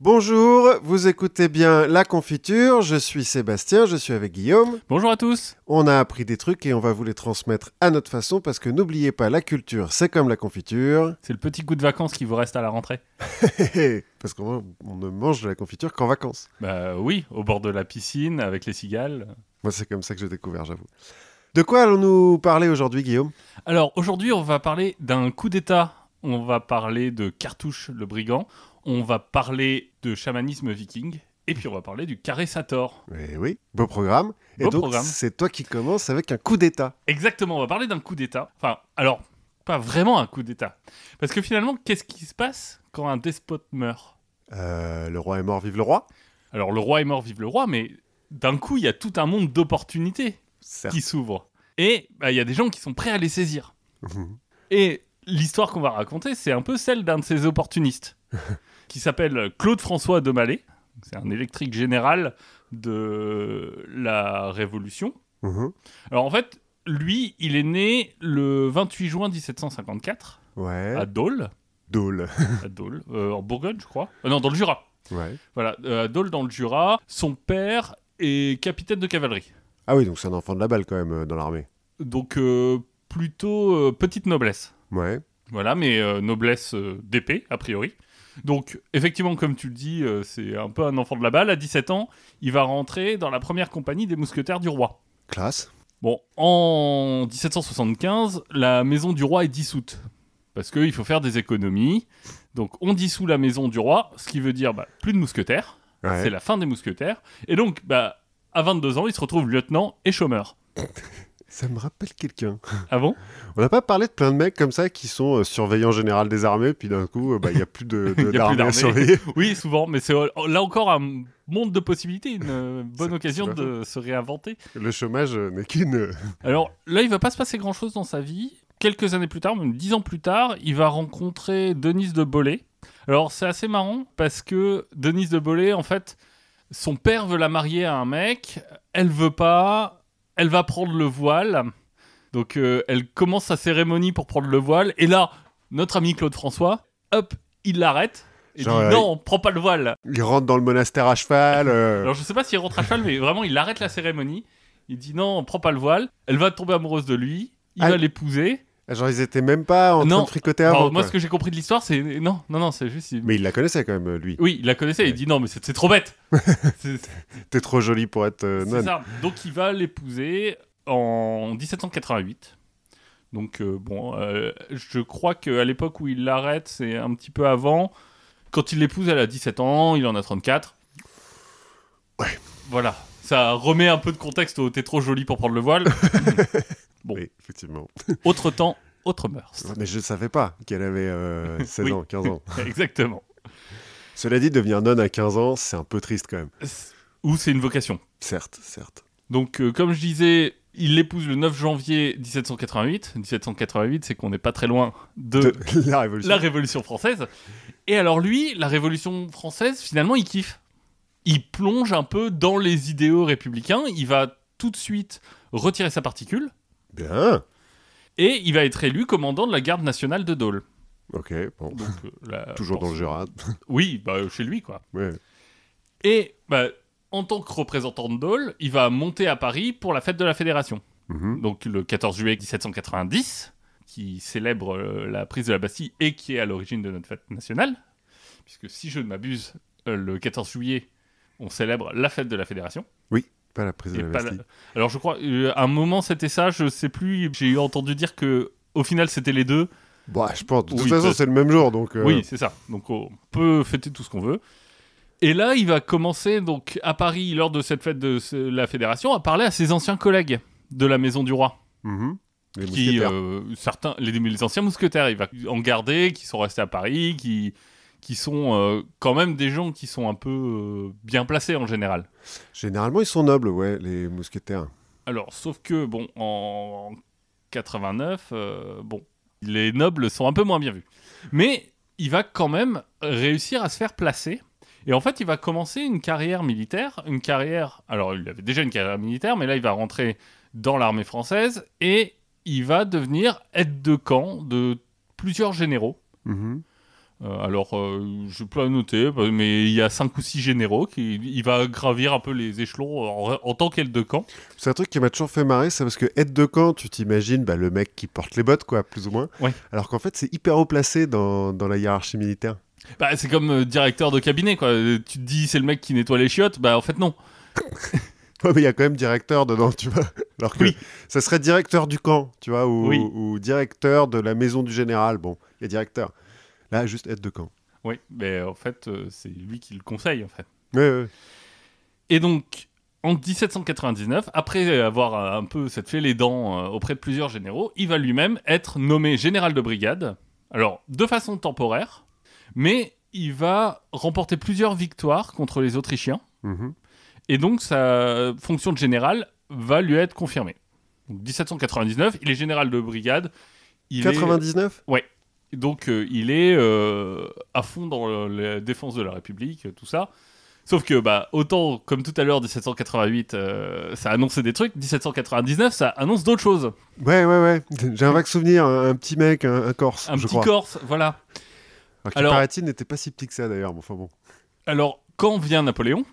Bonjour, vous écoutez bien La Confiture, je suis Sébastien, je suis avec Guillaume. Bonjour à tous. On a appris des trucs et on va vous les transmettre à notre façon parce que n'oubliez pas, la culture, c'est comme la confiture. C'est le petit coup de vacances qui vous reste à la rentrée. parce qu'on on ne mange de la confiture qu'en vacances. Bah oui, au bord de la piscine, avec les cigales. Moi, c'est comme ça que j'ai découvert, j'avoue. De quoi allons-nous parler aujourd'hui, Guillaume? Alors aujourd'hui, on va parler d'un coup d'État. On va parler de Cartouche le brigand. On va parler de chamanisme viking. Et puis on va parler du carré Sator. Eh oui, beau programme. Et Beau donc, programme. c'est toi qui commences avec un coup d'État. Exactement, on va parler d'un coup d'État. Enfin, alors, pas vraiment un coup d'État. Parce que finalement, qu'est-ce qui se passe quand un despote meurt? Euh, le roi est mort, vive le roi Alors le roi est mort, vive le roi, mais d'un coup, il y a tout un monde d'opportunités qui s'ouvre. Et bah, il y a des gens qui sont prêts à les saisir. Et l'histoire qu'on va raconter, c'est un peu celle d'un de ces opportunistes, qui s'appelle Claude François de Mallet. C'est un électrique général de la Révolution. Mhm. Alors en fait, lui, il est né le 28 juin 1754 Ouais. à Dole, Dole. à Dole euh, en Bourgogne, je crois. Euh, non, dans le Jura. ouais. Voilà, euh, à Dole dans le Jura. Son père est capitaine de cavalerie. Ah oui, donc c'est un enfant de la balle quand même euh, dans l'armée. Donc plutôt petite noblesse. Ouais. Voilà, mais noblesse d'épée, a priori. Donc, effectivement, comme tu le dis, euh, c'est un peu un enfant de la balle. À 17 ans, il va rentrer dans la première compagnie des mousquetaires du roi. Classe. Bon, en 1775, la maison du roi est dissoute. Parce qu'il faut faire des économies. Donc, on dissout la maison du roi, ce qui veut dire bah, plus de mousquetaires. Ouais. C'est la fin des mousquetaires. Et donc, bah, à 22 ans, il se retrouve lieutenant et chômeur. Ça me rappelle quelqu'un. Ah bon? On n'a pas parlé de plein de mecs comme ça qui sont euh, surveillants général des armées, puis d'un coup, euh, bah, il n'y a plus de, de- Il y a plus d'armée à surveiller. Oui, souvent, mais c'est euh, là encore un monde de possibilités, une euh, bonne occasion de se réinventer. Le chômage n'est qu'une. Alors là, il va pas se passer grand-chose dans sa vie. Quelques années plus tard, même dix ans plus tard, il va rencontrer Denise de Bollet. Alors c'est assez marrant parce que Denise de Bollet, en fait, son père veut la marier à un mec, elle veut pas, elle va prendre le voile. Donc euh, elle commence sa cérémonie pour prendre le voile. Et là, notre ami Claude François, hop, il l'arrête. Et Genre, dit euh, non, prends pas le voile. Il rentre dans le monastère à cheval. euh, Alors je sais pas s'il rentre à cheval, mais vraiment il arrête la cérémonie. Il dit non, prends pas le voile. Elle va tomber amoureuse de lui. Il Ah. va l'épouser. Genre, ils étaient même pas en train Non. de fricoter Alors, avant. moi, quoi. ce que j'ai compris de l'histoire, c'est non, non, non, c'est juste. Mais il la connaissait quand même, euh, lui. Oui, il la connaissait. Il dit non, mais c'est trop bête. T'es trop jolie pour être euh, nonne. ça. Donc il va l'épouser en 1788. Donc euh, bon, euh, je crois qu'à l'époque où il l'arrête, c'est un petit peu avant. Quand il l'épouse, elle a 17 ans, il en a 34. Ouais. Voilà. Ça remet un peu de contexte au t'es trop jolie pour prendre le voile. Bon. Oui, effectivement. Autre temps, autre mœurs. Mais je ne savais pas qu'elle avait euh, 16 Oui. ans, 15 ans. Exactement. Cela dit, devenir nonne à 15 ans, c'est un peu triste quand même. Ou c'est une vocation. Certes, certes. Donc, euh, comme je disais, il l'épouse le 9 janvier 1788. 1788, c'est qu'on n'est pas très loin de, De la Révolution. la Révolution française. Et alors lui, la Révolution française, finalement, il kiffe. Il plonge un peu dans les idéaux républicains. Il va tout de suite retirer sa particule. Bien. Et il va être élu commandant de la garde nationale de Dole. Ok, bon. Donc, euh, la- Toujours dans le Jura. Oui, bah, chez lui, quoi. Ouais. Et bah, en tant que représentant de Dole, il va monter à Paris pour la fête de la Fédération. Mhm. Donc le 14 juillet 1790, qui célèbre euh, la prise de la Bastille et qui est à l'origine de notre fête nationale. Puisque si je ne m'abuse, euh, le 14 juillet, on célèbre la fête de la Fédération. Pas la prise de la la-. Alors je crois, euh, à un moment c'était ça, je sais plus, j'ai entendu dire que au final c'était les deux. Bon, je pense, de toute Oui, façon, c'est le même jour, donc... euh, Oui, c'est ça. Donc on peut fêter tout ce qu'on veut. Et là, il va commencer donc à Paris lors de cette fête de la Fédération à parler à ses anciens collègues de la Maison du Roi. mhm. Les qui euh, certains les, les anciens mousquetaires il va en garder qui sont restés à Paris qui qui sont euh, quand même des gens qui sont un peu euh, bien placés en général Généralement, ils sont nobles, ouais, les mousquetaires. alors sauf que bon en 89 euh, bon les nobles sont un peu moins bien vus mais il va quand même réussir à se faire placer et en fait il va commencer une carrière militaire une carrière alors il avait déjà une carrière militaire mais là il va rentrer dans l'armée française et il va devenir aide de camp de plusieurs généraux Mhm. Euh, alors, euh, je peux la noter, mais il y a cinq ou six généraux qui il va gravir un peu les échelons en, en tant qu'aide de camp. C'est un truc qui m'a toujours fait marrer, c'est parce que aide de camp, tu t'imagines bah, le mec qui porte les bottes, quoi, plus ou moins. Ouais. Alors qu'en fait, c'est hyper haut placé dans, dans la hiérarchie militaire. Bah, c'est comme euh, directeur de cabinet, quoi. Tu te dis, c'est le mec qui nettoie les chiottes. Bah, en fait, non. Ouais, mais il y a quand même directeur dedans, tu vois. Alors que Oui. ça serait directeur du camp, tu vois, ou, Oui. ou directeur de la maison du général. Bon, il y a directeur. Là, juste aide de camp. Oui, mais en fait, euh, c'est lui qui le conseille, en fait. Ouais, ouais. Et donc, en 1799, après avoir euh, un peu cette fait les dents euh, auprès de plusieurs généraux, il va lui-même être nommé général de brigade. Alors, de façon temporaire, mais il va remporter plusieurs victoires contre les Autrichiens. Mhm. Et donc, sa fonction de général va lui être confirmée. Donc, 1799, il est général de brigade. Il est- 99 donc euh, il est euh, à fond dans la défense de la République, euh, tout ça. Sauf que, bah, autant comme tout à l'heure, 1788, euh, ça annonçait des trucs, 1799, ça annonce d'autres choses. Ouais, ouais, ouais. J'ai un vague souvenir, un, un petit mec, un, un Corse, Un je petit crois. Corse, voilà. Alors, Alors- paraît-il, n'était pas si petit que ça, d'ailleurs. Bon, enfin bon. Alors, quand vient Napoléon,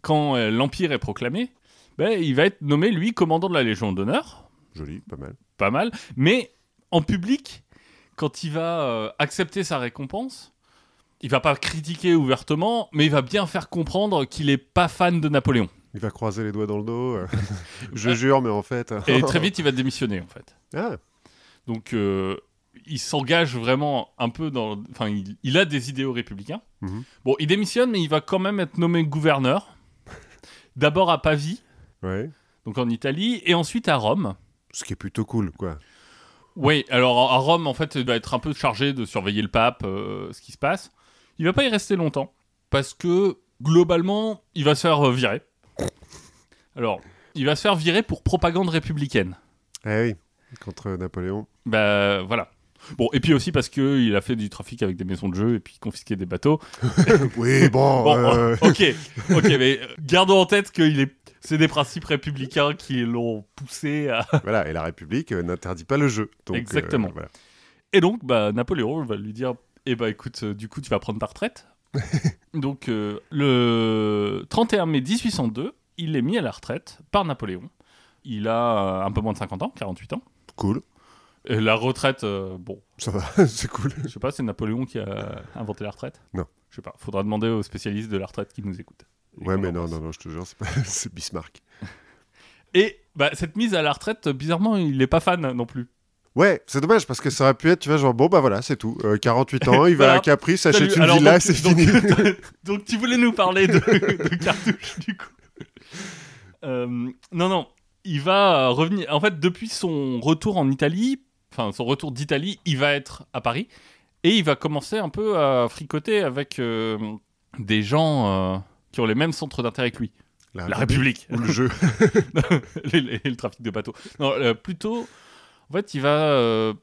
quand euh, l'Empire est proclamé, ben, il va être nommé, lui, commandant de la Légion d'honneur. Joli, pas mal. Pas mal. Mais en public, quand il va euh, accepter sa récompense, il va pas critiquer ouvertement, mais il va bien faire comprendre qu'il est pas fan de Napoléon. Il va croiser les doigts dans le dos. euh. je jure, mais en fait. euh, Et très vite, il va démissionner, en fait. Ah, Donc, euh, il s'engage vraiment un peu dans. Enfin, il, il a des idéaux républicains. Mhm. Bon, il démissionne, mais il va quand même être nommé gouverneur. D'abord à Pavie, ouais. donc en Italie, et ensuite à Rome. Ce qui est plutôt cool, quoi. Oui, alors à Rome, en fait, il va être un peu chargé de surveiller le pape, euh, ce qui se passe. Il va pas y rester longtemps, parce que globalement, il va se faire euh, virer. Alors, il va se faire virer pour propagande républicaine. Eh oui, contre Napoléon. Bah voilà. Bon, et puis aussi parce que il a fait du trafic avec des maisons de jeu et puis confisqué des bateaux. oui, bon. Bon, euh, ok, ok, mais euh, gardons en tête que il est, c'est des principes républicains qui l'ont poussé à. voilà, et la République euh, n'interdit pas le jeu. Donc, euh, Exactement. voilà. Et donc, bah, Napoléon va lui dire Eh bah, écoute, euh, du coup, tu vas prendre ta retraite. donc, le 31 mai 1802, il est mis à la retraite par Napoléon. Il a un peu moins de 50 ans, 48 ans. Cool, Et la retraite, bon, ça va, c'est cool. je sais pas, c'est Napoléon qui a inventé la retraite? Non. Je sais pas, faudra demander aux spécialistes de la retraite qui nous écoutent. Ouais, mais non, non, non, je te jure, c'est, pas... c'est Bismarck. Et bah, cette mise à la retraite, bizarrement, il est pas fan non plus. Ouais, c'est dommage parce que ça aurait pu être, tu vois, genre, bon, bah voilà, c'est tout. Euh, 48 ans, il va à Capri, s'achète une Alors, villa, donc- c'est donc- fini. Donc tu voulais nous parler de, de cartouches du coup. Euh, non non, il va euh, revenir. En fait, depuis son retour en Italie, enfin son retour d'Italie, il va être à Paris et il va commencer un peu à fricoter avec euh, des gens euh, qui ont les mêmes centres d'intérêt que lui. La République Ou le jeu. et le et le trafic de bateaux. Non, euh, plutôt, en fait, il va euh,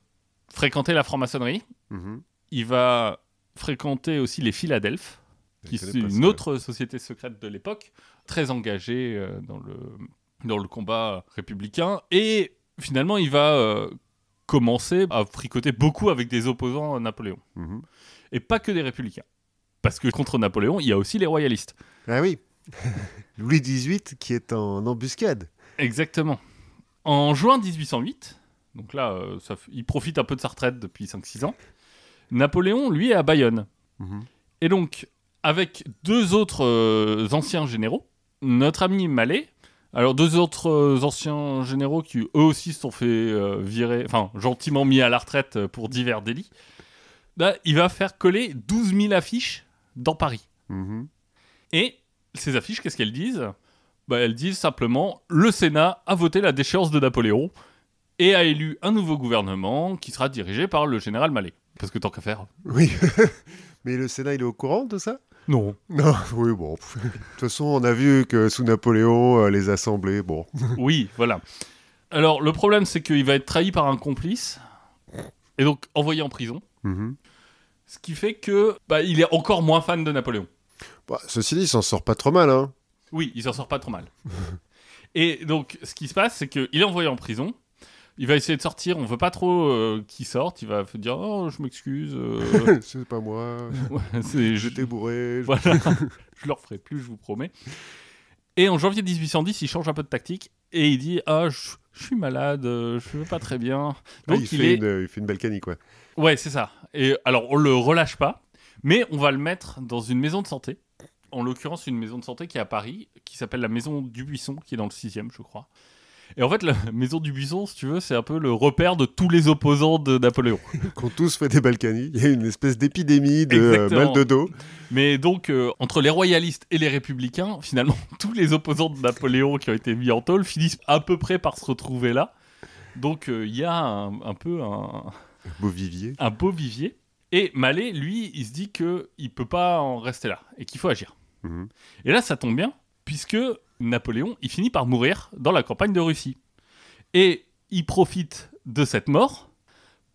fréquenter la franc-maçonnerie. Mhm. Il va fréquenter aussi les Philadelphes qui est pas une ça. autre société secrète de l'époque, très engagée euh, dans, le, dans le combat républicain. Et finalement, il va commencer à fricoter beaucoup avec des opposants à Napoléon. Mhm. Et pas que des républicains. Parce que contre Napoléon, il y a aussi les royalistes. Ah oui. Louis XVIII qui est en embuscade. Exactement. En juin 1808, donc là, euh, ça il profite un peu de sa retraite depuis 5-6 ans, Napoléon, lui, est à Bayonne. Mhm. Et donc, avec deux autres euh, anciens généraux, notre ami Mallet, alors deux autres euh, anciens généraux qui eux aussi se sont fait virer, enfin gentiment mis à la retraite pour divers délits, là, il va faire coller 12 000 affiches dans Paris. Mhm. Et ces affiches, qu'est-ce qu'elles disent? Bah, Elles disent simplement le Sénat a voté la déchéance de Napoléon et a élu un nouveau gouvernement qui sera dirigé par le général Mallet. Parce que tant qu'à faire. Oui. Mais le Sénat, il est au courant de ça? Non. Non, oui, bon. De toute façon, on a vu que sous Napoléon, euh, les assemblées, bon. Oui, voilà. Alors, le problème, c'est qu'il va être trahi par un complice et donc envoyé en prison. Mhm. Ce qui fait que bah, il est encore moins fan de Napoléon. Bah, ceci dit, il s'en sort pas trop mal, hein. Oui, il s'en sort pas trop mal. et donc, ce qui se passe, c'est qu'il est envoyé en prison. Il va essayer de sortir, on veut pas trop euh, qu'il sorte, il va dire Oh, je m'excuse. euh, c'est pas moi. ouais, J'étais bourré. je- voilà, je le referai plus, je vous promets. Et en janvier 1810, il change un peu de tactique et il dit Ah, je, je suis malade, euh, je vais pas très bien. Ah, Donc il, il, fait est. une, il fait une Balkany, quoi. Ouais, c'est ça. Et alors, on le relâche pas, mais on va le mettre dans une maison de santé. En l'occurrence, une maison de santé qui est à Paris, qui s'appelle la maison du Buisson, qui est dans le 6 je crois. Et en fait, la maison du Buisson, si tu veux, c'est un peu le repère de tous les opposants de Napoléon. Qui ont tous fait des Balkany. Il y a une espèce d'épidémie de euh, mal de dos. Mais donc, euh, entre les royalistes et les républicains, finalement, tous les opposants de Napoléon qui ont été mis en tôle finissent à peu près par se retrouver là. Donc, euh, il y a un, un peu un, Beau vivier. un beau vivier. Et Mallet, lui, il se dit que il peut pas en rester là et qu'il faut agir. Mhm. Et là, ça tombe bien, puisque Napoléon, il finit par mourir dans la campagne de Russie. Et il profite de cette mort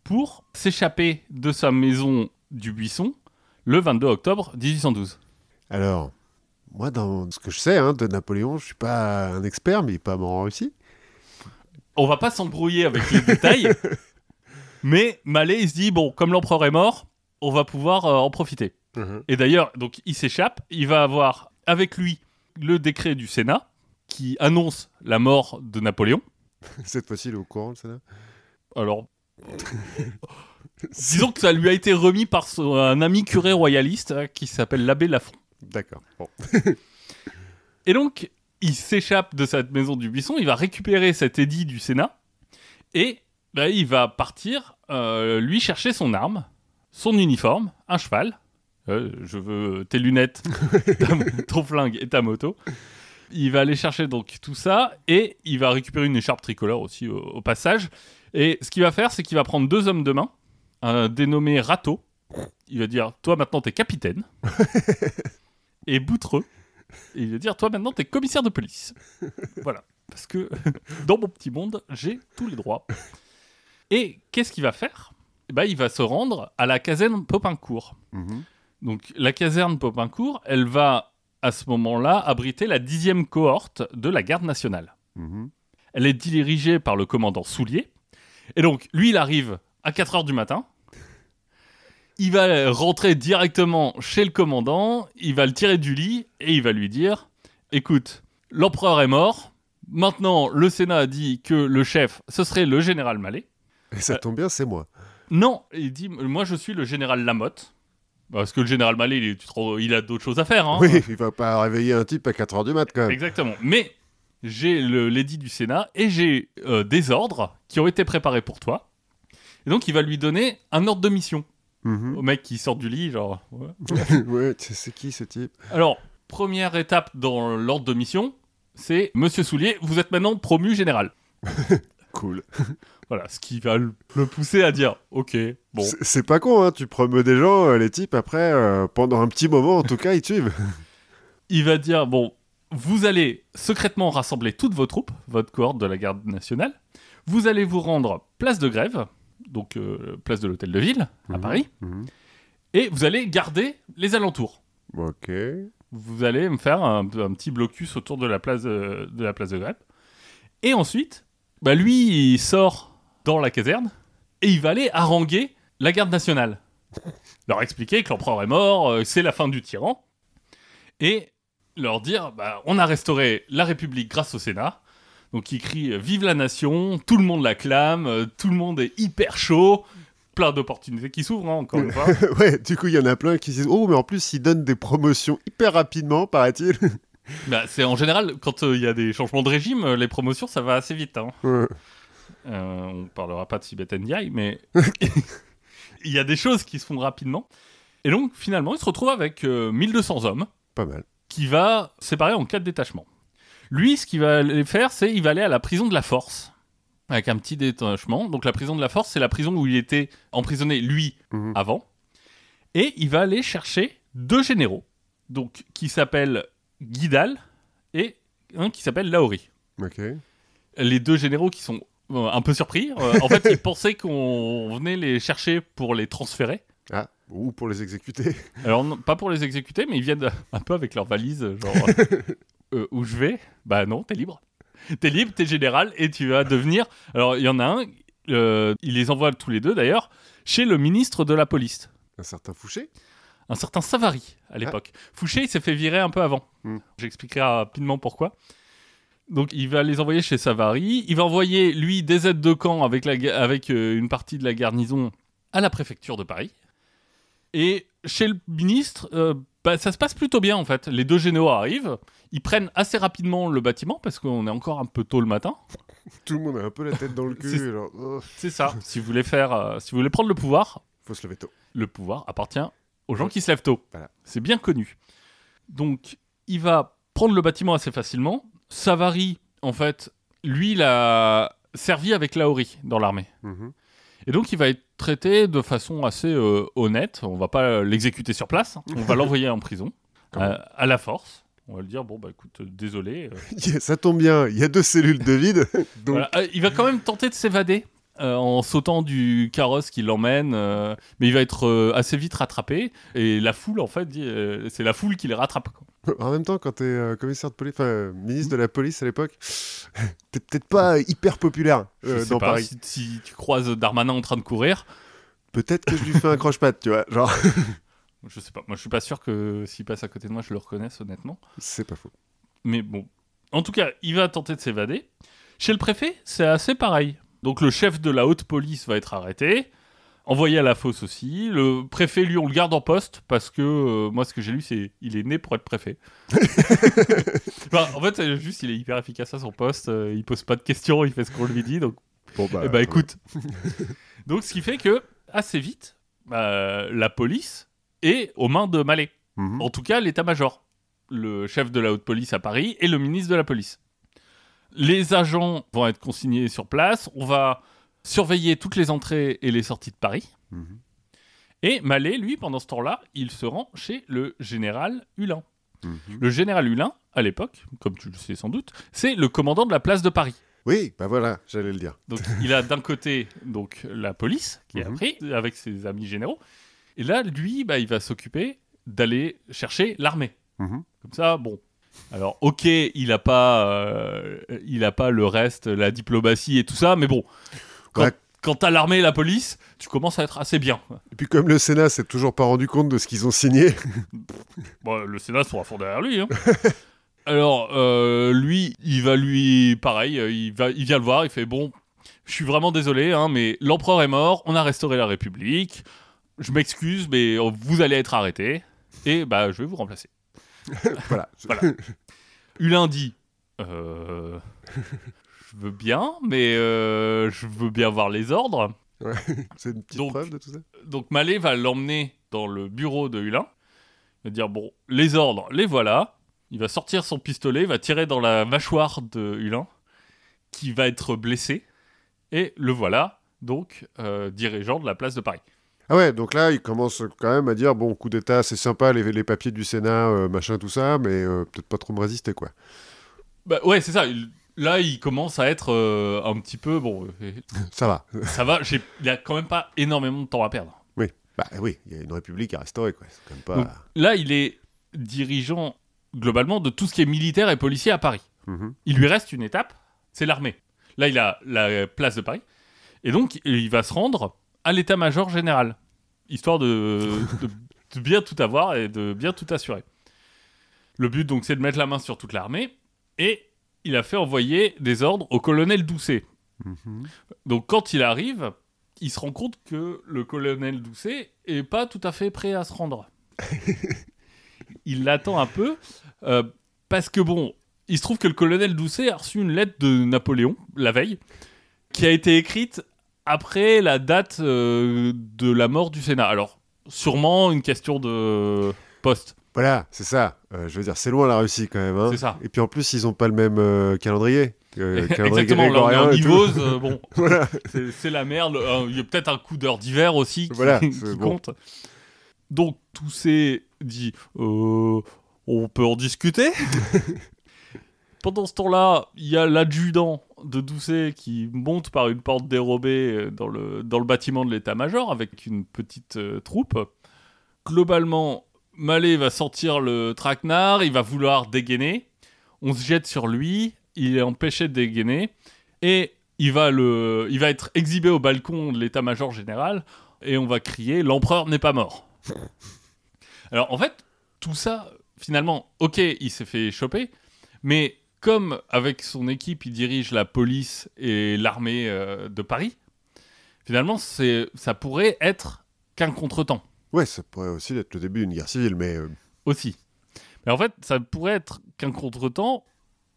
pour s'échapper de sa maison du Buisson le 22 octobre 1812. Alors, moi, dans ce que je sais hein, de Napoléon, je suis pas un expert, mais il est pas mort en Russie. On va pas s'embrouiller avec les détails, mais Mallet, il se dit, bon, comme l'empereur est mort, on va pouvoir euh, en profiter. Mhm. Et d'ailleurs, donc il s'échappe, il va avoir avec lui le décret du Sénat qui annonce la mort de Napoléon. Cette fois-ci, il est au courant, ça là Alors, disons que ça lui a été remis par son- un ami curé royaliste euh, qui s'appelle l'abbé Lafont. D'accord. Bon. Et donc, il s'échappe de cette maison du buisson, il va récupérer cet édit du Sénat et bah, il va partir, euh, lui, chercher son arme, son uniforme, un cheval. Euh, je veux tes lunettes, ta- ton flingue et ta moto. Il va aller chercher donc tout ça et il va récupérer une écharpe tricolore aussi au, au passage. Et ce qu'il va faire, c'est qu'il va prendre deux hommes de main, un dénommé Rateau. Il va dire Toi maintenant t'es capitaine. et Boutreux. Et il va dire Toi maintenant t'es commissaire de police. voilà. Parce que dans mon petit monde, j'ai tous les droits. Et qu'est-ce qu'il va faire? Ben, Il va se rendre à la caserne Popincourt. Mhm. Donc la caserne Popincourt, elle va à ce moment-là abriter la dixième cohorte de la garde nationale. Mhm. Elle est dirigée par le commandant Soulier. Et donc, lui, il arrive à 4 heures du matin. Il va rentrer directement chez le commandant, il va le tirer du lit et il va lui dire Écoute, l'empereur est mort. Maintenant, le Sénat a dit que le chef, ce serait le général Mallet. Et ça tombe bien, c'est moi. Non, il dit Moi, je suis le général Lamotte. Parce que le général Mallet, il, est- il a d'autres choses à faire. Hein. Oui, il va pas réveiller un type à 4h du mat, quand même. Exactement. Mais j'ai le- l'édit du Sénat et j'ai euh, des ordres qui ont été préparés pour toi. Et donc, il va lui donner un ordre de mission Mhm. au mec qui sort du lit, genre. ouais. ouais, c'est qui ce type? Alors, première étape dans l'ordre de mission, c'est Monsieur Soulier, vous êtes maintenant promu général. Cool. Voilà, ce qui va le pousser à dire, ok, bon. C'est- pas con, hein, tu promeux des gens, euh, les types, après, euh, pendant un petit moment, en tout cas, ils suivent. Il va dire, bon, vous allez secrètement rassembler toutes vos troupes, votre cohorte de la garde nationale. Vous allez vous rendre place de grève, donc euh, place de l'hôtel de ville, à Mhm. Paris. Mhm. et vous allez garder les alentours. Ok. Vous allez me faire un, un petit blocus autour de la place de la place de grève. Et ensuite, bah lui, il sort dans la caserne et il va aller haranguer la garde nationale. Leur expliquer que l'empereur est mort, euh, c'est la fin du tyran. Et leur dire, bah, on a restauré la République grâce au Sénat. Donc il crie euh, Vive la nation, tout le monde l'acclame, euh, tout le monde est hyper chaud, plein d'opportunités qui s'ouvrent, hein, encore une fois. ouais, du coup, il y en a plein qui se disent Oh, mais en plus, ils donnent des promotions hyper rapidement, paraît-il. Bah, c'est en général, quand euh, il y a des changements de régime, euh, les promotions, ça va assez vite. Hein. Ouais. Euh, on parlera pas de Sibet Ndiaye, mais il y a des choses qui se font rapidement. Et donc, finalement, il se retrouve avec euh, 1200 hommes Pas mal. qui va séparer en quatre détachements. Lui, ce qu'il va aller faire, c'est il va aller à la prison de la Force avec un petit détachement. Donc, la prison de la Force, c'est la prison où il était emprisonné, lui, Mhm. avant. Et il va aller chercher deux généraux, donc qui s'appellent Guidal et un qui s'appelle Laori. Les deux généraux qui sont euh, un peu surpris. Euh, en fait, ils pensaient qu'on venait les chercher pour les transférer. Ah, ou pour les exécuter. Alors, non, pas pour les exécuter, mais ils viennent un peu avec leur valise, genre euh, euh, où je vais Bah non, t'es libre. t'es libre, t'es général et tu vas devenir. Alors, il y en a un, euh, il les envoie tous les deux d'ailleurs, chez le ministre de la police, Un certain Fouché un certain Savary à l'époque. Fouché, il s'est fait virer un peu avant. Hmm. J'expliquerai rapidement pourquoi. Donc, il va les envoyer chez Savary. Il va envoyer, lui, des aides de camp avec, la, avec euh, une partie de la garnison à la préfecture de Paris. Et chez le ministre, euh, bah, ça se passe plutôt bien en fait. Les deux généraux arrivent, ils prennent assez rapidement le bâtiment parce qu'on est encore un peu tôt le matin. Tout le monde a un peu la tête dans le cul. oh, C'est ça. si vous voulez faire, euh, si vous voulez prendre le pouvoir, faut se lever tôt. le pouvoir appartient aux gens qui se lèvent tôt. Voilà. C'est bien connu. Donc, il va prendre le bâtiment assez facilement. Savary, en fait, lui, il a servi avec Laori dans l'armée. Mhm. Et donc, il va être traité de façon assez euh, honnête. On va pas l'exécuter sur place. On va l'envoyer en prison euh, à la force. On va lui dire bon bah écoute, euh, désolé. Ça tombe bien, il y a deux cellules de vide. Donc, voilà. Il va quand même tenter de s'évader euh, en sautant du carrosse qui l'emmène, euh, mais il va être euh, assez vite rattrapé. Et la foule, en fait, c'est la foule qui le rattrape. quoi. en même temps, quand t'es euh, commissaire de police, enfin ministre de la police à l'époque, t'es peut-être pas hyper populaire Je sais dans pas, Paris. Si, si tu croises Darmanin en train de courir, Peut-être que je lui fais un croche-patte, tu vois. Genre, je sais pas. Moi, je suis pas sûr que s'il passe à côté de moi, je le reconnaisse, honnêtement. c'est pas faux. Mais bon. En tout cas, il va tenter de s'évader. Chez le préfet, c'est assez pareil. Donc le chef de la haute police va être arrêté, envoyé à la fosse aussi. Le préfet, lui, on le garde en poste parce que euh, moi, ce que j'ai lu, c'est il est né pour être préfet. Enfin, en fait, c'est juste, il est hyper efficace à son poste. euh, il pose pas de questions, il fait ce qu'on lui dit. Donc, Bon, bah, eh ben, écoute. donc, ce qui fait que assez vite, bah, la police est aux mains de Mallet. Mhm. En tout cas, l'état-major, le chef de la haute police à Paris et le ministre de la police. Les agents vont être consignés sur place. On va surveiller toutes les entrées et les sorties de Paris. Mhm. Et Mallet, lui, pendant ce temps-là, il se rend chez le général Hulin. Mhm. Le général Hulin, à l'époque, comme tu le sais sans doute, c'est le commandant de la place de Paris. Oui, bah voilà, j'allais le dire. Donc il a d'un côté donc la police qui est Mhm. appris avec ses amis généraux, et là lui bah, il va s'occuper d'aller chercher l'armée. Mhm. Comme ça, bon. Alors ok, il a pas, euh, il a pas le reste, la diplomatie et tout ça, mais bon. Quand, Ouais. quand t'as l'armée et la police, tu commences à être assez bien. Et puis comme le Sénat s'est toujours pas rendu compte de ce qu'ils ont signé, Bon, le Sénat sera fort derrière lui. hein. Alors, euh, lui, il va lui, pareil, euh, il, va, il vient le voir, il fait bon, je suis vraiment désolé, hein, mais l'empereur est mort, on a restauré la République, je m'excuse, mais vous allez être arrêté, et bah, je vais vous remplacer. voilà. Voilà. Hulin dit, euh, je veux bien, mais euh, je veux bien voir les ordres. C'est une petite Donc- preuve de tout ça Donc Mallet va l'emmener dans le bureau de Hulin. Il va dire bon, les ordres, les voilà. Il va sortir son pistolet, il va tirer dans la mâchoire de Hulin, qui va être blessé. Et le voilà, donc, euh, dirigeant de la place de Paris. Ah ouais, donc là, il commence quand même à dire, bon, coup d'état, c'est sympa, les, les papiers du Sénat, euh, machin, tout ça, mais euh, peut-être pas trop me résister, quoi. Bah ouais, c'est ça. il- Là, il commence à être euh, un petit peu bon. Ça va. ça va. Il a quand même pas énormément de temps à perdre. oui. Bah oui, il y a une république à restaurer, quoi. C'est quand même pas... Donc, là, il est dirigeant globalement de tout ce qui est militaire et policier à Paris. Mhm. Il lui reste une étape, c'est l'armée. Là, il a la place de Paris. Et donc, il va se rendre à l'état-major général, histoire de, de- de bien tout avoir et de bien tout assurer. Le but, donc, c'est de mettre la main sur toute l'armée. Et il a fait envoyer des ordres au colonel Doucet. Mhm. Donc, quand il arrive, il se rend compte que le colonel Doucet est pas tout à fait prêt à se rendre. il l'attend un peu, euh, parce que bon, il se trouve que le colonel Doucet a reçu une lettre de Napoléon, la veille, qui a été écrite après la date euh, de la mort du Sénat. Alors, sûrement une question de poste. Voilà, c'est ça. Euh, je veux dire, c'est loin la Russie, quand même. hein. C'est ça. Et puis en plus, ils ont pas le même euh, calendrier. euh, calendrier Exactement, là on est en euh, bon, Voilà. c'est la merde. Il y a peut-être un coup d'heure d'hiver aussi qui, Voilà, qui c'est bon. compte. Donc, tout ces dit on peut en discuter. Pendant ce temps-là, il y a l'adjudant de Doucet qui monte par une porte dérobée euh, dans le, dans le bâtiment de l'état-major avec une petite euh, troupe. Globalement, Mallet va sortir le traquenard, il va vouloir dégainer. On se jette sur lui, il est empêché de dégainer et il va, le, il va être exhibé au balcon de l'état-major général et on va crier L'empereur n'est pas mort. Alors en fait, tout ça, finalement, ok, il s'est fait choper, mais comme avec son équipe, il dirige la police et l'armée euh, de Paris, finalement, c'est, ça pourrait être qu'un contretemps Ouais, ça pourrait aussi être le début d'une guerre civile, mais euh, aussi. Mais en fait, ça pourrait être qu'un contretemps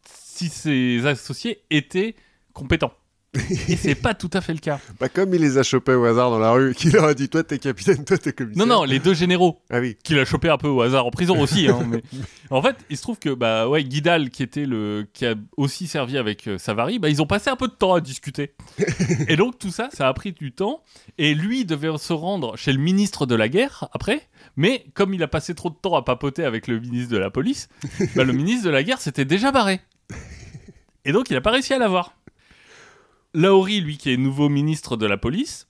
si ses associés étaient compétents. Et c'est pas tout à fait le cas. bah, comme il les a chopés au hasard dans la rue, qu'il leur a dit Toi, t'es capitaine, toi, t'es commissaire. Non, non, les deux généraux Ah oui. qu'il a chopé un peu au hasard en prison aussi. hein, mais... En fait, il se trouve que bah ouais, Guidal, qui était le, qui a aussi servi avec euh, Savary, bah ils ont passé un peu de temps à discuter. et donc tout ça, ça a pris du temps. Et lui devait se rendre chez le ministre de la guerre après. Mais comme il a passé trop de temps à papoter avec le ministre de la police, bah, le ministre de la guerre s'était déjà barré. Et donc il a pas réussi à l'avoir. Lauri, lui qui est nouveau ministre de la police,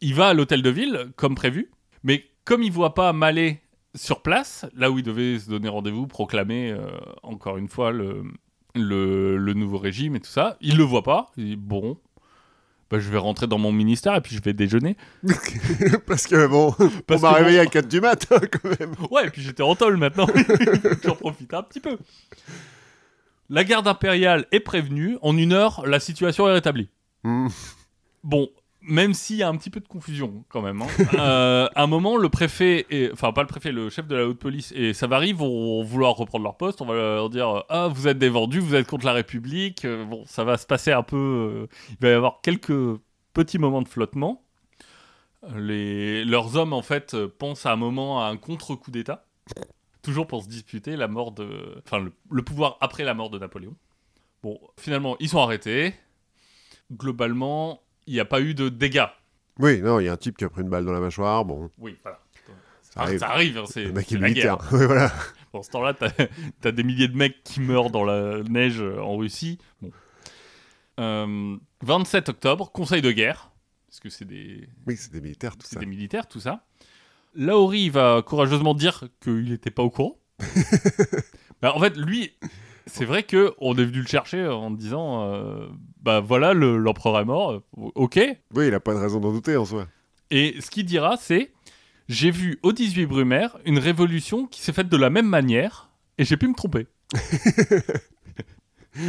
il va à l'hôtel de ville comme prévu. Mais comme il voit pas Mallet sur place, là où il devait se donner rendez-vous, proclamer euh, encore une fois le, le, le nouveau régime et tout ça, il le voit pas. Il dit bon, bah, je vais rentrer dans mon ministère et puis je vais déjeuner. Parce que bon, Parce on m'a réveillé bon- à 4 du mat, hein, quand même. Ouais, et puis j'étais en tôle maintenant. J'en profite un petit peu. La garde impériale est prévenue. En une heure, la situation est rétablie. Hmm. Bon, même s'il y a un petit peu de confusion quand même. hein. Euh, à un moment, le préfet, et, enfin pas le préfet, le chef de la haute police et Savary vont vouloir reprendre leur poste. On va leur dire ah vous êtes des vendus, vous êtes contre la République. Euh, bon, ça va se passer un peu. euh, il va y avoir quelques petits moments de flottement. Les, leurs hommes en fait euh, pensent à un moment à un contre-coup d'État, toujours pour se disputer la mort de, enfin le, le pouvoir après la mort de Napoléon. Bon, finalement ils sont arrêtés. Globalement, il n'y a pas eu de dégâts. Oui, non, il y a un type qui a pris une balle dans la mâchoire, bon, Oui, voilà. ça arrive. Ça arrive, hein, c'est Le mec c'est est militaire. voilà. Ce temps-là, t'as as des milliers de mecs qui meurent dans la neige euh, en Russie. Bon. Euh, 27 octobre, conseil de guerre, parce que c'est des, Oui, c'est des militaires, tout c'est ça. des militaires, tout ça. Laori va courageusement dire qu'il n'était pas au courant. Bah, en fait, lui, c'est vrai que on est venu le chercher en disant, euh, bah voilà, le- l'empereur est mort, euh, ok. Oui, il a pas de raison d'en douter en soi. Et ce qu'il dira, c'est J'ai vu au 18 Brumaire une révolution qui s'est faite de la même manière et j'ai pu me tromper.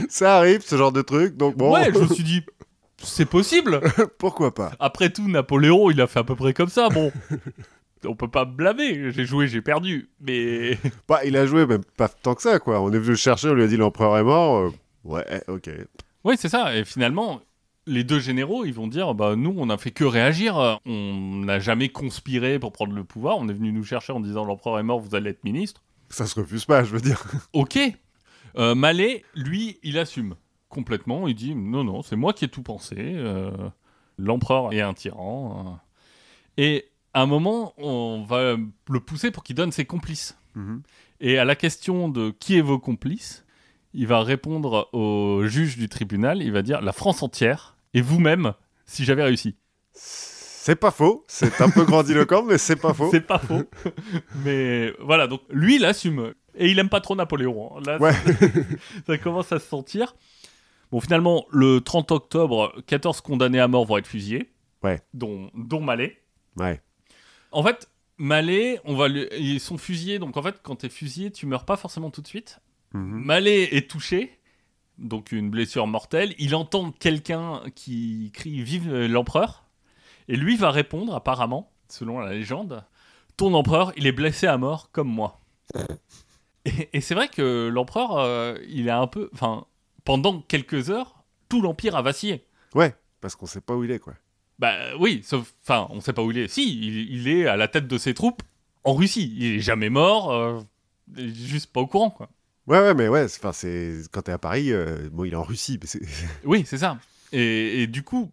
Ça arrive, ce genre de truc, donc bon, Ouais, je me suis dit C'est possible pourquoi pas? Après tout, Napoléon, il a fait à peu près comme ça. Bon, on peut pas me blâmer. J'ai joué, j'ai perdu. Mais. Bah, il a joué même pas tant que ça, quoi. On est venu le chercher, on lui a dit l'empereur est mort. euh, Ouais, eh, ok. Oui, c'est ça. Et finalement. Les deux généraux, ils vont dire, bah nous, on n'a fait que réagir. On n'a jamais conspiré pour prendre le pouvoir. On est venu nous chercher en disant l'empereur est mort, vous allez être ministre. Ça se refuse pas, je veux dire. Ok. Euh, Mallet, lui, il assume complètement. Il dit non, non, c'est moi qui ai tout pensé. euh, L'empereur est un tyran. euh. Et à un moment, on va le pousser pour qu'il donne ses complices. Et à la question de qui est vos complices, il va répondre au juge du tribunal. Il va dire la France entière et vous-même si j'avais réussi. C'est pas faux, c'est un peu grandiloquent, mais c'est pas faux. C'est pas faux. Mais voilà, donc lui, il assume. Et il aime pas trop Napoléon. hein. Là, Ouais. ça commence à se sentir. Bon, finalement, le 30 octobre, 14 condamnés à mort vont être fusillés. Ouais. Dont, dont Mallet. Ouais. En fait, Mallet, on va lui- ils sont fusillés. Donc, en fait, quand t'es fusillé, tu meurs pas forcément tout de suite. Mhm. Mallet est touché. Donc, une blessure mortelle. Il entend quelqu'un qui crie Vive l'empereur. Et lui va répondre, apparemment, selon la légende Ton empereur, il est blessé à mort comme moi. Et, et c'est vrai que l'empereur, euh, il a un peu. Enfin, pendant quelques heures, tout l'empire a vacillé. Ouais, parce qu'on sait pas où il est, quoi. Bah oui, sauf. Enfin, on sait pas où il est. Si, il, il est à la tête de ses troupes en Russie. Il est jamais mort. euh, juste pas au courant, quoi. Ouais, ouais, mais ouais, enfin, c'est quand t'es à Paris, euh, bon, il est en Russie, mais. Oui, c'est ça. Et, et du coup,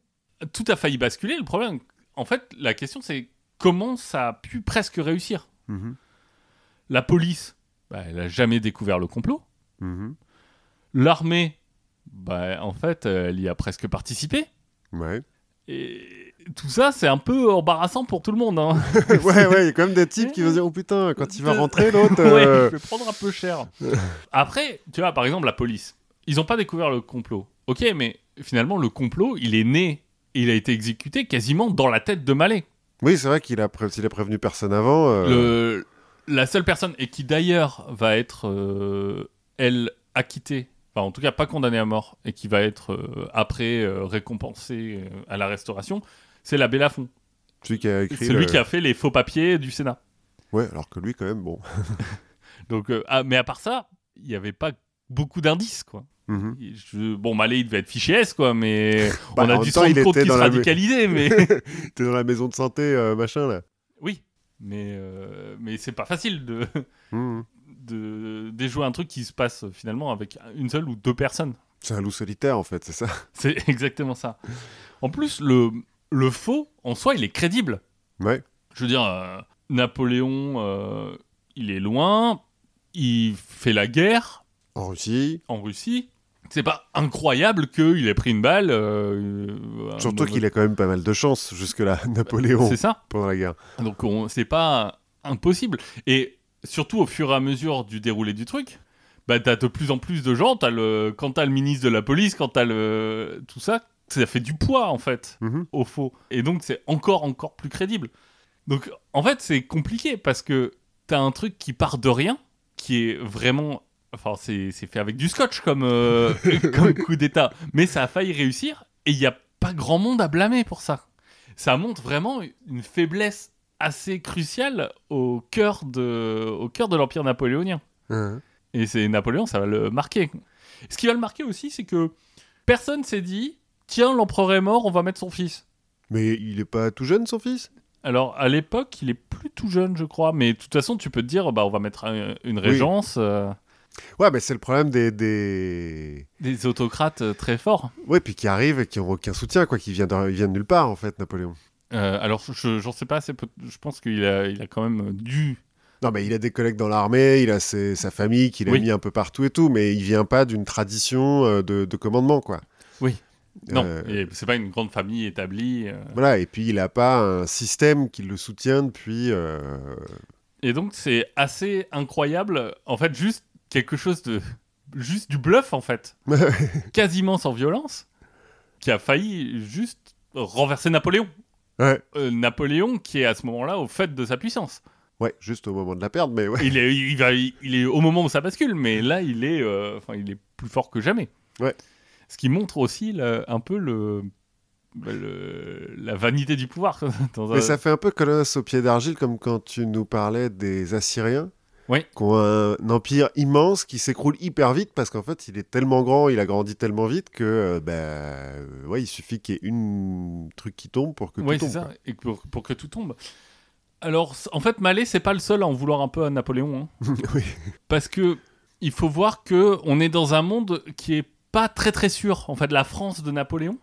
tout a failli basculer. Le problème, en fait, la question, c'est comment ça a pu presque réussir Mhm. La police, bah, elle a jamais découvert le complot. Mhm. L'armée, bah, en fait, elle y a presque participé. Ouais. Et tout ça, c'est un peu embarrassant pour tout le monde. hein. ouais, ouais, il y a quand même des types qui vont dire Oh putain, quand il va rentrer, l'autre. Ouais, euh, je vais prendre un peu cher. Après, tu vois, par exemple, la police. ils n'ont pas découvert le complot. Ok, mais finalement, le complot, il est né et il a été exécuté quasiment dans la tête de Mallet. Oui, c'est vrai qu'il a, pré- s'il a prévenu personne avant. euh, Le, la seule personne, et qui d'ailleurs va être, euh, elle, acquittée, enfin en tout cas pas condamnée à mort, et qui va être euh, après euh, récompensée euh, à la restauration, c'est l'abbé Lafont. Celui qui a écrit. C'est lui le- qui a fait les faux papiers du Sénat. Ouais, alors que lui, quand même, bon. Donc, euh, ah, mais à part ça, il n'y avait pas beaucoup d'indices, quoi. Mhm. Je- bon, Mallet, il devait être fiché S, quoi, mais Bah, on en a même se temps, rendre il compte était qu'il dans se la- radicalisait, mais... T'es dans la maison de santé, euh, machin, là. oui, mais, euh, mais c'est pas facile de, Mhm. De déjouer un truc qui se passe finalement avec une seule ou deux personnes. C'est un loup solitaire, en fait, c'est ça. C'est exactement ça. En plus, le, le faux, en soi, il est crédible. Ouais. Je veux dire, euh, Napoléon, euh, il est loin, il fait la guerre En Russie. en Russie. C'est pas incroyable qu'il ait pris une balle. euh, euh, Surtout qu'il a quand même pas mal de chance jusque-là, Napoléon, C'est ça. pendant la guerre. Donc on- c'est pas impossible. Et surtout au fur et à mesure du déroulé du truc, bah t'as de plus en plus de gens. As le, quand t'as le ministre de la police, quand t'as le tout ça, ça fait du poids en fait Mhm. au faux. Et donc c'est encore encore plus crédible. Donc en fait c'est compliqué parce que t'as un truc qui part de rien, qui est vraiment Enfin, c'est c'est fait avec du scotch comme, euh, comme coup d'état. Mais ça a failli réussir et il n'y a pas grand monde à blâmer pour ça. Ça montre vraiment une faiblesse assez cruciale au cœur de, au cœur de l'Empire napoléonien. Mhm. Et c'est Napoléon, ça va le marquer. Ce qui va le marquer aussi, c'est que personne s'est dit tiens, l'empereur est mort, on va mettre son fils. Mais il est pas tout jeune, son fils? Alors, à l'époque, il est plus tout jeune, je crois. Mais de toute façon, tu peux te dire bah, on va mettre un- une régence. euh, Ouais, mais c'est le problème des... des... des autocrates euh, très forts. Ouais, puis qui arrivent et qui ont aucun soutien, quoi, qui vient de, il vient de nulle part, en fait, Napoléon. Euh, alors, je j'en sais pas assez. Je pense qu'il a, il a quand même dû. Non, mais il a des collègues dans l'armée, il a ses- sa famille qu'il a Oui. mis un peu partout et tout, mais il vient pas d'une tradition euh, de, de commandement, quoi. Oui. Non, Euh, c'est pas une grande famille établie. euh. Voilà, et puis il a pas un système qui le soutient depuis... euh, Et donc, c'est assez incroyable. En fait, juste quelque chose de. Juste du bluff, en fait. Quasiment sans violence. Qui a failli juste renverser Napoléon. Ouais. Euh, Napoléon qui est à ce moment-là au fait de sa puissance. ouais, juste au moment de la perdre, mais ouais. Il est, il, va, il est au moment où ça bascule, mais là, il est, euh, il est plus fort que jamais. Ouais. Ce qui montre aussi là, un peu le, bah, le- la vanité du pouvoir. dans un- Mais ça fait un peu colosse au pied d'argile, comme quand tu nous parlais des Assyriens. Oui. Qui ont un empire immense qui s'écroule hyper vite parce qu'en fait, il est tellement grand, il a grandi tellement vite que, euh, bah, euh, ouais, il suffit qu'il y ait une truc qui tombe pour que tout tombe. ça, et pour, pour que tout tombe. Alors, en fait, Mallet, c'est pas le seul à en vouloir un peu à Napoléon. hein. oui. parce que il faut voir que on est dans un monde qui est pas très très sûr. En fait, la France de Napoléon,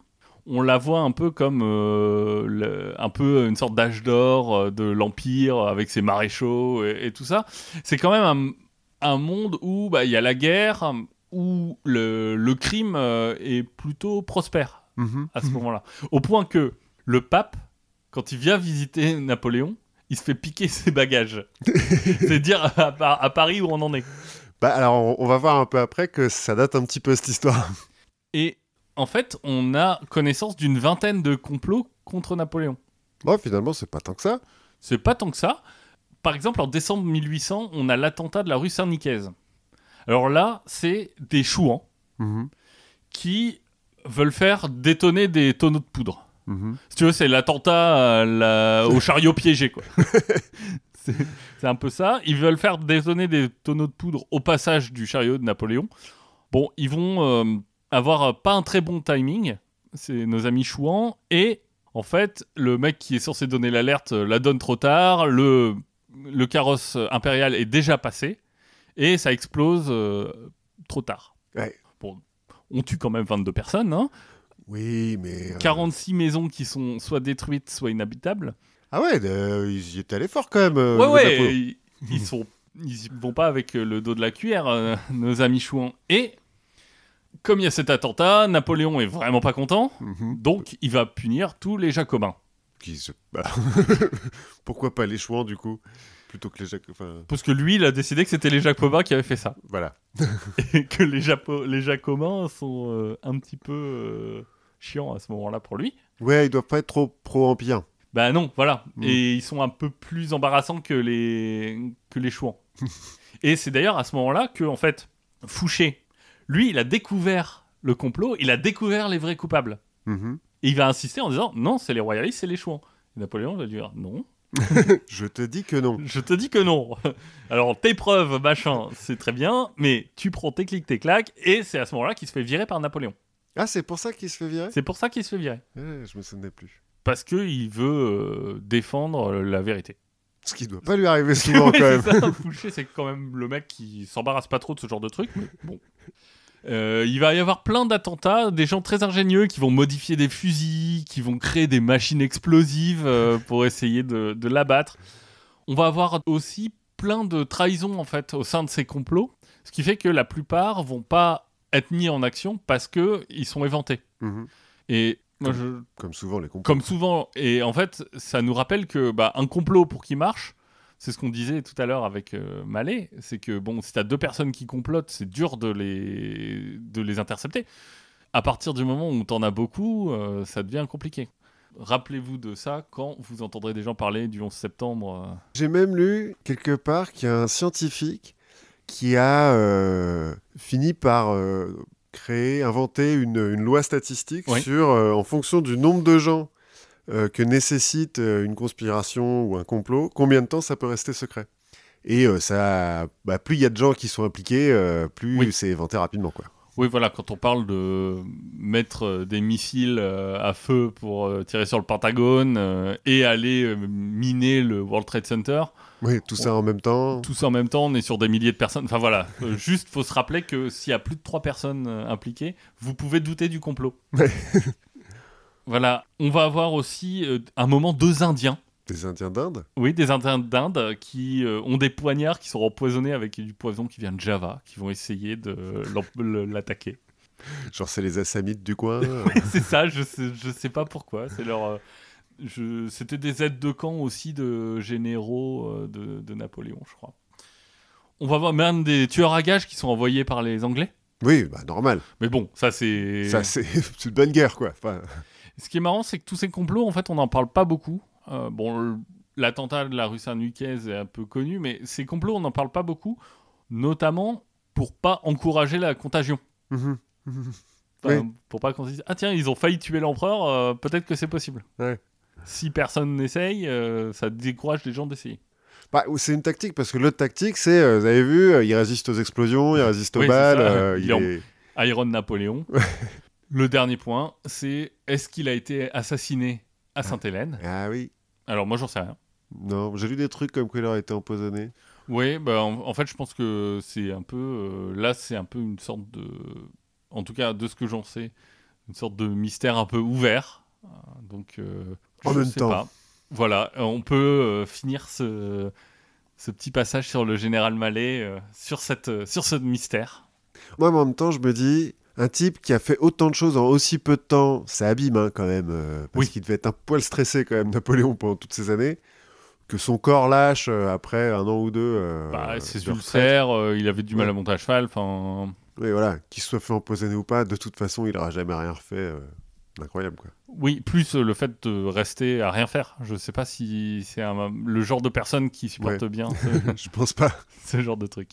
on la voit un peu comme euh, le- un peu une sorte d'âge d'or euh, de l'empire avec ses maréchaux et, et tout ça. C'est quand même un, un monde où bah, il y a la guerre, où le, le crime euh, est plutôt prospère Mhm. à ce moment-là. Au point que le pape, quand il vient visiter Napoléon, il se fait piquer ses bagages. C'est dire à, à- Paris où on en est. Bah, alors, on, on va voir un peu après que ça date un petit peu cette histoire. Et en fait, on a connaissance d'une vingtaine de complots contre Napoléon. Bon, finalement, c'est pas tant que ça. C'est pas tant que ça. Par exemple, en décembre 1800, on a l'attentat de la rue Saint-Nicaise. Alors là, c'est des chouans Mhm. qui veulent faire détonner des tonneaux de poudre. Mhm. Si tu veux, c'est l'attentat la- au chariot piégé, quoi. c'est c'est un peu ça. Ils veulent faire détonner des tonneaux de poudre au passage du chariot de Napoléon. Bon, ils vont euh, avoir euh, pas un très bon timing. C'est nos amis chouans. Et en fait, le mec qui est censé donner l'alerte euh, la donne trop tard. Le, le carrosse euh, impérial est déjà passé. Et ça explose euh, trop tard. Ouais. Bon, on tue quand même 22 personnes, hein. Oui, mais. euh, 46 maisons qui sont soit détruites, soit inhabitables. Ah ouais, euh, ils y étaient allés fort quand même. ouais, ouais, ils, ils sont, ils vont pas avec le dos de la cuillère, nos amis chouans. Et comme il y a cet attentat, Napoléon est vraiment pas content, Mhm. donc il va punir tous les Jacobins. Qui se- bah, Pourquoi pas les chouans du coup Plutôt que les Jac- enfin, Parce que lui, il a décidé que c'était les Jacobins qui avaient fait ça. Voilà. et que les, Japo les Jacobins sont euh, un petit peu euh, chiants à ce moment-là pour lui. Ouais, ils doivent pas être trop pro-empire. Bah non, voilà. Mm. Et ils sont un peu plus embarrassants que les, que les chouans. et c'est d'ailleurs à ce moment-là que, en fait, Fouché, lui, il a découvert le complot, il a découvert les vrais coupables. Mhm. Et il va insister en disant non, c'est les royalistes, c'est les chouans. Et Napoléon va dire non, Je te dis que non. je te dis que non. Alors tes preuves, machin, c'est très bien, mais tu prends tes clics, tes claques, et c'est à ce moment-là qu'il se fait virer par Napoléon. Ah, c'est pour ça qu'il se fait virer? C'est pour ça qu'il se fait virer. Ouais, Je me souvenais plus. Parce qu'il veut euh, défendre euh, la vérité. Ce qui doit pas lui arriver souvent Ouais, quand même. c'est ça, Fouché, c'est quand même le mec qui s'embarrasse pas trop de ce genre de truc, mais bon. Euh, il va y avoir plein d'attentats, des gens très ingénieux qui vont modifier des fusils, qui vont créer des machines explosives euh, pour essayer de, de l'abattre. On va avoir aussi plein de trahisons en fait au sein de ces complots, ce qui fait que la plupart vont pas être mis en action parce que ils sont éventés. Mhm. Et moi, je, Comme souvent les complots. comme souvent, et en fait, ça nous rappelle que bah, un complot pour qu'il marche, c'est ce qu'on disait tout à l'heure avec euh, Mallet, c'est que bon, si t'as deux personnes qui complotent, c'est dur de les, de les intercepter. À partir du moment où t'en as beaucoup, euh, ça devient compliqué. Rappelez-vous de ça quand vous entendrez des gens parler du 11 septembre. euh. J'ai même lu quelque part qu'il y a un scientifique qui a euh, fini par créer, inventer une, une loi statistique Oui. sur, en fonction du nombre de gens euh, que nécessite euh, une conspiration ou un complot, combien de temps ça peut rester secret? Et euh, ça, bah, plus il y a de gens qui sont impliqués, euh, plus Oui. c'est éventé rapidement. Quoi. Oui, voilà, quand on parle de mettre des missiles à feu pour tirer sur le Pentagone et aller miner le World Trade Center, Oui, tout ça en même temps. tout ça en même temps, on est sur des milliers de personnes. Enfin voilà, Euh, juste faut se rappeler que s'il y a plus de trois personnes impliquées, vous pouvez douter du complot. Voilà, on va avoir aussi euh, un moment deux Indiens. Des Indiens d'Inde? Oui, des Indiens d'Inde qui euh, ont des poignards qui sont empoisonnés avec du poison qui vient de Java, qui vont essayer de l'attaquer. Genre, c'est les Assamites du coin. Oui, c'est ça, je sais, je sais pas pourquoi. C'est leur. euh, je- C'était des aides de camp aussi de généraux euh, de, de Napoléon, je crois. On va voir même des tueurs à gages qui sont envoyés par les Anglais? oui, bah, normal. Mais bon, ça c'est. Ça, c'est c'est une bonne guerre, quoi. Enfin, Ce qui est marrant, c'est que tous ces complots, en fait, on n'en parle pas beaucoup. Euh, bon, l'attentat de la rue Saint-Nuquez est un peu connu, mais ces complots, on n'en parle pas beaucoup, notamment pour pas encourager la contagion. Enfin, Oui. Pour pas qu'on se dise ah tiens ils ont failli tuer l'empereur, euh, peut-être que c'est possible. Ouais. Si personne n'essaye, euh, ça décourage les gens d'essayer. Bah, c'est une tactique, parce que l'autre tactique, c'est, euh, vous avez vu, il résiste aux explosions, il résiste aux Oui, balles, Il est... Iron Napoléon. Le dernier point, c'est est-ce qu'il a été assassiné à Sainte-Hélène? Ah oui, Alors moi j'en sais rien. non, j'ai lu des trucs comme qu'il aurait été empoisonné. Oui, bah, en, en fait je pense que c'est un peu euh, là c'est un peu une sorte de, en tout cas de ce que j'en sais, une sorte de mystère un peu ouvert. Euh, Donc euh, En je même sais temps. pas. Voilà, on peut euh, finir ce, ce petit passage sur le général Mallet, sur, cette, sur ce mystère. Moi, en même temps, je me dis, un type qui a fait autant de choses en aussi peu de temps, ça abîme hein, quand même, euh, parce Oui. qu'il devait être un poil stressé quand même, Napoléon, pendant toutes ces années. Que son corps lâche euh, après un an ou deux. euh, bah, ses ulcères, il avait du mal Ouais. à monter à cheval, enfin... Oui, voilà, qu'il soit fait empoisonner ou pas, de toute façon, il n'aura jamais rien refait. incroyable, quoi. Oui, plus le fait de rester à rien faire. Je sais pas si c'est le genre de personne qui supporte Ouais. bien ce, je pense pas. ce genre de truc.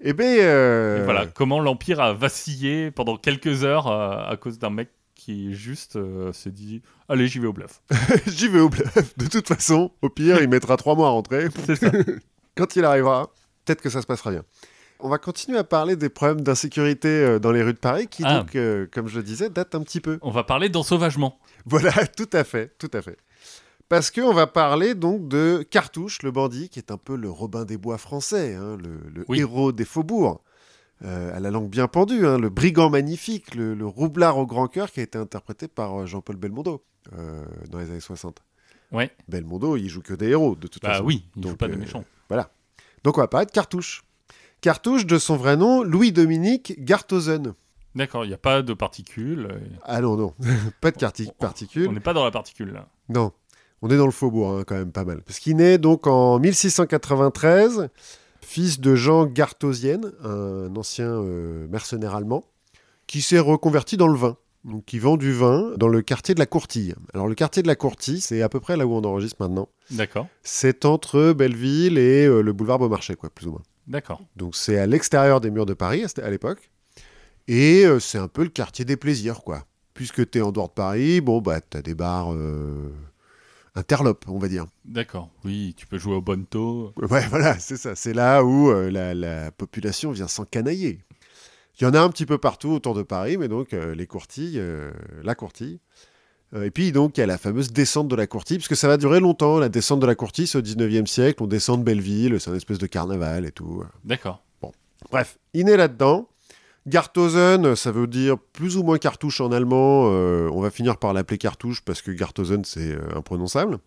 Eh bien, euh, Et voilà, comment l'Empire a vacillé pendant quelques heures euh, à cause d'un mec qui juste euh, s'est dit Allez, j'y vais au bluff. j'y vais au bluff. De toute façon, au pire, il mettra trois mois à rentrer. C'est ça. Quand il arrivera, peut-être que ça se passera bien. On va continuer à parler des problèmes d'insécurité dans les rues de Paris, qui Ah. donc, euh, comme je le disais, datent un petit peu. On va parler d'ensauvagement. Voilà, tout à fait, tout à fait. Parce qu'on va parler donc de Cartouche, le bandit, qui est un peu le Robin des Bois français, hein, le, le Oui. héros des faubourgs, euh, à la langue bien pendue, hein, le brigand magnifique, le, le roublard au grand cœur, qui a été interprété par euh, Jean-Paul Belmondo euh, dans les années 60. Ouais. Belmondo, il joue que des héros, de toute Bah façon. oui, il joue Donc, pas de euh, méchant. Donc on va parler de Cartouche. Cartouche, de son vrai nom, Louis-Dominique Gartozen. D'accord, il n'y a pas de particules. Ah non, non, pas de particules. On n'est pas dans la particule là. Non, on est dans le faubourg hein, quand même pas mal. Parce qu'il naît donc en 1693, fils de Jean Gartosienne, un ancien euh, mercenaire allemand, qui s'est reconverti dans le vin. Donc, qui vend du vin dans le quartier de la Courtille. Alors, le quartier de la Courtille, c'est à peu près là où on enregistre maintenant. D'accord. C'est entre Belleville et euh, le boulevard Beaumarchais, quoi, plus ou moins. D'accord. Donc, c'est à l'extérieur des murs de Paris à, l'époque. Et euh, c'est un peu le quartier des plaisirs, quoi. Puisque tu es en dehors de Paris, bon, bah, tu as des bars euh, interlopes, on va dire. D'accord. Oui, tu peux jouer au bonto. Ouais, voilà, c'est ça. C'est là où euh, la, la population vient s'encanailler. Il y en a un petit peu partout autour de Paris, mais donc euh, les courtilles, euh, la courtille. Et puis donc il y a la fameuse descente de la courtille, parce que ça va durer longtemps. La descente de la courtille, c'est au 19e siècle. On descend de Belleville, c'est une espèce de carnaval et tout. D'accord. Bref, il est là-dedans. Gartosen, ça veut dire plus ou moins cartouche en allemand. euh, on va finir par l'appeler cartouche parce que Gartosen, c'est euh, imprononçable.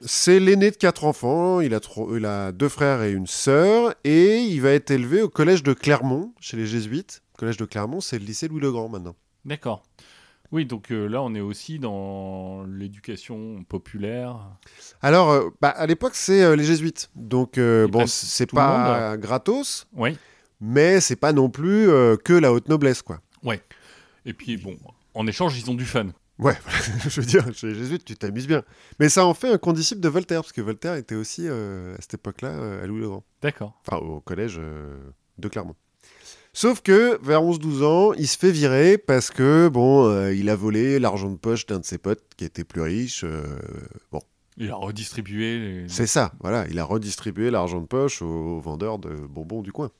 C'est l'aîné de quatre enfants. Il a, tro- il a deux frères et une sœur. Et il va être élevé au collège de Clermont, chez les Jésuites. Le collège de Clermont, c'est le lycée Louis-le-Grand maintenant. D'accord. Oui, donc euh, là, on est aussi dans l'éducation populaire. Alors, euh, bah, à l'époque, c'est euh, les Jésuites. Donc, bon, c'est pas gratos, Oui. Mais c'est pas non plus euh, que la haute noblesse, quoi. Et puis, bon, en échange, ils ont du fun. Ouais, je veux dire, chez jésuites, tu t'amuses bien. Mais ça en fait un condisciple de Voltaire, parce que Voltaire était aussi, euh, à cette époque-là, euh, à Louis-le-Grand. D'accord. Enfin, au collège de Clermont. Sauf que, vers 11-12 ans, il se fait virer parce que, bon, euh, il a volé l'argent de poche d'un de ses potes qui était plus riche. euh, bon, Il a redistribué. les- c'est ça, voilà. Il a redistribué l'argent de poche aux vendeurs de bonbons du coin.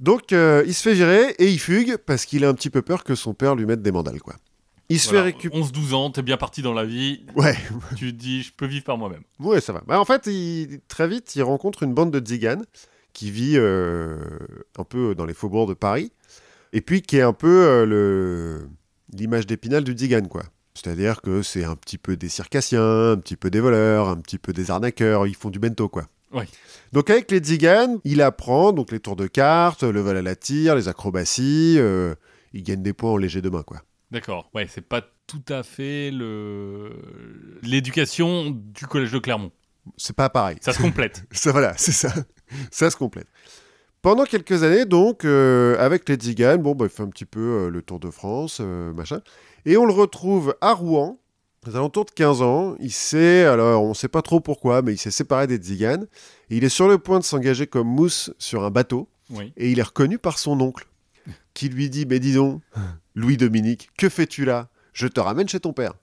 Donc, euh, il se fait virer et il fugue parce qu'il a un petit peu peur que son père lui mette des mandales, quoi. Il se Voilà, fait récupérer. 11-12 ans, t'es bien parti dans la vie. Ouais, tu te dis, je peux vivre par moi-même. Ouais, ça va. Bah, en fait, il- très vite, il rencontre une bande de tziganes qui vit euh, un peu dans les faubourgs de Paris, et puis qui est un peu euh, le l'image d'épinal du tzigane, quoi. C'est-à-dire que c'est un petit peu des circassiens, un petit peu des voleurs, un petit peu des arnaqueurs, ils font du bento, quoi. Ouais. Donc avec les tziganes, il apprend donc les tours de cartes, le vol à la tire, les acrobaties, euh, il gagne des points en léger de main, quoi. D'accord. Ouais, c'est pas tout à fait le l'éducation du collège de Clermont. C'est pas pareil. Ça se complète. Ça, voilà, c'est ça. ça se complète. Pendant quelques années, donc, euh, avec les Tziganes, bon, bah, il fait un petit peu euh, le Tour de France, machin. Et on le retrouve à Rouen, aux alentours de 15 ans. Il s'est, alors, on sait pas trop pourquoi, mais il s'est séparé des Tziganes. Et il est sur le point de s'engager comme mousse sur un bateau. oui. Et il est reconnu par son oncle, qui lui dit Mais dis donc, Louis-Dominique, que fais-tu là? Je te ramène chez ton père.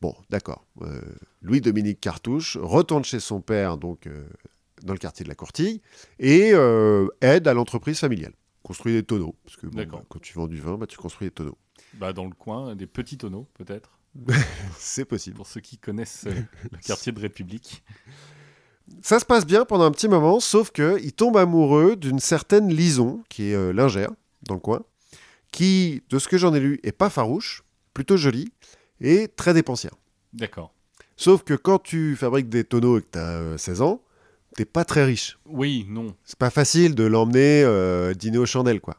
Bon, d'accord. Euh, Louis-Dominique Cartouche retourne chez son père, donc euh, dans le quartier de la Courtille, et euh, aide à l'entreprise familiale. Construit des tonneaux. Parce que bon, bah, quand tu vends du vin, bah, tu construis des tonneaux. Bah, dans le coin, des petits tonneaux, peut-être. C'est possible. Pour ceux qui connaissent euh, le quartier de République. Ça se passe bien pendant un petit moment, sauf que il tombe amoureux d'une certaine Lison, qui est euh, lingère, dans le coin, qui, de ce que j'en ai lu, est pas farouche, plutôt jolie, et très dépensière. D'accord. Sauf que quand tu fabriques des tonneaux et que tu as 16 ans, t'es pas très riche. Oui, non. C'est pas facile de l'emmener euh, dîner aux chandelles, quoi.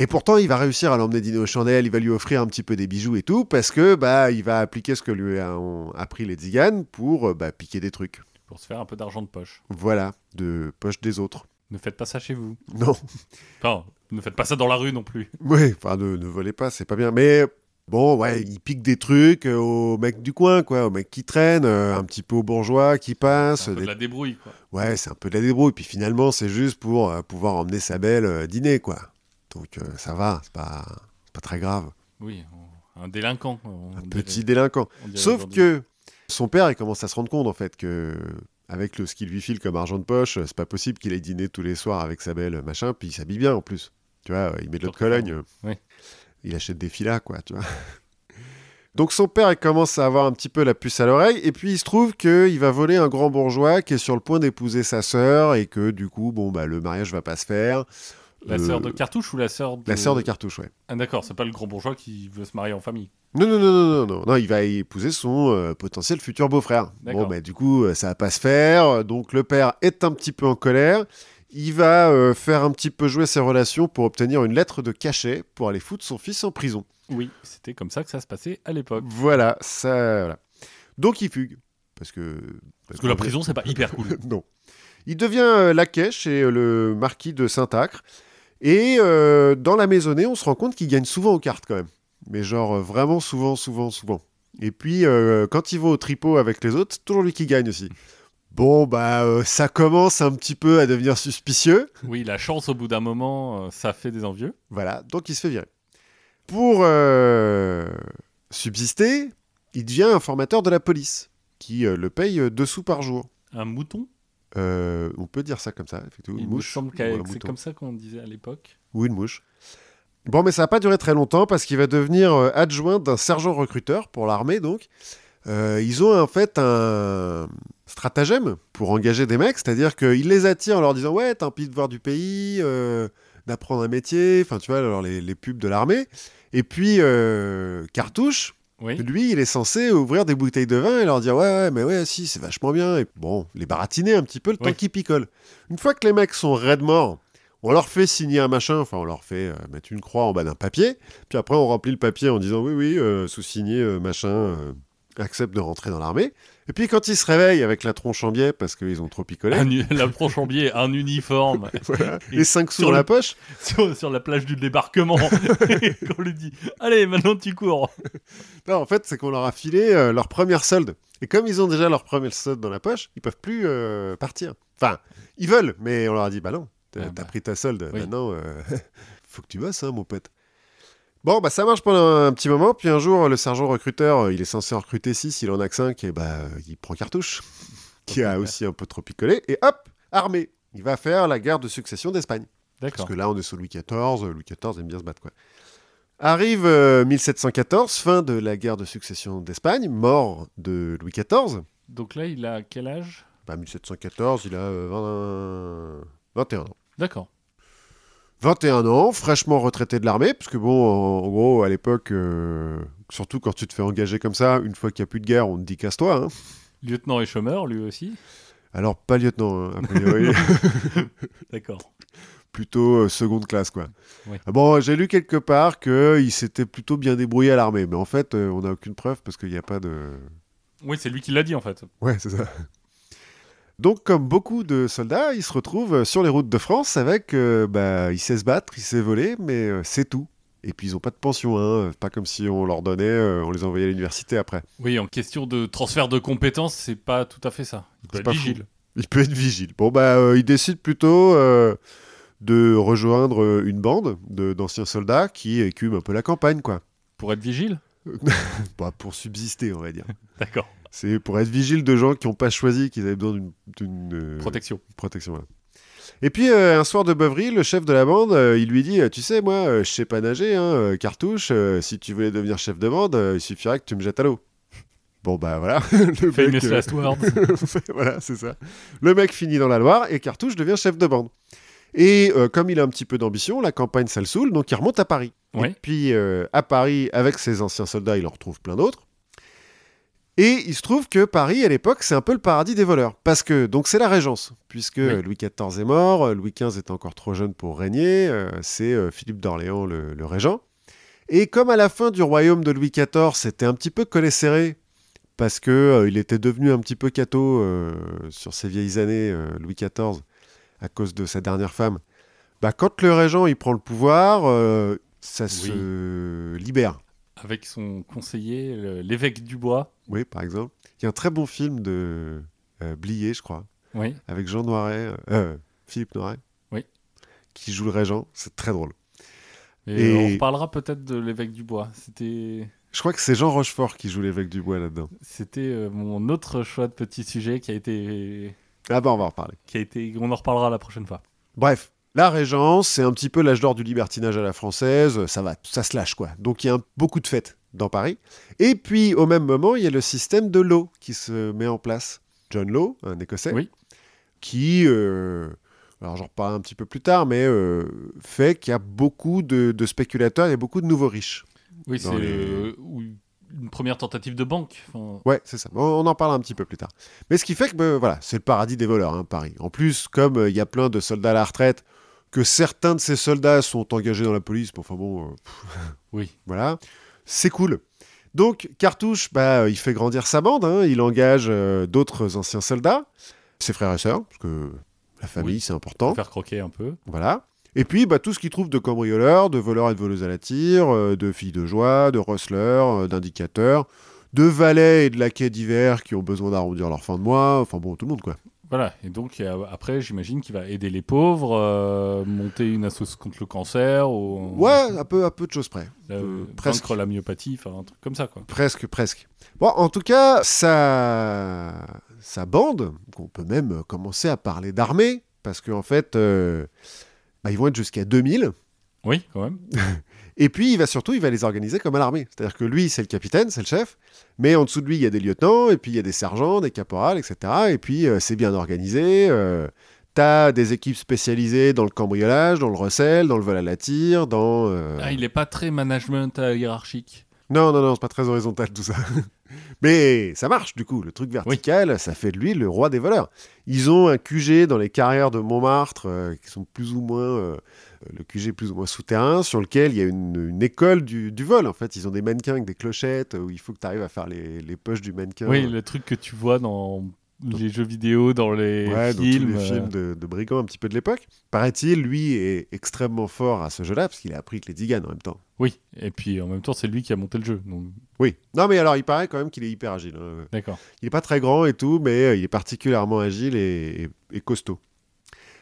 Et pourtant, il va réussir à l'emmener dîner aux chandelles, il va lui offrir un petit peu des bijoux et tout, parce que bah, il va appliquer ce que lui ont appris les tziganes pour euh, bah, piquer des trucs. Pour se faire un peu d'argent de poche. Voilà, de poche des autres. Ne faites pas ça chez vous. Non, Enfin, ne faites pas ça dans la rue non plus. oui, enfin, ne, ne volez pas, c'est pas bien. Mais bon, ouais, il pique des trucs euh, aux mecs du coin, quoi, aux mecs qui traînent, euh, un petit peu aux bourgeois qui passent. C'est un peu des- de la débrouille, quoi. Ouais, c'est un peu de la débrouille. Puis finalement, c'est juste pour euh, pouvoir emmener sa belle euh, dîner, quoi. Donc euh, ça va, c'est pas, pas très grave. Oui, on- un délinquant. on Un petit délinquant. Sauf que son père, il commence à se rendre compte, en fait, que avec le, ce qu'il lui file comme argent de poche, c'est pas possible qu'il aille dîner tous les soirs avec sa belle, machin. Puis il s'habille bien, en plus. Tu vois, il met de l'eau de Cologne. Oui. Il achète des filas, quoi, tu vois. Donc son père, il commence à avoir un petit peu la puce à l'oreille, et puis il se trouve qu'il va voler un grand bourgeois qui est sur le point d'épouser sa sœur, et que du coup, bon, bah, le mariage va pas se faire. La sœur de Cartouche ou la sœur de... La sœur de Cartouche, ouais. Ah d'accord, c'est pas le grand bourgeois qui veut se marier en famille. Non, non, non, non, non, non, non, il va épouser son euh, potentiel futur beau-frère. Bon, D'accord. bah, du coup, euh, ça va pas se faire, donc le père est un petit peu en colère. Il va euh, faire un petit peu jouer ses relations pour obtenir une lettre de cachet pour aller foutre son fils en prison. Oui, c'était comme ça que ça se passait à l'époque. Voilà, ça. voilà. Donc il fugue. Parce que. Parce que la prison, c'est pas hyper cool. non. Il devient euh, laquais chez le marquis de Saint-Acre. Et euh, dans la maisonnée, on se rend compte qu'il gagne souvent aux cartes quand même. Mais genre euh, vraiment souvent, souvent, souvent. Et puis euh, quand il va au tripot avec les autres, c'est toujours lui qui gagne aussi. Bon, bah euh, ça commence un petit peu à devenir suspicieux. Oui, la chance, au bout d'un moment, ça fait des envieux. Voilà, donc il se fait virer. Pour subsister, il devient informateur de la police, qui le paye deux sous par jour. Un mouton? Euh, on peut dire ça comme ça, effectivement. Une mouche. semble c'est comme ça qu'on disait à l'époque. Ou une mouche. Bon, mais ça va pas durer très longtemps parce qu'il va devenir euh, adjoint d'un sergent recruteur pour l'armée, donc. Euh, ils ont en fait un stratagème pour engager des mecs, c'est-à-dire qu'ils les attirent en leur disant Ouais, t'as envie de voir du pays, euh, d'apprendre un métier, enfin, tu vois, alors les, les pubs de l'armée. Et puis, Cartouche, Oui. lui, il est censé ouvrir des bouteilles de vin et leur dire ouais, ouais, mais ouais, si, c'est vachement bien. Et bon, les baratiner un petit peu le Oui. temps qu'ils picolent. Une fois que les mecs sont raides morts, on leur fait signer un machin, enfin, on leur fait euh, mettre une croix en bas d'un papier. Puis après, on remplit le papier en disant oui, oui, euh, sous-signé, euh, machin, accepte de rentrer dans l'armée. Et puis quand ils se réveillent avec la tronche en biais parce qu'ils ont trop picolé, Un u- L'approche en biais, un uniforme voilà, Et et 5 sous sur la poche. sur, sur la plage du débarquement. Qu'on lui dit Allez, maintenant tu cours. Non, en fait, c'est qu'on leur a filé euh, leur première solde. Et comme ils ont déjà leur première solde dans la poche, ils peuvent plus euh, partir. Enfin, ils veulent, mais on leur a dit bah non, t'as Ah bah. pris ta solde. Oui. Maintenant, euh, faut que tu bosses, hein, mon pote. Bon, bah ça marche pendant un petit moment, puis un jour, le sergent recruteur, euh, il est censé en recruter 6, il en a que 5, et bah, euh, il prend cartouche, qui a aussi un peu trop picolé, et hop, armé. Il va faire la guerre de succession d'Espagne. Parce que là, on est sous Louis XIV. euh, Louis XIV aime bien se battre, quoi. Arrive euh, 1714, fin de la guerre de succession d'Espagne, mort de Louis XIV. Donc là, il a quel âge? Bah, 1714, il a euh, 20 21 ans. D'accord. 21 ans, fraîchement retraité de l'armée, parce que bon, en, gros, à l'époque, euh, surtout quand tu te fais engager comme ça, une fois qu'il n'y a plus de guerre, on te dit casse-toi. hein. Lieutenant et chômeur, lui aussi? Alors, pas lieutenant, hein, a priori. D'accord. plutôt euh, seconde classe quoi. Ah Bon, j'ai lu quelque part qu'il s'était plutôt bien débrouillé à l'armée, mais en fait, euh, on n'a aucune preuve parce qu'il n'y a pas de. Oui, c'est lui qui l'a dit en fait. Ouais, c'est ça. Donc, comme beaucoup de soldats, il se retrouve sur les routes de France avec, euh, bah, il sait se battre, il sait voler, mais euh, c'est tout. Et puis ils ont pas de pension, hein. pas comme si on leur donnait, euh, on les envoyait à l'université après. Oui, en question de transfert de compétences, c'est pas tout à fait ça. Il peut être vigile. Il peut être vigile. Bon bah, euh, il décide plutôt euh, de rejoindre euh, une bande de- d'anciens soldats qui écument un peu la campagne, quoi. Pour être vigile? Bah, pour subsister, on va dire. D'accord. C'est pour être vigile de gens qui n'ont pas choisi qu'ils avaient besoin d'une- euh, Protection. protection. voilà. Et puis euh, un soir de beuverie, le chef de la bande, euh, il lui dit Tu sais, moi, euh, je sais pas nager, hein, cartouche. si tu voulais devenir chef de bande, il suffirait que tu me jettes à l'eau. Bon, bah voilà. le mec, last voilà, c'est ça. Le mec finit dans la Loire et Cartouche devient chef de bande. Et comme il a un petit peu d'ambition, la campagne, ça le saoule, donc il remonte à Paris. Ouais. Et puis à Paris, avec ses anciens soldats, il en retrouve plein d'autres. Et il se trouve que Paris, à l'époque, c'est un peu le paradis des voleurs. Parce que, donc c'est la Régence, puisque Oui. Louis XIV est mort, Louis XV est encore trop jeune pour régner, euh, c'est euh, Philippe d'Orléans le, le régent. Et comme à la fin du royaume de Louis XIV, c'était un petit peu collé serré, parce que euh, il était devenu un petit peu cato euh, sur ses vieilles années, Louis XIV, à cause de sa dernière femme. Bah, quand le régent il prend le pouvoir, ça se libère. Avec son conseiller, le- l'évêque du Bois. Oui, par exemple. Il y a un très bon film de euh, Blier, je crois, Oui. avec Jean Noiret, euh, Philippe Noiret, Oui. qui joue le régent. C'est très drôle. Et, Et- on reparlera peut-être de l'évêque du Bois. C'était. Je crois que c'est Jean Rochefort qui joue l'évêque du bois là-dedans. C'était euh, mon autre choix de petit sujet qui a été, Ah bah on va en reparler. qui a été, on en reparlera la prochaine fois. Bref, la Régence, c'est un petit peu l'âge d'or du libertinage à la française, ça va, ça se lâche quoi. Donc il y a un- beaucoup de fêtes dans Paris. Et puis au même moment, il y a le système de l'eau qui se met en place. John Law, un Écossais, Oui. qui, euh, alors j'en reparlerai un petit peu plus tard, mais euh, fait qu'il y a beaucoup de, de spéculateurs, a beaucoup de nouveaux riches. Oui, c'est les- euh, une première tentative de banque. Enfin, Ouais, c'est ça. On, on en parlera un petit peu plus tard. Mais ce qui fait que ben, voilà, c'est le paradis des voleurs, hein, Paris. En plus, comme il y a plein de soldats à la retraite, que certains de ces soldats sont engagés dans la police, mais enfin bon, euh, oui. voilà, c'est cool. Donc, Cartouche, bah, euh, il fait grandir sa bande, hein, il engage euh, d'autres anciens soldats, ses frères et sœurs, parce que La famille, Oui. c'est important. Faire croquer un peu. Voilà. Et puis, bah, tout ce qu'ils trouvent de cambrioleurs, de voleurs et de voleuses à la tire, euh, de filles de joie, de rustlers, euh, d'indicateurs, de valets et de laquais divers qui ont besoin d'arrondir leur fin de mois. Enfin bon, tout le monde, quoi. Voilà, et donc après, j'imagine qu'il va aider les pauvres, euh, monter une association contre le cancer, ou Ouais, un peu, un peu de choses près. euh, euh, presque. vaincre la myopathie, enfin un truc comme ça, quoi. Presque, presque. Bon, en tout cas, sa, sa bande, on peut même commencer à parler d'armée, parce qu'en fait, euh, bah, ils vont être jusqu'à 2000. Oui, quand même. Et puis, il va surtout, il va les organiser comme à l'armée. C'est-à-dire que lui, c'est le capitaine, c'est le chef, mais en dessous de lui, il y a des lieutenants, et puis il y a des sergents, des caporales, etc. Et puis, euh, c'est bien organisé. Euh, T'as des équipes spécialisées dans le cambriolage, dans le recel, dans le vol à la tire, dans... euh, Ah, il est pas très management euh, hiérarchique. Non, non, non, c'est pas très horizontal tout ça. Mais ça marche du coup, le truc vertical, ça fait de lui le roi des voleurs. Ils ont un QG dans les carrières de Montmartre euh, qui sont plus ou moins euh, le QG plus ou moins souterrain sur lequel il y a une, une école du, du vol en fait. Ils ont des mannequins avec des clochettes où il faut que tu arrives à faire les, les poches du mannequin. Oui, le truc que tu vois dans les jeux vidéo, dans les Ouais, dans films. tous les euh, films de, de brigands un petit peu de l'époque. Paraît-il, lui est extrêmement fort à ce jeu-là parce qu'il a appris que les Digan en même temps. Oui, et puis en même temps, c'est lui qui a monté le jeu. Donc, Oui. Non mais alors il paraît quand même qu'il est hyper agile. hein. d'accord. Il est pas très grand et tout, mais euh, il est particulièrement agile et, et- et costaud.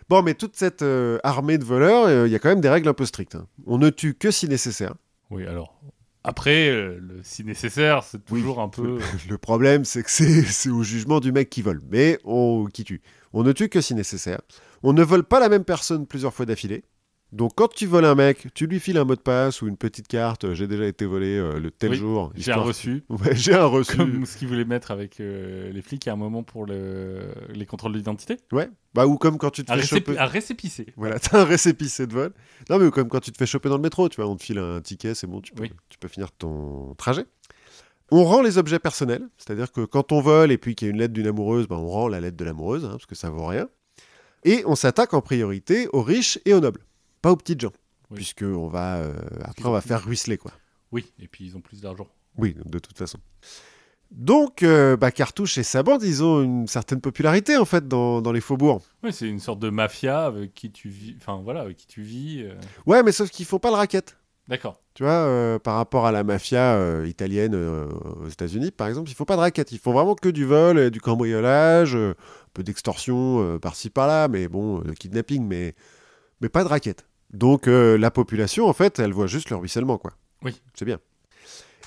Bon, mais toute cette euh, armée de voleurs, euh, il y a quand même des règles un peu strictes. hein. On ne tue que si nécessaire. Oui, alors. Après, euh, le- si nécessaire, c'est Oui. toujours un peu. Le problème, c'est que c'est c'est au jugement du mec qui vole, mais on qui tue. On ne tue que si nécessaire. On ne vole pas la même personne plusieurs fois d'affilée. Donc quand tu voles un mec, tu lui files un mot de passe ou une petite carte. euh, J'ai déjà été volé euh, le tel Oui, jour. J'ai un reçu. Ouais, j'ai un reçu. Comme ce qu'ils voulaient mettre avec euh, les flics à un moment pour le... les contrôles d'identité. Ouais. Bah ou comme quand tu te fais choper. à récépissé. Voilà, t'as un récépissé de vol. Non, mais comme quand tu te fais choper dans le métro, tu vois, on te file un ticket, c'est bon, tu peux, Oui. tu peux finir ton trajet. On rend les objets personnels, c'est-à-dire que quand on vole et puis qu'il y a une lettre d'une amoureuse, ben, on rend la lettre de l'amoureuse, hein, parce que ça vaut rien. Et on s'attaque en priorité aux riches et aux nobles, pas aux petites gens, Oui. puisque on va euh, après on va faire ruisseler quoi. Oui, et puis ils ont plus d'argent. Oui, de toute façon. Donc, euh, bah, Cartouche et sa bande, ils ont une certaine popularité en fait dans, dans les faubourgs. Oui, c'est une sorte de mafia avec qui tu vis. Enfin voilà, avec qui tu vis. euh. Ouais, mais sauf qu'ils font pas le racket. D'accord. Tu vois, euh, par rapport à la mafia italienne aux États-Unis, par exemple, il faut pas de racket. Ils font vraiment que du vol, et du cambriolage, un peu d'extorsion par-ci par-là, mais bon, euh, kidnapping, mais, mais pas de racket. Donc euh, la population, en fait, elle voit juste le ruissellement, quoi. Oui. C'est bien.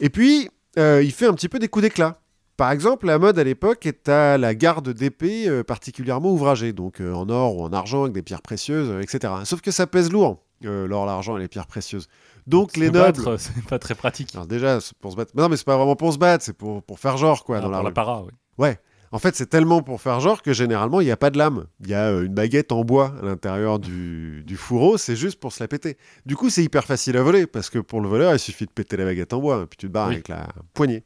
Et puis, euh, il fait un petit peu des coups d'éclat. Par exemple, la mode à l'époque est à la garde d'épée euh, particulièrement ouvragée, donc en or ou en argent avec des pierres précieuses, etc. Sauf que ça pèse lourd, l'or, l'argent et les pierres précieuses. Donc les Se nobles, battre, c'est pas très pratique. alors déjà, c'est pour se battre. Non, mais c'est pas vraiment pour se battre, c'est pour, pour faire genre, quoi, Ah, dans pour la para, oui. En fait, c'est tellement pour faire genre que généralement, il n'y a pas de lame. Il y a euh, une baguette en bois à l'intérieur du, du fourreau, c'est juste pour se la péter. Du coup, c'est hyper facile à voler, parce que pour le voleur, il suffit de péter la baguette en bois, hein, puis tu te barres Oui. avec la poignée.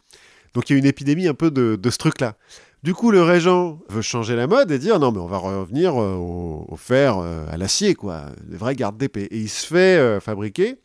Donc il y a une épidémie un peu de, de ce truc-là. Du coup, le régent veut changer la mode et dire non, mais on va revenir euh, au, au fer, euh, à l'acier, quoi, des vrais gardes d'épée. Et il se fait euh, fabriquer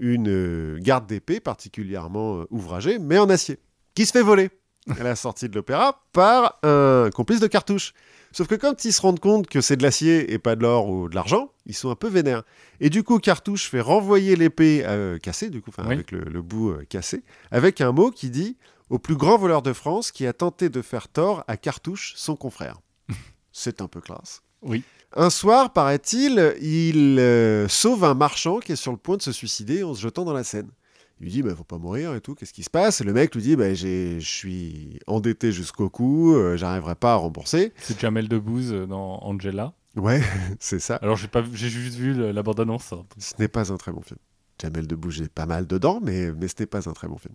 une euh, garde d'épée particulièrement euh, ouvragée, mais en acier, qui se fait voler à la sortie de l'opéra par un complice de cartouche. Sauf que quand ils se rendent compte que c'est de l'acier et pas de l'or ou de l'argent, ils sont un peu vénères. Et du coup, Cartouche fait renvoyer l'épée euh, cassée, du coup, Oui. avec le, le bout euh, cassé, avec un mot qui dit au plus grand voleur de France qui a tenté de faire tort à Cartouche, son confrère. c'est un peu classe. Oui. Un soir, paraît-il, il euh, sauve un marchand qui est sur le point de se suicider en se jetant dans la Seine. Il lui dit, bah, faut pas mourir et tout, qu'est-ce qui se passe? Et le mec lui dit, bah, je suis endetté jusqu'au cou, euh, j'arriverai pas à rembourser. C'est Jamel Debbouze euh, dans Angela. Ouais, c'est ça. Alors j'ai pas, vu- j'ai juste vu le- la bande-annonce. hein. Ce n'est pas un très bon film. Jamel Debbouze est pas mal dedans, mais, mais ce n'est pas un très bon film.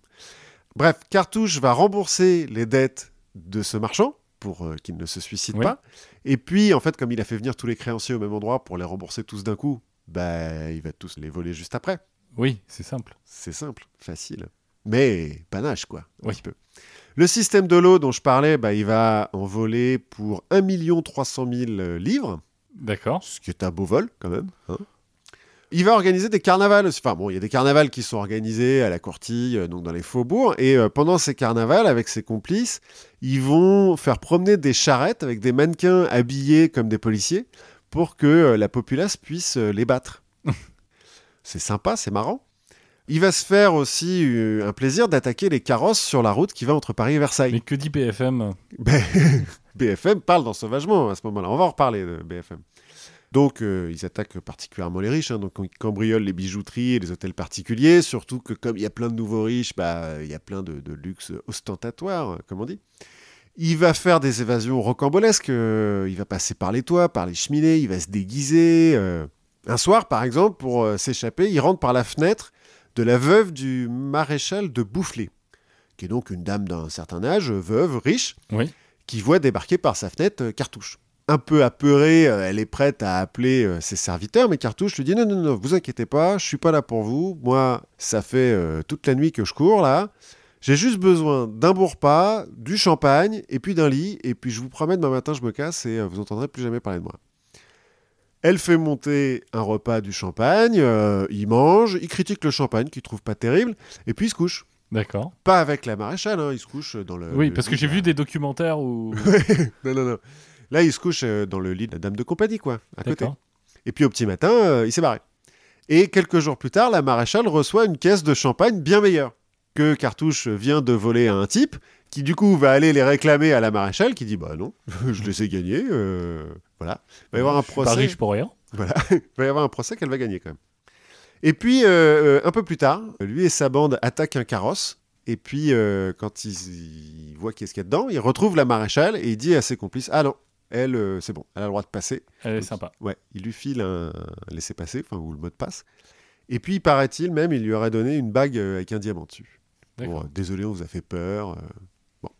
Bref, Cartouche va rembourser les dettes de ce marchand pour euh, qu'il ne se suicide Oui. pas. Et puis, en fait, comme il a fait venir tous les créanciers au même endroit pour les rembourser tous d'un coup, bah, il va tous les voler juste après. Oui, c'est simple. C'est simple, facile. Mais panache, quoi. Un Oui. petit peu. Le système de l'eau dont je parlais, bah, il va en voler pour 1 300 000 livres, D'accord. ce qui est un beau vol quand même. hein. Il va organiser des carnavals. Enfin bon, il y a des carnavals qui sont organisés à la Courtille, euh, donc dans les faubourgs. Et euh, pendant ces carnavals, avec ses complices, ils vont faire promener des charrettes avec des mannequins habillés comme des policiers pour que euh, la populace puisse les battre. c'est sympa, c'est marrant. Il va se faire aussi euh, un plaisir d'attaquer les carrosses sur la route qui va entre Paris et Versailles. Mais que dit BFM Ben, BFM parle dans Sauvagement à ce moment-là. On va en reparler de BFM. Donc, euh, ils attaquent particulièrement les riches. hein. Donc, ils cambriolent les bijouteries et les hôtels particuliers. Surtout que, comme il y a plein de nouveaux riches, bah, il y a plein de, de luxe ostentatoire, euh, comme on dit. Il va faire des évasions rocambolesques. euh, il va passer par les toits, par les cheminées. Il va se déguiser. euh. Un soir, par exemple, pour euh, s'échapper, il rentre par la fenêtre de la veuve du maréchal de Boufflers, qui est donc une dame d'un certain âge, veuve, riche, Oui. qui voit débarquer par sa fenêtre euh, Cartouche. Un peu apeurée, euh, elle est prête à appeler ses serviteurs, mais Cartouche lui dit non, non, non, vous inquiétez pas, je suis pas là pour vous. Moi, ça fait toute la nuit que je cours là. J'ai juste besoin d'un bon repas, du champagne et puis d'un lit. Et puis je vous promets, demain matin, je me casse et vous entendrez plus jamais parler de moi. Elle fait monter un repas du champagne, euh, il mange, il critique le champagne qu'il trouve pas terrible, et puis il se couche. D'accord. Pas avec la maréchale, hein, il se couche dans le. Oui, le parce que j'ai là. vu des documentaires où. Non, non, non. Là, il se couche euh, dans le lit de la dame de compagnie, quoi, à côté. Et puis au petit matin, euh, il s'est barré. Et quelques jours plus tard, la maréchale reçoit une caisse de champagne bien meilleure que Cartouche vient de voler à un type, qui du coup va aller les réclamer à la maréchale, qui dit bah non, je les ai gagnés, euh, voilà. Il va y avoir un suis Pas procès. riche pour rien. Voilà, il va y avoir un procès qu'elle va gagner quand même. Et puis, euh, euh, un peu plus tard, lui et sa bande attaquent un carrosse. Et puis, euh, quand ils, ils voient qu'est-ce qu'il y a dedans, ils retrouvent la maréchale et il dit à ses complices Ah non, elle, euh, c'est bon, elle a le droit de passer. Elle est Donc, sympa. Ouais, il lui file un laissez-passer, enfin, ou le mot de passe. Et puis, paraît-il, même, il lui aurait donné une bague avec un diamant dessus. Bon, désolé, on vous a fait peur. bon.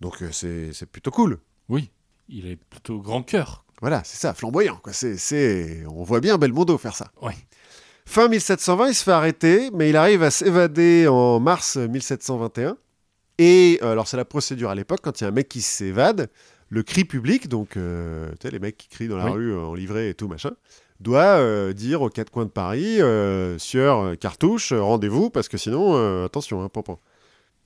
Donc, c'est c'est plutôt cool. Oui. Il est plutôt grand cœur. Voilà, c'est ça, flamboyant. Quoi. On voit bien Belmondo faire ça. Ouais. Fin 1720, il se fait arrêter, mais il arrive à s'évader en mars 1721. Et euh, alors, c'est la procédure à l'époque, quand il y a un mec qui s'évade, le cri public, donc euh, tu sais, les mecs qui crient dans la Oui. rue euh, en livrée et tout machin, doit euh, dire aux quatre coins de Paris, euh, Sieur Cartouche, rendez-vous, parce que sinon, attention, hein, pampan.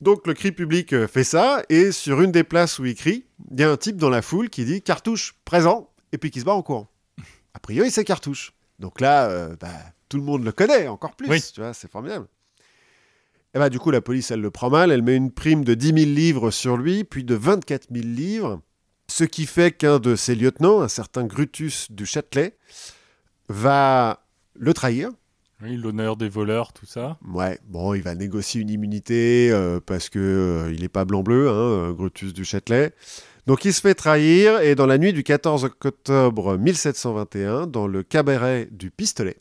Donc le cri public fait ça, et sur une des places où il crie, il y a un type dans la foule qui dit Cartouche, présent, et puis qui se bat en courant. A priori, c'est Cartouche. Donc là, euh, bah, tout le monde le connaît, encore plus, Oui. tu vois, c'est formidable. Et bah, du coup, la police, elle le prend mal, elle met une prime de 10 000 livres sur lui, puis de 24 000 livres, ce qui fait qu'un de ses lieutenants, un certain Grutus du Châtelet, va le trahir. Oui, l'honneur des voleurs, tout ça. Ouais, bon, il va négocier une immunité euh, parce que euh, il n'est pas blanc-bleu, hein, Brutus du Châtelet. Donc il se fait trahir et dans la nuit du 14 octobre 1721, dans le cabaret du pistolet,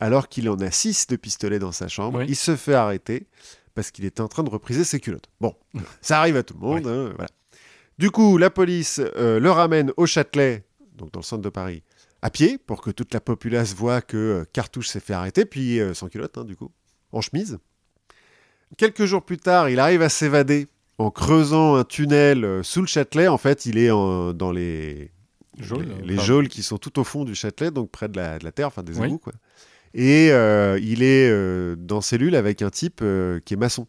alors qu'il en a six de pistolets dans sa chambre, Oui. il se fait arrêter parce qu'il était en train de repriser ses culottes. Bon, ça arrive à tout le monde. hein, voilà. Du coup, la police euh, le ramène au Châtelet, donc dans le centre de Paris, à pied, pour que toute la populace voit que euh, Cartouche s'est fait arrêter, puis euh, sans culotte, hein, du coup, en chemise. Quelques jours plus tard, il arrive à s'évader en creusant un tunnel euh, sous le Châtelet. En fait, il est en- dans les, Geôles, les, les enfin. geôles qui sont tout au fond du Châtelet, donc près de la, de la terre, enfin des Oui. égouts, quoi. Et euh, il est euh, dans cellule avec un type euh, qui est maçon.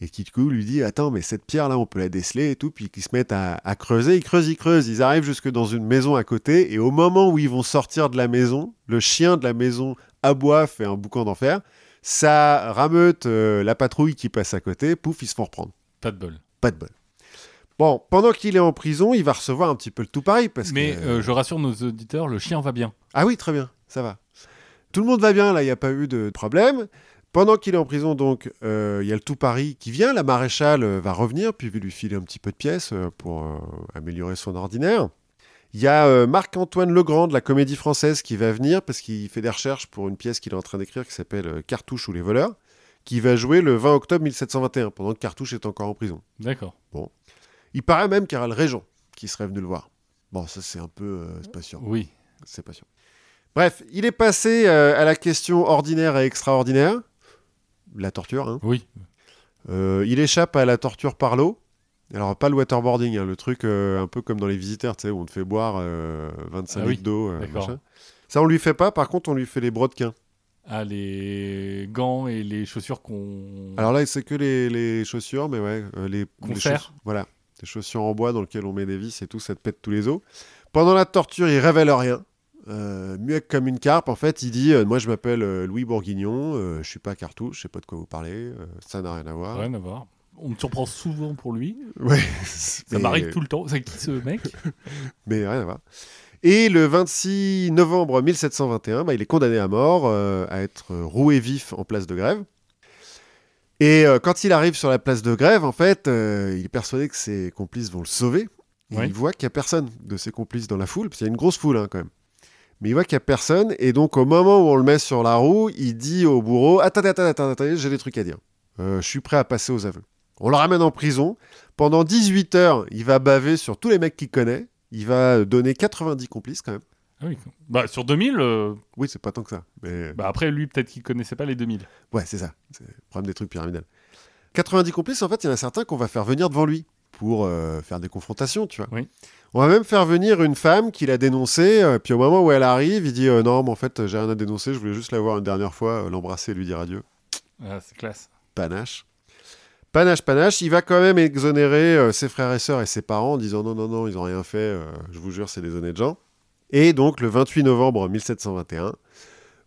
Et qui, du coup, lui dit Attends, mais cette pierre-là, on peut la déceler et tout. Puis qu'ils se mettent à, à creuser. Ils creusent, ils creusent. Ils arrivent jusque dans une maison à côté. Et au moment où ils vont sortir de la maison, le chien de la maison aboie, fait un boucan d'enfer. Ça rameute la patrouille qui passe à côté. Pouf, ils se font reprendre. Pas de bol. Pas de bol. Bon, pendant qu'il est en prison, il va recevoir un petit peu le tout pareil. Parce Mais que, euh, je rassure nos auditeurs, le chien va bien. ah oui, très bien, ça va. Tout le monde va bien, là, il n'y a pas eu de problème. Pendant qu'il est en prison, donc, euh, il y a le tout Paris qui vient. La maréchale euh, va revenir, puis lui filer un petit peu de pièces euh, pour améliorer son ordinaire. Il y a Marc-Antoine Legrand de la Comédie Française qui va venir parce qu'il fait des recherches pour une pièce qu'il est en train d'écrire qui s'appelle Cartouche ou les voleurs, qui va jouer le 20 octobre 1721, pendant que Cartouche est encore en prison. D'accord. Il paraît même qu'il y aura le régent qui serait venu le voir. Bon, ça c'est un peu... euh, c'est pas sûr. Oui. C'est pas sûr. Bref, il est passé euh, à la question ordinaire et extraordinaire. La torture, hein. Oui. Euh, il échappe à la torture par l'eau. Alors, pas le waterboarding, hein, le truc euh, un peu comme dans les visiteurs, tu sais, où on te fait boire euh, 25 Ah oui, litres d'eau. d'accord. machin. Ça, on lui fait pas. Par contre, on lui fait les brodequins. Ah, les gants et les chaussures qu'on. Alors là, c'est que les, les chaussures, mais ouais, euh, les, les serre. chauss- Voilà, des chaussures en bois dans lesquelles on met des vis et tout, ça te pète tous les os. Pendant la torture, il révèle rien. euh, muet comme une carpe. En fait, il dit euh, Moi, je m'appelle euh, Louis Bourguignon, je suis pas cartouche, je sais pas de quoi vous parlez, ça n'a rien à voir. Rien à voir. On me surprend souvent pour lui. Ouais, Ça m'arrive tout le temps. C'est qui ce mec? Mais rien à voir. Et le 26 novembre 1721, bah, il est condamné à mort, euh, à être roué vif en place de grève. Et euh, quand il arrive sur la place de grève, en fait, euh, il est persuadé que ses complices vont le sauver. Et. Il voit qu'il n'y a personne de ses complices dans la foule, parce qu'il y a une grosse foule hein, quand même. Mais il voit qu'il n'y a personne, et donc au moment où on le met sur la roue, il dit au bourreau Attendez, attendez, attendez, attendez, j'ai des trucs à dire. Euh, je suis prêt à passer aux aveux. On le ramène en prison. Pendant 18 heures, il va baver sur tous les mecs qu'il connaît. Il va donner 90 complices quand même. Ah oui. Bah, sur 2000, euh, Oui, c'est pas tant que ça. Mais bah après, lui, peut-être qu'il connaissait pas les 2000. ouais, c'est ça. C'est le problème des trucs pyramidales. 90 complices, en fait, il y en a certains qu'on va faire venir devant lui pour euh, faire des confrontations, tu vois. Oui. On va même faire venir une femme qu'il a dénoncée, euh, puis au moment où elle arrive, il dit euh, Non, mais en fait, j'ai rien à dénoncer, je voulais juste la voir une dernière fois, l'embrasser et lui dire adieu. Ah, c'est classe. Panache. Panache, panache, il va quand même exonérer euh, ses frères et sœurs et ses parents en disant non, non, non, ils n'ont rien fait, euh, je vous jure, c'est des honnêtes gens. Et donc, le 28 novembre 1721,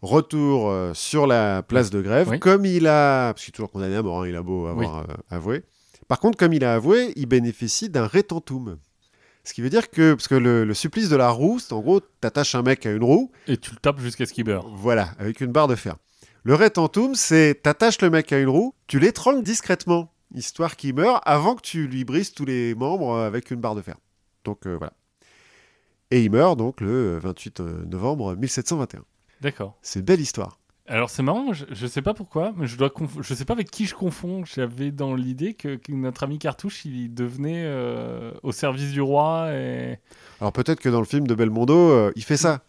retour euh, sur la place de grève, Oui. comme il a, parce qu'il est toujours condamné à mort, hein, il a beau avoir avoué. Par contre, comme il a avoué, il bénéficie d'un rétentum. Ce qui veut dire que, parce que le, le supplice de la roue, c'est en gros, t'attaches un mec à une roue, Et tu le tapes jusqu'à ce qu'il meure. voilà, avec une barre de fer. Le rétentum, c'est t'attaches le mec à une roue, tu l'étrangles discrètement, histoire qu'il meure avant que tu lui brises tous les membres euh, avec une barre de fer. Donc euh, voilà. Et il meurt donc le 28 novembre 1721. D'accord. C'est une belle histoire. Alors c'est marrant, je, je sais pas pourquoi, mais je dois conf- je sais pas avec qui je confonds. J'avais dans l'idée que, que notre ami Cartouche, il devenait euh, au service du roi et Alors peut-être que dans le film de Belmondo, euh, il fait ça.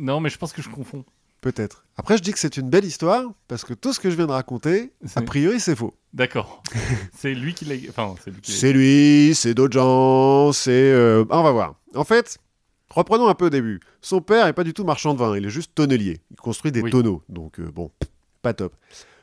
non, mais je pense que je confonds. Peut-être. Après, je dis que c'est une belle histoire, parce que tout ce que je viens de raconter, a priori, c'est faux. D'accord. c'est lui qui l'a. Enfin, c'est lui C'est lui, c'est d'autres gens, c'est... euh, ah, on va voir. En fait, reprenons un peu au début. Son père est pas du tout marchand de vin, il est juste tonnelier. Il construit des Oui. tonneaux, donc euh, bon, pas top.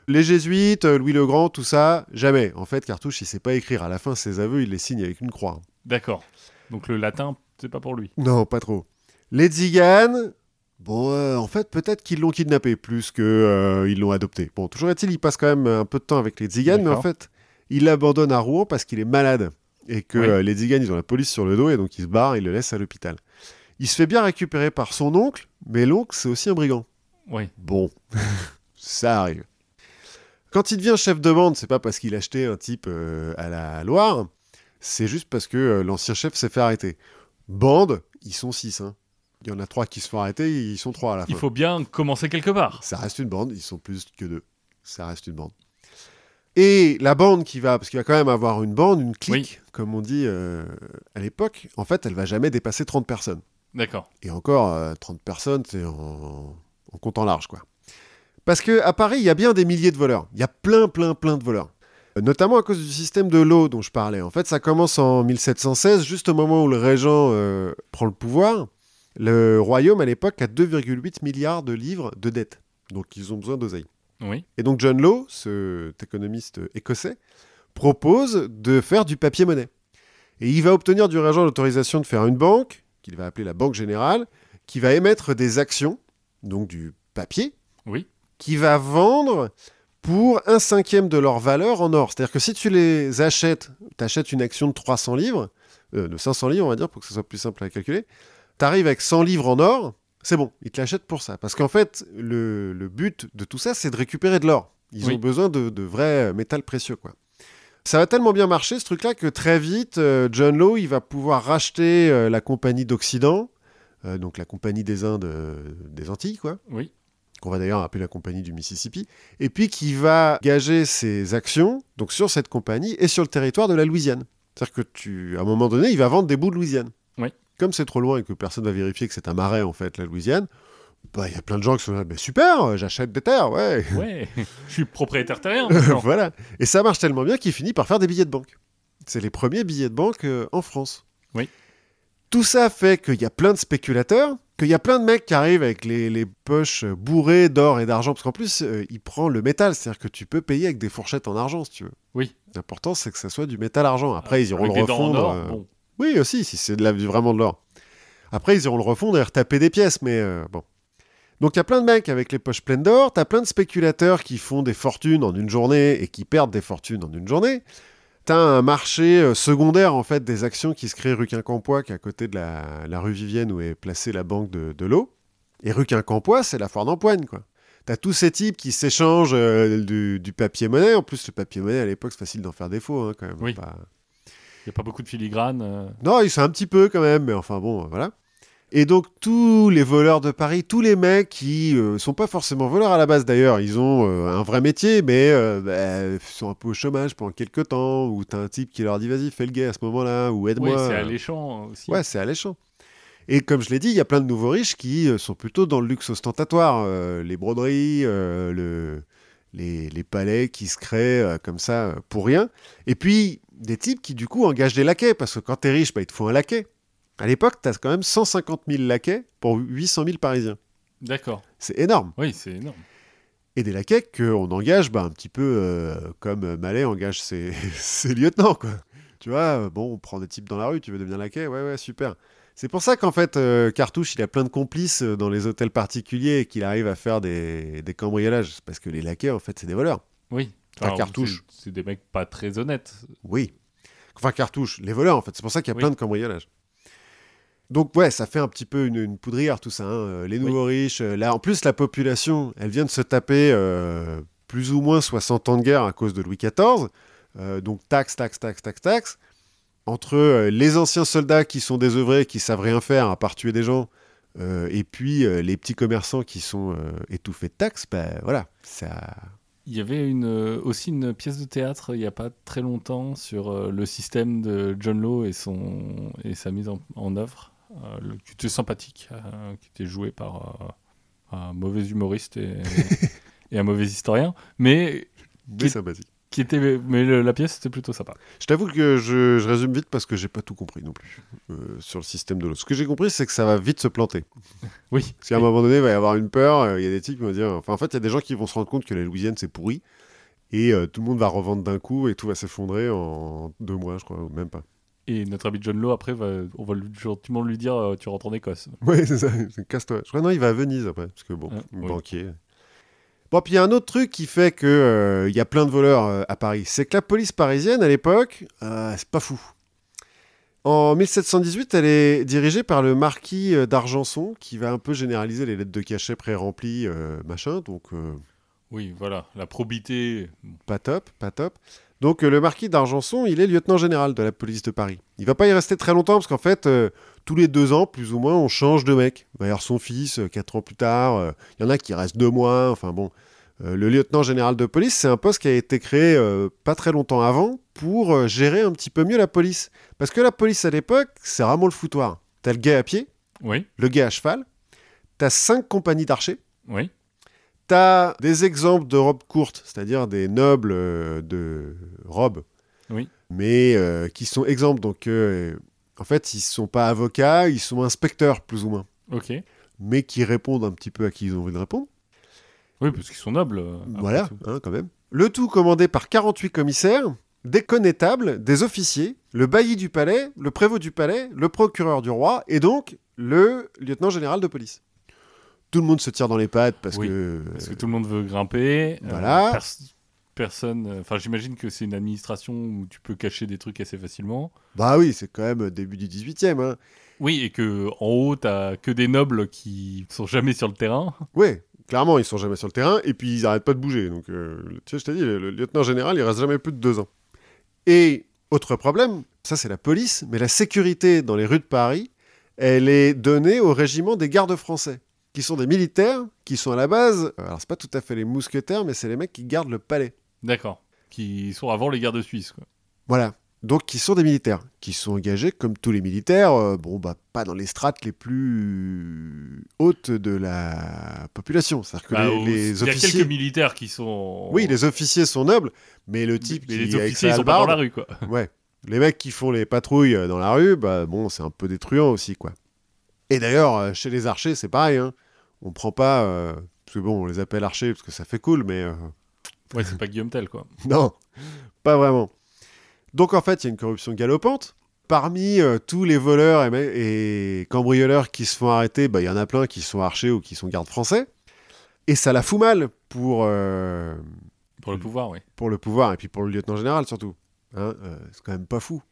Les jésuites, euh, Louis le Grand, tout ça, jamais. En fait, Cartouche, il sait pas écrire. À la fin, ses aveux, il les signe avec une croix. D'accord. Donc le latin, c'est pas pour lui. Non, pas trop. Les Tziganes, bon, euh, en fait, peut-être qu'ils l'ont kidnappé plus que euh, ils l'ont adopté. Bon, toujours est-il, il passe quand même un peu de temps avec les Tziganes, mais en fait, il l'abandonne à Rouen parce qu'il est malade et que Oui. euh, les Tziganes, ils ont la police sur le dos et donc ils se barrent, ils le laissent à l'hôpital. Il se fait bien récupérer par son oncle, mais l'oncle, c'est aussi un brigand. Oui. Bon, ça arrive. Quand il devient chef de bande, c'est pas parce qu'il a acheté un type à la Loire, c'est juste parce que l'ancien chef s'est fait arrêter. Bande, ils sont six. hein. Il y en a trois qui se font arrêter, ils sont trois à la fin. Il faut bien commencer quelque part. Ça reste une bande, ils sont plus que deux. Ça reste une bande. Et la bande qui va, parce qu'il va quand même avoir une bande, une clique, comme on dit euh, à l'époque, en fait, elle va jamais dépasser 30 personnes. D'accord. Et encore, euh, 30 personnes, c'est en, en comptant large, quoi. Parce que à Paris, il y a bien des milliers de voleurs. Il y a plein, plein, plein de voleurs. Euh, Notamment à cause du système de l'eau dont je parlais. En fait, ça commence en 1716, juste au moment où le régent euh, prend le pouvoir. Le royaume, à l'époque, a 2,8 milliards de livres de dettes. Donc, ils ont besoin d'oseille. Oui. Et donc, John Law, cet économiste écossais, propose de faire du papier-monnaie. Et il va obtenir du régent l'autorisation de faire une banque, qu'il va appeler la Banque Générale, qui va émettre des actions, donc du papier, Oui. qui va vendre pour un cinquième de leur valeur en or. C'est-à-dire que si tu les achètes, tu achètes une action de 300 livres, euh, de 500 livres, on va dire, pour que ce soit plus simple à calculer, tu arrives avec 100 livres en or, c'est bon, ils te l'achètent pour ça. Parce qu'en fait, le, le but de tout ça, c'est de récupérer de l'or. Ils Oui. ont besoin de, de vrais métals précieux, quoi. Ça va tellement bien marcher, ce truc-là, que très vite, euh, John Law, il va pouvoir racheter euh, la compagnie d'Occident, euh, donc la compagnie des Indes euh, des Antilles, quoi Oui. qu'on va d'ailleurs appeler la compagnie du Mississippi, et puis qui va gager ses actions donc sur cette compagnie et sur le territoire de la Louisiane. C'est-à-dire que tu, à un moment donné, il va vendre des bouts de Louisiane. Oui. Comme c'est trop loin et que personne va vérifier que c'est un marais en fait, la Louisiane, bah il y a plein de gens qui sont là, mais super, j'achète des terres, ouais. Ouais. je suis propriétaire terrien. voilà. Et ça marche tellement bien qu'il finit par faire des billets de banque. C'est les premiers billets de banque euh, en France. Oui. Tout ça fait qu'il y a plein de spéculateurs, qu'il y a plein de mecs qui arrivent avec les, les poches bourrées d'or et d'argent, parce qu'en plus, euh, il prend le métal, c'est-à-dire que tu peux payer avec des fourchettes en argent, si tu veux. Oui. L'important, c'est que ça soit du métal-argent. Après, ils iront le refondre. Oui, aussi, si c'est vraiment de l'or. Après, ils iront le refondre et retaper des pièces, mais euh, bon. Donc, il y a plein de mecs avec les poches pleines d'or, t'as plein de spéculateurs qui font des fortunes en une journée et qui perdent des fortunes en une journée. T'as un marché euh, secondaire, en fait, des actions qui se crée rue Quincampoix, qui est à côté de la, la rue Vivienne où est placée la banque de, de l'eau. Et rue Quincampoix, c'est la foire d'empoigne, quoi. T'as tous ces types qui s'échangent euh, du, du papier-monnaie. En plus, le papier-monnaie, à l'époque, c'est facile d'en faire défaut, hein, quand même. Oui. Pas- Il n'y a pas beaucoup de filigrane. euh. Non, ils sont un petit peu quand même, mais enfin bon, voilà. Et donc tous les voleurs de Paris, tous les mecs qui euh, sont pas forcément voleurs à la base d'ailleurs, ils ont euh, un vrai métier, mais euh, bah, ils sont un peu au chômage pendant quelques temps, ou t'as un type qui leur dit vas-y fais le gay à ce moment-là, ou Oui, aide-moi. c'est alléchant aussi. Ouais, c'est alléchant. Et comme je l'ai dit, il y a plein de nouveaux riches qui sont plutôt dans le luxe ostentatoire, les broderies, le, les, les palais qui se créent comme ça pour rien. Et puis des types qui du coup engagent des laquais, parce que quand t'es riche, bah, il te faut un laquais. À l'époque, t'as quand même 150 000 laquais pour 800 000 Parisiens. D'accord. C'est énorme. Oui, c'est énorme. Et des laquais qu'on engage bah, un petit peu euh, comme Malais engage ses, ses lieutenants, quoi. Tu vois, bon, on prend des types dans la rue, tu veux devenir laquais? Ouais, ouais, super. C'est pour ça qu'en fait, euh, Cartouche, il a plein de complices euh, dans les hôtels particuliers et qu'il arrive à faire des, des cambriolages. Parce que les laquais, en fait, c'est des voleurs. Oui. Enfin, cartouche. c'est- des mecs pas très honnêtes. Oui. Enfin, Cartouche, les voleurs, en fait. C'est pour ça qu'il y a Oui. plein de cambriolages. Donc, ouais, ça fait un petit peu une, une poudrière, tout ça. hein. Euh, Les nouveaux riches. euh, là, en plus, la population, elle vient de se taper euh, plus ou moins 60 ans de guerre à cause de Louis XIV. Euh, donc, taxe, taxe, taxe, taxe, taxe. Entre euh, les anciens soldats qui sont désœuvrés, qui savent rien faire à part tuer des gens, et puis les petits commerçants qui sont étouffés de taxes, ben voilà, ça. Il y avait une, euh, aussi une pièce de théâtre il n'y a pas très longtemps sur euh, le système de John Law et, son, et sa mise en, en œuvre, euh, le- qui était sympathique, qui était joué par un mauvais humoriste et, et un mauvais historien, mais Mais Qui- sympathique. Qui était, mais le- la pièce était plutôt sympa. Je t'avoue que je, je résume vite parce que j'ai pas tout compris non plus euh, sur le système de l'eau. Ce que j'ai compris, c'est que ça va vite se planter. Oui, Parce qu'à un moment donné, il va y avoir une peur. euh, Il y a des types qui vont dire. Enfin, en fait, il y a des gens qui vont se rendre compte que la Louisiane, c'est pourri. Et euh, tout le monde va revendre d'un coup et tout va s'effondrer en deux mois, je crois, ou même pas. et notre ami John Law après, va, on va gentiment lui dire euh, tu rentres en Écosse. Ouais, c'est ça. Casse-toi. Je crois non, il va à Venise après. Parce que bon, Ah, oui. Bon, puis il y a un autre truc qui fait que euh, y a plein de voleurs euh, à Paris. C'est que la police parisienne, à l'époque, euh, c'est pas fou. En 1718, elle est dirigée par le marquis d'Argenson, qui va un peu généraliser les lettres de cachet pré-remplies, machin. Donc, Oui, voilà, la probité. pas top, pas top. Donc le marquis d'Argenson, il est lieutenant général de la police de Paris. Il va pas y rester très longtemps parce qu'en fait, tous les deux ans, plus ou moins, on change de mec. Il va y avoir son fils, euh, quatre ans plus tard. euh, Il y en a qui restent deux mois. Enfin bon, Euh, le lieutenant général de police, c'est un poste qui a été créé euh, pas très longtemps avant pour gérer un petit peu mieux la police. Parce que la police à l'époque, c'est vraiment le foutoir. T'as le gars à pied, Oui, le gars à cheval, t'as cinq compagnies d'archers. oui, T'as des exemples de robes courtes, c'est-à-dire des nobles euh, de robes, Oui. mais euh, qui sont exemples. Donc, en fait, ils sont pas avocats, ils sont inspecteurs, plus ou moins, ok. mais qui répondent un petit peu à qui ils ont envie de répondre. Oui, parce qu'ils sont nobles. euh, voilà, hein, quand même. Le tout commandé par 48 commissaires, des connétables, des officiers, le bailli du palais, le prévôt du palais, le procureur du roi, et donc le lieutenant général de police. Tout le monde se tire dans les pattes parce Oui, que... Parce que tout le monde veut grimper. euh, Voilà. Personne. euh, Enfin, j'imagine que c'est une administration où tu peux cacher des trucs assez facilement. Bah oui, c'est quand même début du 18e. Hein. Oui, et que en haut, t'as que des nobles qui sont jamais sur le terrain. Ouais, clairement, ils sont jamais sur le terrain et puis ils arrêtent pas de bouger. Donc, euh, tu sais, je t'ai dit, le, le lieutenant général, il reste jamais plus de deux ans. Et autre problème, ça c'est la police, mais la sécurité dans les rues de Paris, elle est donnée au régiment des gardes français, qui sont des militaires qui sont à la base. Alors, c'est pas tout à fait les mousquetaires, mais c'est les mecs qui gardent le palais. D'accord. Qui sont avant les gardes suisses. Quoi. Voilà. Donc, qui sont des militaires, qui sont engagés comme tous les militaires, euh, bon, bah, pas dans les strates les plus hautes de la population. C'est-à-dire que Bah, les, les Il y a officiers. quelques militaires qui sont. Oui, les officiers sont nobles, mais le type Mais qui les officiers, ils sont pas dans la rue, quoi. Ouais. Les mecs qui font les patrouilles euh, dans la rue, bah bon, c'est un peu des truands aussi, quoi. Et d'ailleurs, euh, chez les archers, c'est pareil. Hein. On prend pas. euh, parce que bon, on les appelle archers parce que ça fait cool, mais. euh, Ouais, c'est pas Guillaume Tell, quoi. non, pas vraiment. Donc en fait, il y a une corruption galopante. parmi euh, tous les voleurs et, cambrioleurs qui se font arrêter, bah, il y en a plein qui sont archers ou qui sont gardes français. Et ça la fout mal pour, euh, Pour le pouvoir, oui. pour le pouvoir et puis pour le lieutenant général surtout. Hein, euh, c'est quand même pas fou.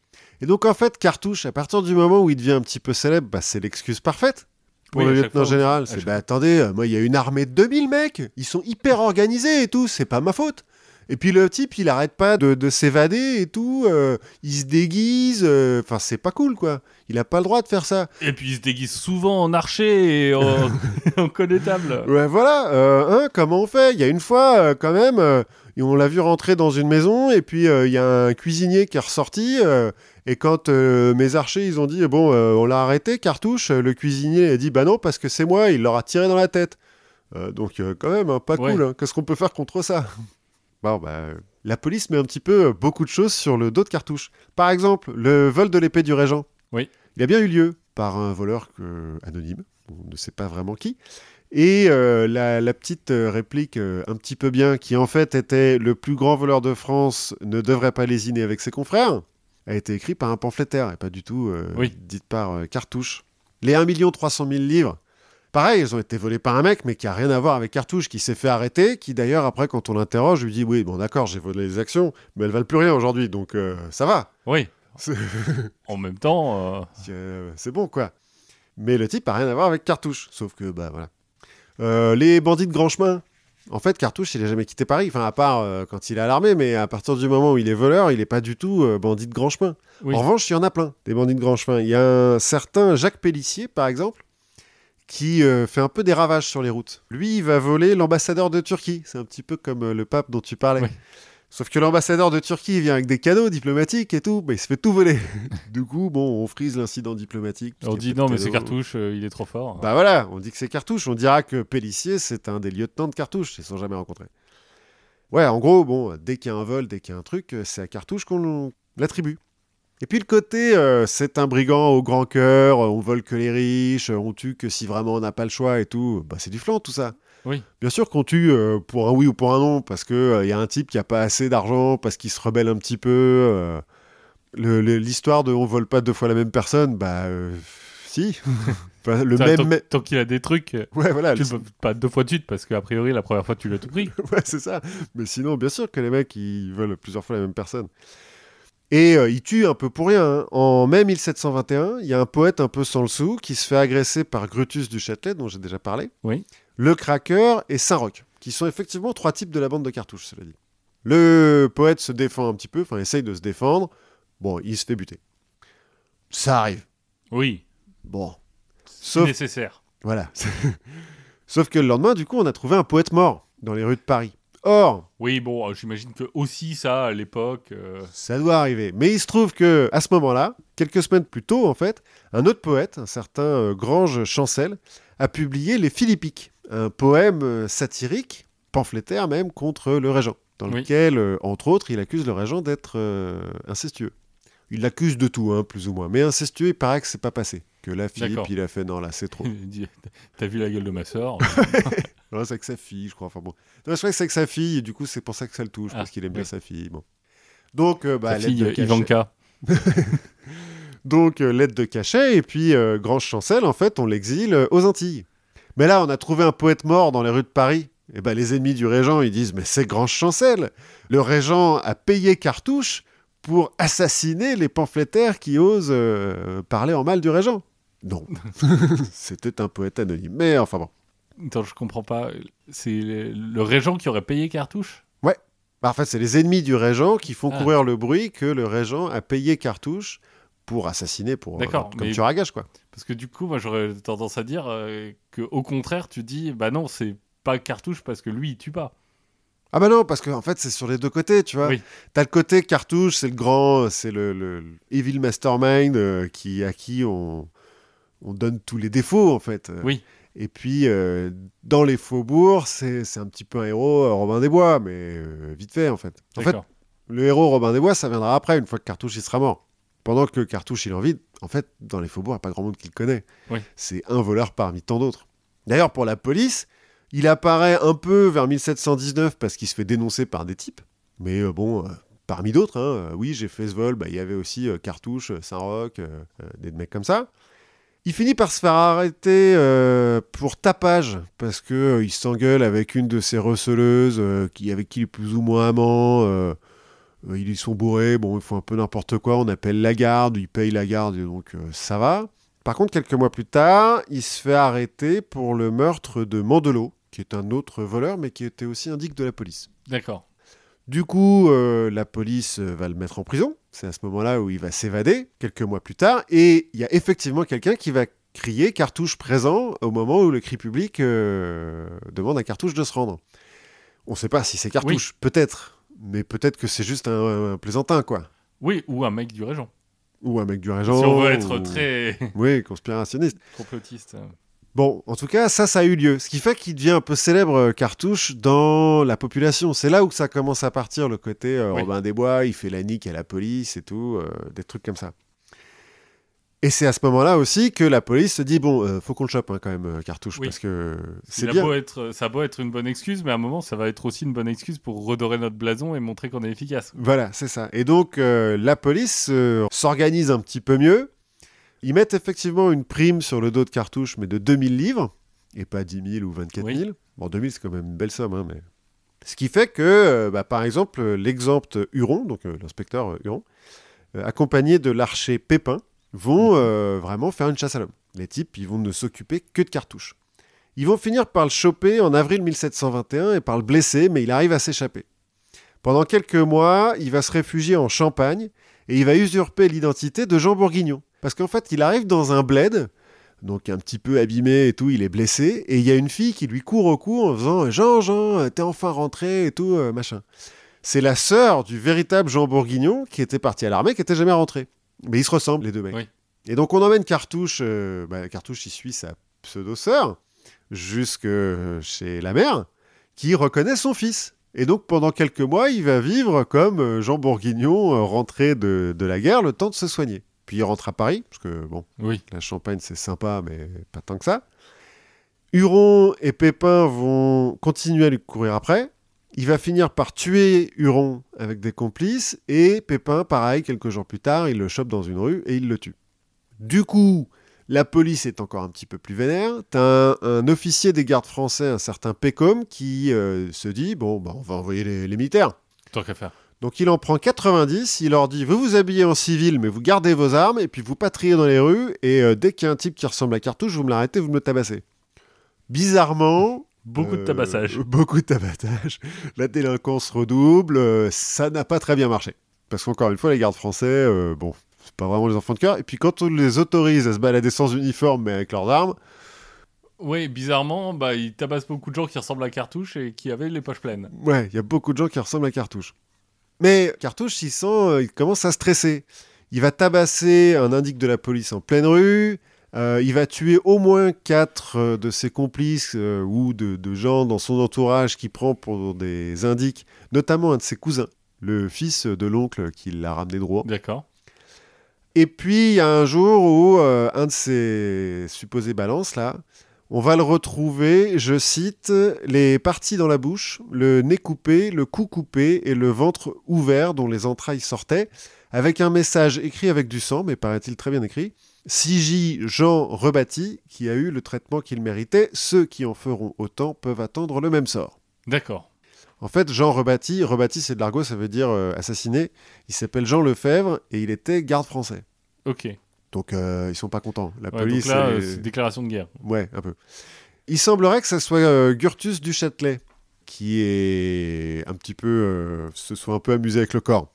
Et donc en fait, Cartouche, à partir du moment où il devient un petit peu célèbre, bah, c'est l'excuse parfaite pour Oui, le à chaque lieutenant fois, général. à C'est bah attendez, euh, moi il y a une armée de 2000 mecs, ils sont hyper organisés et tout, c'est pas ma faute. Et puis le type, il arrête pas de, de s'évader et tout, euh, il se déguise, euh, enfin c'est pas cool quoi. Il a pas le droit de faire ça. Et puis il se déguise souvent en archer et en, en connétable. Ouais, voilà, euh, hein, comment on fait? Il y a une fois, quand même, on l'a vu rentrer dans une maison, et puis il y a un cuisinier qui est ressorti, et quand euh, mes archers, ils ont dit, bon, euh, on l'a arrêté, cartouche, le cuisinier a dit, bah non, parce que c'est moi, il leur a tiré dans la tête. Euh, donc, quand même, hein, pas Ouais. cool, hein. qu'est-ce qu'on peut faire contre ça? Bon, bah, la police met un petit peu beaucoup de choses sur le dos de cartouche. Par exemple, le vol de l'épée du régent. Oui. Il a bien eu lieu par un voleur anonyme, on ne sait pas vraiment qui. Et euh, la, la petite réplique euh, un petit peu bien, qui en fait était le plus grand voleur de France ne devrait pas lésiner avec ses confrères, a été écrite par un pamphlétaire et pas du tout euh, Oui. dite par euh, Cartouche. Les 1 300 000 livres, pareil, ils ont été volés par un mec, mais qui a rien à voir avec Cartouche, qui s'est fait arrêter, qui d'ailleurs, après, quand on l'interroge, lui dit Oui, bon, d'accord, j'ai volé les actions, mais elles valent plus rien aujourd'hui, donc euh, ça va. Oui. En même temps, euh, euh, c'est bon quoi. Mais le type a rien à voir avec Cartouche, sauf que bah voilà. Les bandits de grand chemin. En fait, Cartouche, il a jamais quitté Paris, enfin à part euh, quand il est à l'armée, mais à partir du moment où il est voleur, il est pas du tout euh, bandit de grand chemin. Oui. En revanche, il y en a plein, des bandits de grand chemin. Il y a un certain Jacques Pellissier, par exemple, qui euh, fait un peu des ravages sur les routes. Lui, il va voler l'ambassadeur de Turquie. C'est un petit peu comme le pape dont tu parlais. Oui. Sauf que l'ambassadeur de Turquie vient avec des cadeaux diplomatiques et tout, mais il se fait tout voler. du coup, bon, on frise l'incident diplomatique. on dit non, mais c'est cartouche, euh, il est trop fort. Bah voilà, on dit que c'est Cartouche. On dira que Pellissier, c'est un des lieutenants de Cartouche. Ils se sont jamais rencontrés. Ouais, en gros, bon, dès qu'il y a un vol, dès qu'il y a un truc, euh, c'est à Cartouche qu'on l'attribue. Et puis le côté, euh, c'est un brigand au grand cœur, on vole que les riches, on tue que si vraiment on n'a pas le choix et tout, bah c'est du flan tout ça. Oui. Bien sûr qu'on tue euh, pour un oui ou pour un non, parce qu'il y a un type qui a pas assez d'argent, parce qu'il se rebelle un petit peu. euh, L'histoire de on vole pas deux fois la même personne, bah euh, si. Le Tant- même. tant, qu'il a des trucs, euh, Ouais, voilà. tu le pas deux fois de suite parce qu'a priori, la première fois, tu l'as tout pris. ouais, c'est ça. Mais sinon, bien sûr que les mecs, ils veulent plusieurs fois la même personne. Et euh, ils tuent un peu pour rien. hein. En mai 1721, il y a un poète un peu sans le sou qui se fait agresser par Grutus du Châtelet, dont j'ai déjà parlé. Oui. Le Cracker et Saint-Roch, qui sont effectivement trois types de la bande de cartouches, cela dit. Le poète se défend un petit peu, enfin essaye de se défendre. Bon, il se fait buter. Ça arrive. Oui, Bon. Sauf nécessaire. Voilà. Sauf que le lendemain, du coup, on a trouvé un poète mort dans les rues de Paris. Or, Oui, bon, euh, j'imagine que aussi ça, à l'époque. euh, ça doit arriver. Mais il se trouve que à ce moment-là, quelques semaines plus tôt, en fait, un autre poète, un certain euh, Grange Chancel, a publié Les Philippiques, un poème euh, satirique, pamphlétaire même, contre le régent, dans Oui. lequel, euh, entre autres, il accuse le régent d'être euh, incestueux. Il l'accuse de tout, hein, plus ou moins. Mais incestueux, il paraît que c'est pas passé. Que là, Philippe, il a fait non, là, c'est trop. T'as vu la gueule de ma sœur Non, c'est avec sa fille, je crois. Enfin bon. Non, je crois que c'est avec sa fille, et du coup, c'est pour ça que ça le touche, Ah, parce qu'il aime bien sa fille. Bon. Donc, euh, bah, fille. Ivanka. Donc, euh, lettre de cachet, et puis euh, Grange Chancel, en fait, on l'exile aux Antilles. Mais là, on a trouvé un poète mort dans les rues de Paris. Et ben, les ennemis du régent, ils disent Mais c'est Grange Chancel Le régent a payé Cartouche pour assassiner les pamphlétaires qui osent euh, parler en mal du régent. Non, c'était un poète anonyme. Mais enfin bon. Attends, je comprends pas. C'est le, le régent qui aurait payé Cartouche? Bah, en fait, c'est les ennemis du régent qui font Ah. courir le bruit que le régent a payé Cartouche pour assassiner, pour euh, D'accord, comme mais- tueur à gage, quoi. Parce que du coup, moi, j'aurais tendance à dire euh, que au contraire, tu dis, bah non, c'est pas Cartouche parce que lui, il tue pas. Ah bah non, parce que en fait, c'est sur les deux côtés, tu vois. Oui. T'as le côté Cartouche, c'est le grand, c'est le, le- le evil mastermind euh, qui, à qui on, on donne tous les défauts, en fait. Euh, Oui. Et puis, euh, dans les faubourgs, c'est un petit peu un héros, euh, Robin des Bois, mais euh, vite fait, en fait. En fait. Le héros Robin des Bois, ça viendra après, une fois que Cartouche il sera mort. Pendant que Cartouche il est en vie, en fait, dans les faubourgs, il n'y a pas grand monde qui le connaît. Oui. C'est un voleur parmi tant d'autres. D'ailleurs, pour la police, il apparaît un peu vers 1719 parce qu'il se fait dénoncer par des types. Mais euh, bon, euh, parmi d'autres. hein. Oui, j'ai fait ce vol, bah, il y avait aussi euh, Cartouche, euh, Saint-Roch, euh, euh, des mecs comme ça. Il finit par se faire arrêter euh, pour tapage parce que euh, il s'engueule avec une de ses receleuses euh, qui, avec qui il est plus ou moins amant. Euh, ils sont bourrés, bon, ils font un peu n'importe quoi. On appelle la garde, ils payent la garde, donc euh, ça va. Par contre, quelques mois plus tard, il se fait arrêter pour le meurtre de Mandelot, qui est un autre voleur, mais qui était aussi indique de la police. D'accord. Du coup, euh, la police va le mettre en prison. C'est à ce moment-là où il va s'évader, quelques mois plus tard. Et il y a effectivement quelqu'un qui va crier cartouche présent au moment où le cri public euh, demande à cartouche de se rendre. On ne sait pas si c'est cartouche, peut-être. Mais peut-être que c'est juste un, un plaisantin, quoi. Oui, ou un mec du régent. Ou un mec du régent. si on veut être ou- très Oui, conspirationniste. complotiste. Bon, en tout cas, ça, ça a eu lieu. Ce qui fait qu'il devient un peu célèbre, euh, Cartouche, dans la population. C'est là où ça commence à partir, le côté euh, Oui. Robin des Bois, il fait la nique à la police et tout, euh, des trucs comme ça. Et c'est à ce moment-là aussi que la police se dit bon, euh, faut qu'on le chope hein, quand même, euh, Cartouche, Oui. parce que c'est bien. beau être, ça a beau être une bonne excuse, mais à un moment, ça va être aussi une bonne excuse pour redorer notre blason et montrer qu'on est efficace. Voilà, c'est ça. Et donc, euh, la police s'organise un petit peu mieux. Ils mettent effectivement une prime sur le dos de cartouche, mais de 2000 livres, et pas 10 000 ou 24 000. Oui. Bon, 2000, c'est quand même une belle somme. hein, mais... Ce qui fait que, bah, par exemple, l'exemple Huron, donc l'inspecteur Huron, accompagné de l'archer Pépin, vont euh, vraiment faire une chasse à l'homme. Les types, ils vont ne s'occuper que de cartouches. Ils vont finir par le choper en avril 1721 et par le blesser, mais il arrive à s'échapper. Pendant quelques mois, il va se réfugier en Champagne et il va usurper l'identité de Jean Bourguignon. Parce qu'en fait, il arrive dans un bled, donc un petit peu abîmé et tout, il est blessé, et il y a une fille qui lui court au cou en faisant Jean, Jean, t'es enfin rentré et tout, euh, machin. C'est la sœur du véritable Jean Bourguignon qui était parti à l'armée, qui était jamais rentré. Mais ils se ressemblent, les deux mecs. Oui. Et donc on emmène Cartouche, euh, bah, Cartouche, il suit sa pseudo-sœur jusque chez la mère, qui reconnaît son fils. Et donc pendant quelques mois, il va vivre comme euh, Jean Bourguignon euh, rentré de, de la guerre, le temps de se soigner. Puis il rentre à Paris, parce que bon, Oui. la Champagne c'est sympa, mais pas tant que ça. Huron et Pépin vont continuer à lui courir après. Il va finir par tuer Huron avec des complices et Pépin, pareil, quelques jours plus tard, il le chope dans une rue et il le tue. Du coup, la police est encore un petit peu plus vénère. T'as un, un officier des gardes français, un certain Pécom, qui euh, se dit bon, bah, on va envoyer les, les militaires. Tant qu'à faire. Donc il en prend 90, il leur dit vous vous habillez en civil mais vous gardez vos armes et puis vous patriez dans les rues et euh, dès qu'il y a un type qui ressemble à Cartouche, vous me l'arrêtez, vous me le tabassez. Bizarrement... Beaucoup de euh, tabassage. Beaucoup de tabassage. La délinquance redouble, euh, ça n'a pas très bien marché. Parce qu'encore une fois, les gardes français, euh, bon, c'est pas vraiment les enfants de cœur. Et puis quand on les autorise à se balader sans uniforme mais avec leurs armes, Oui, bizarrement, bah, il tabasse beaucoup de gens qui ressemblent à Cartouche et qui avaient les poches pleines. Ouais, il y a beaucoup de gens qui ressemblent à Cartouche. Mais Cartouche, il sent, euh, il commence à stresser. Il va tabasser un indique de la police en pleine rue. Euh, il va tuer au moins quatre euh, de ses complices euh, ou de, de gens dans son entourage qu'il prend pour des indiques, notamment un de ses cousins, le fils de l'oncle qui l'a ramené Rouen. D'accord. Et puis, il y a un jour où un de ces supposés balances, là, on va le retrouver, je cite, les parties dans la bouche, le nez coupé, le cou coupé et le ventre ouvert dont les entrailles sortaient, avec un message écrit avec du sang, mais paraît-il très bien écrit. Siji Jean rebâti, qui a eu le traitement qu'il méritait, ceux qui en feront autant peuvent attendre le même sort. D'accord. En fait, Jean rebâti, rebâti c'est de l'argot, ça veut dire euh, assassiné. Il s'appelle Jean Lefebvre et il était garde français. Ok. Donc euh, ils sont pas contents. La Ouais, police. donc là, euh, c'est déclaration de guerre. Ouais, un peu. Il semblerait que ça soit euh, Gurtus du Châtelet qui est un petit peu euh, se soit un peu amusé avec le corps.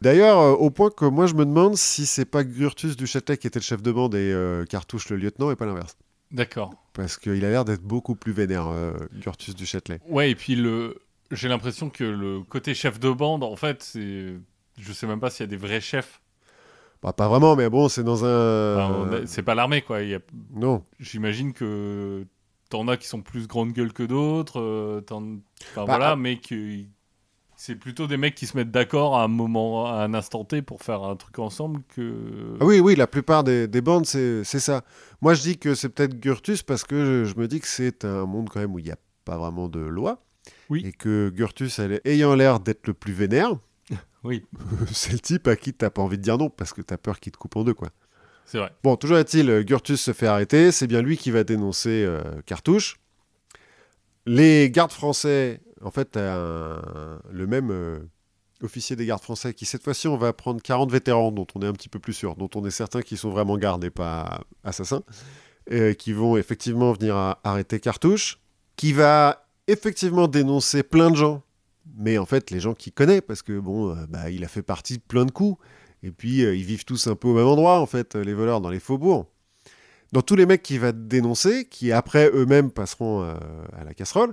D'ailleurs, euh, au point que moi je me demande si c'est pas Gurtus du Châtelet qui était le chef de bande et euh, Cartouche le lieutenant et pas l'inverse. D'accord. Parce qu'il a l'air d'être beaucoup plus vénère, euh, Gurtus du Châtelet. Ouais, et puis le... j'ai l'impression que le côté chef de bande, en fait, c'est. Je sais même pas s'il y a des vrais chefs. Bah, pas vraiment, mais bon, c'est dans un. Enfin, C'est pas l'armée, quoi. Il y a- Non. J'imagine que t'en as qui sont plus grande gueule que d'autres. t'en- Enfin, Bah, voilà, ah. mais que. C'est plutôt des mecs qui se mettent d'accord à un moment, à un instant T pour faire un truc ensemble que. Ah oui, oui, la plupart des, des bandes, c'est ça. Moi, je dis que c'est peut-être Gurtus parce que je, je me dis que c'est un monde quand même où il n'y a pas vraiment de loi. Oui. Et que Gurtus, elle ayant l'air d'être le plus vénère, Oui, c'est le type à qui t'as pas envie de dire non parce que t'as peur qu'il te coupe en deux, quoi. c'est vrai. Bon, toujours est-il, euh, Gurtus se fait arrêter, c'est bien lui qui va dénoncer euh, Cartouche. Les gardes français, en fait, le même euh, officier des gardes français qui, cette fois-ci, on va prendre 40 vétérans dont on est un petit peu plus sûr, dont on est certain qu'ils sont vraiment gardes et pas assassins, qui vont effectivement venir arrêter Cartouche, qui va effectivement dénoncer plein de gens, mais en fait, les gens qu'il connaît, parce que bon, euh, bah, il a fait partie de plein de coups. Et puis, euh, ils vivent tous un peu au même endroit, en fait, les voleurs, dans les faubourgs. Dans tous les mecs qu'il va dénoncer, qui après eux-mêmes passeront à la casserole,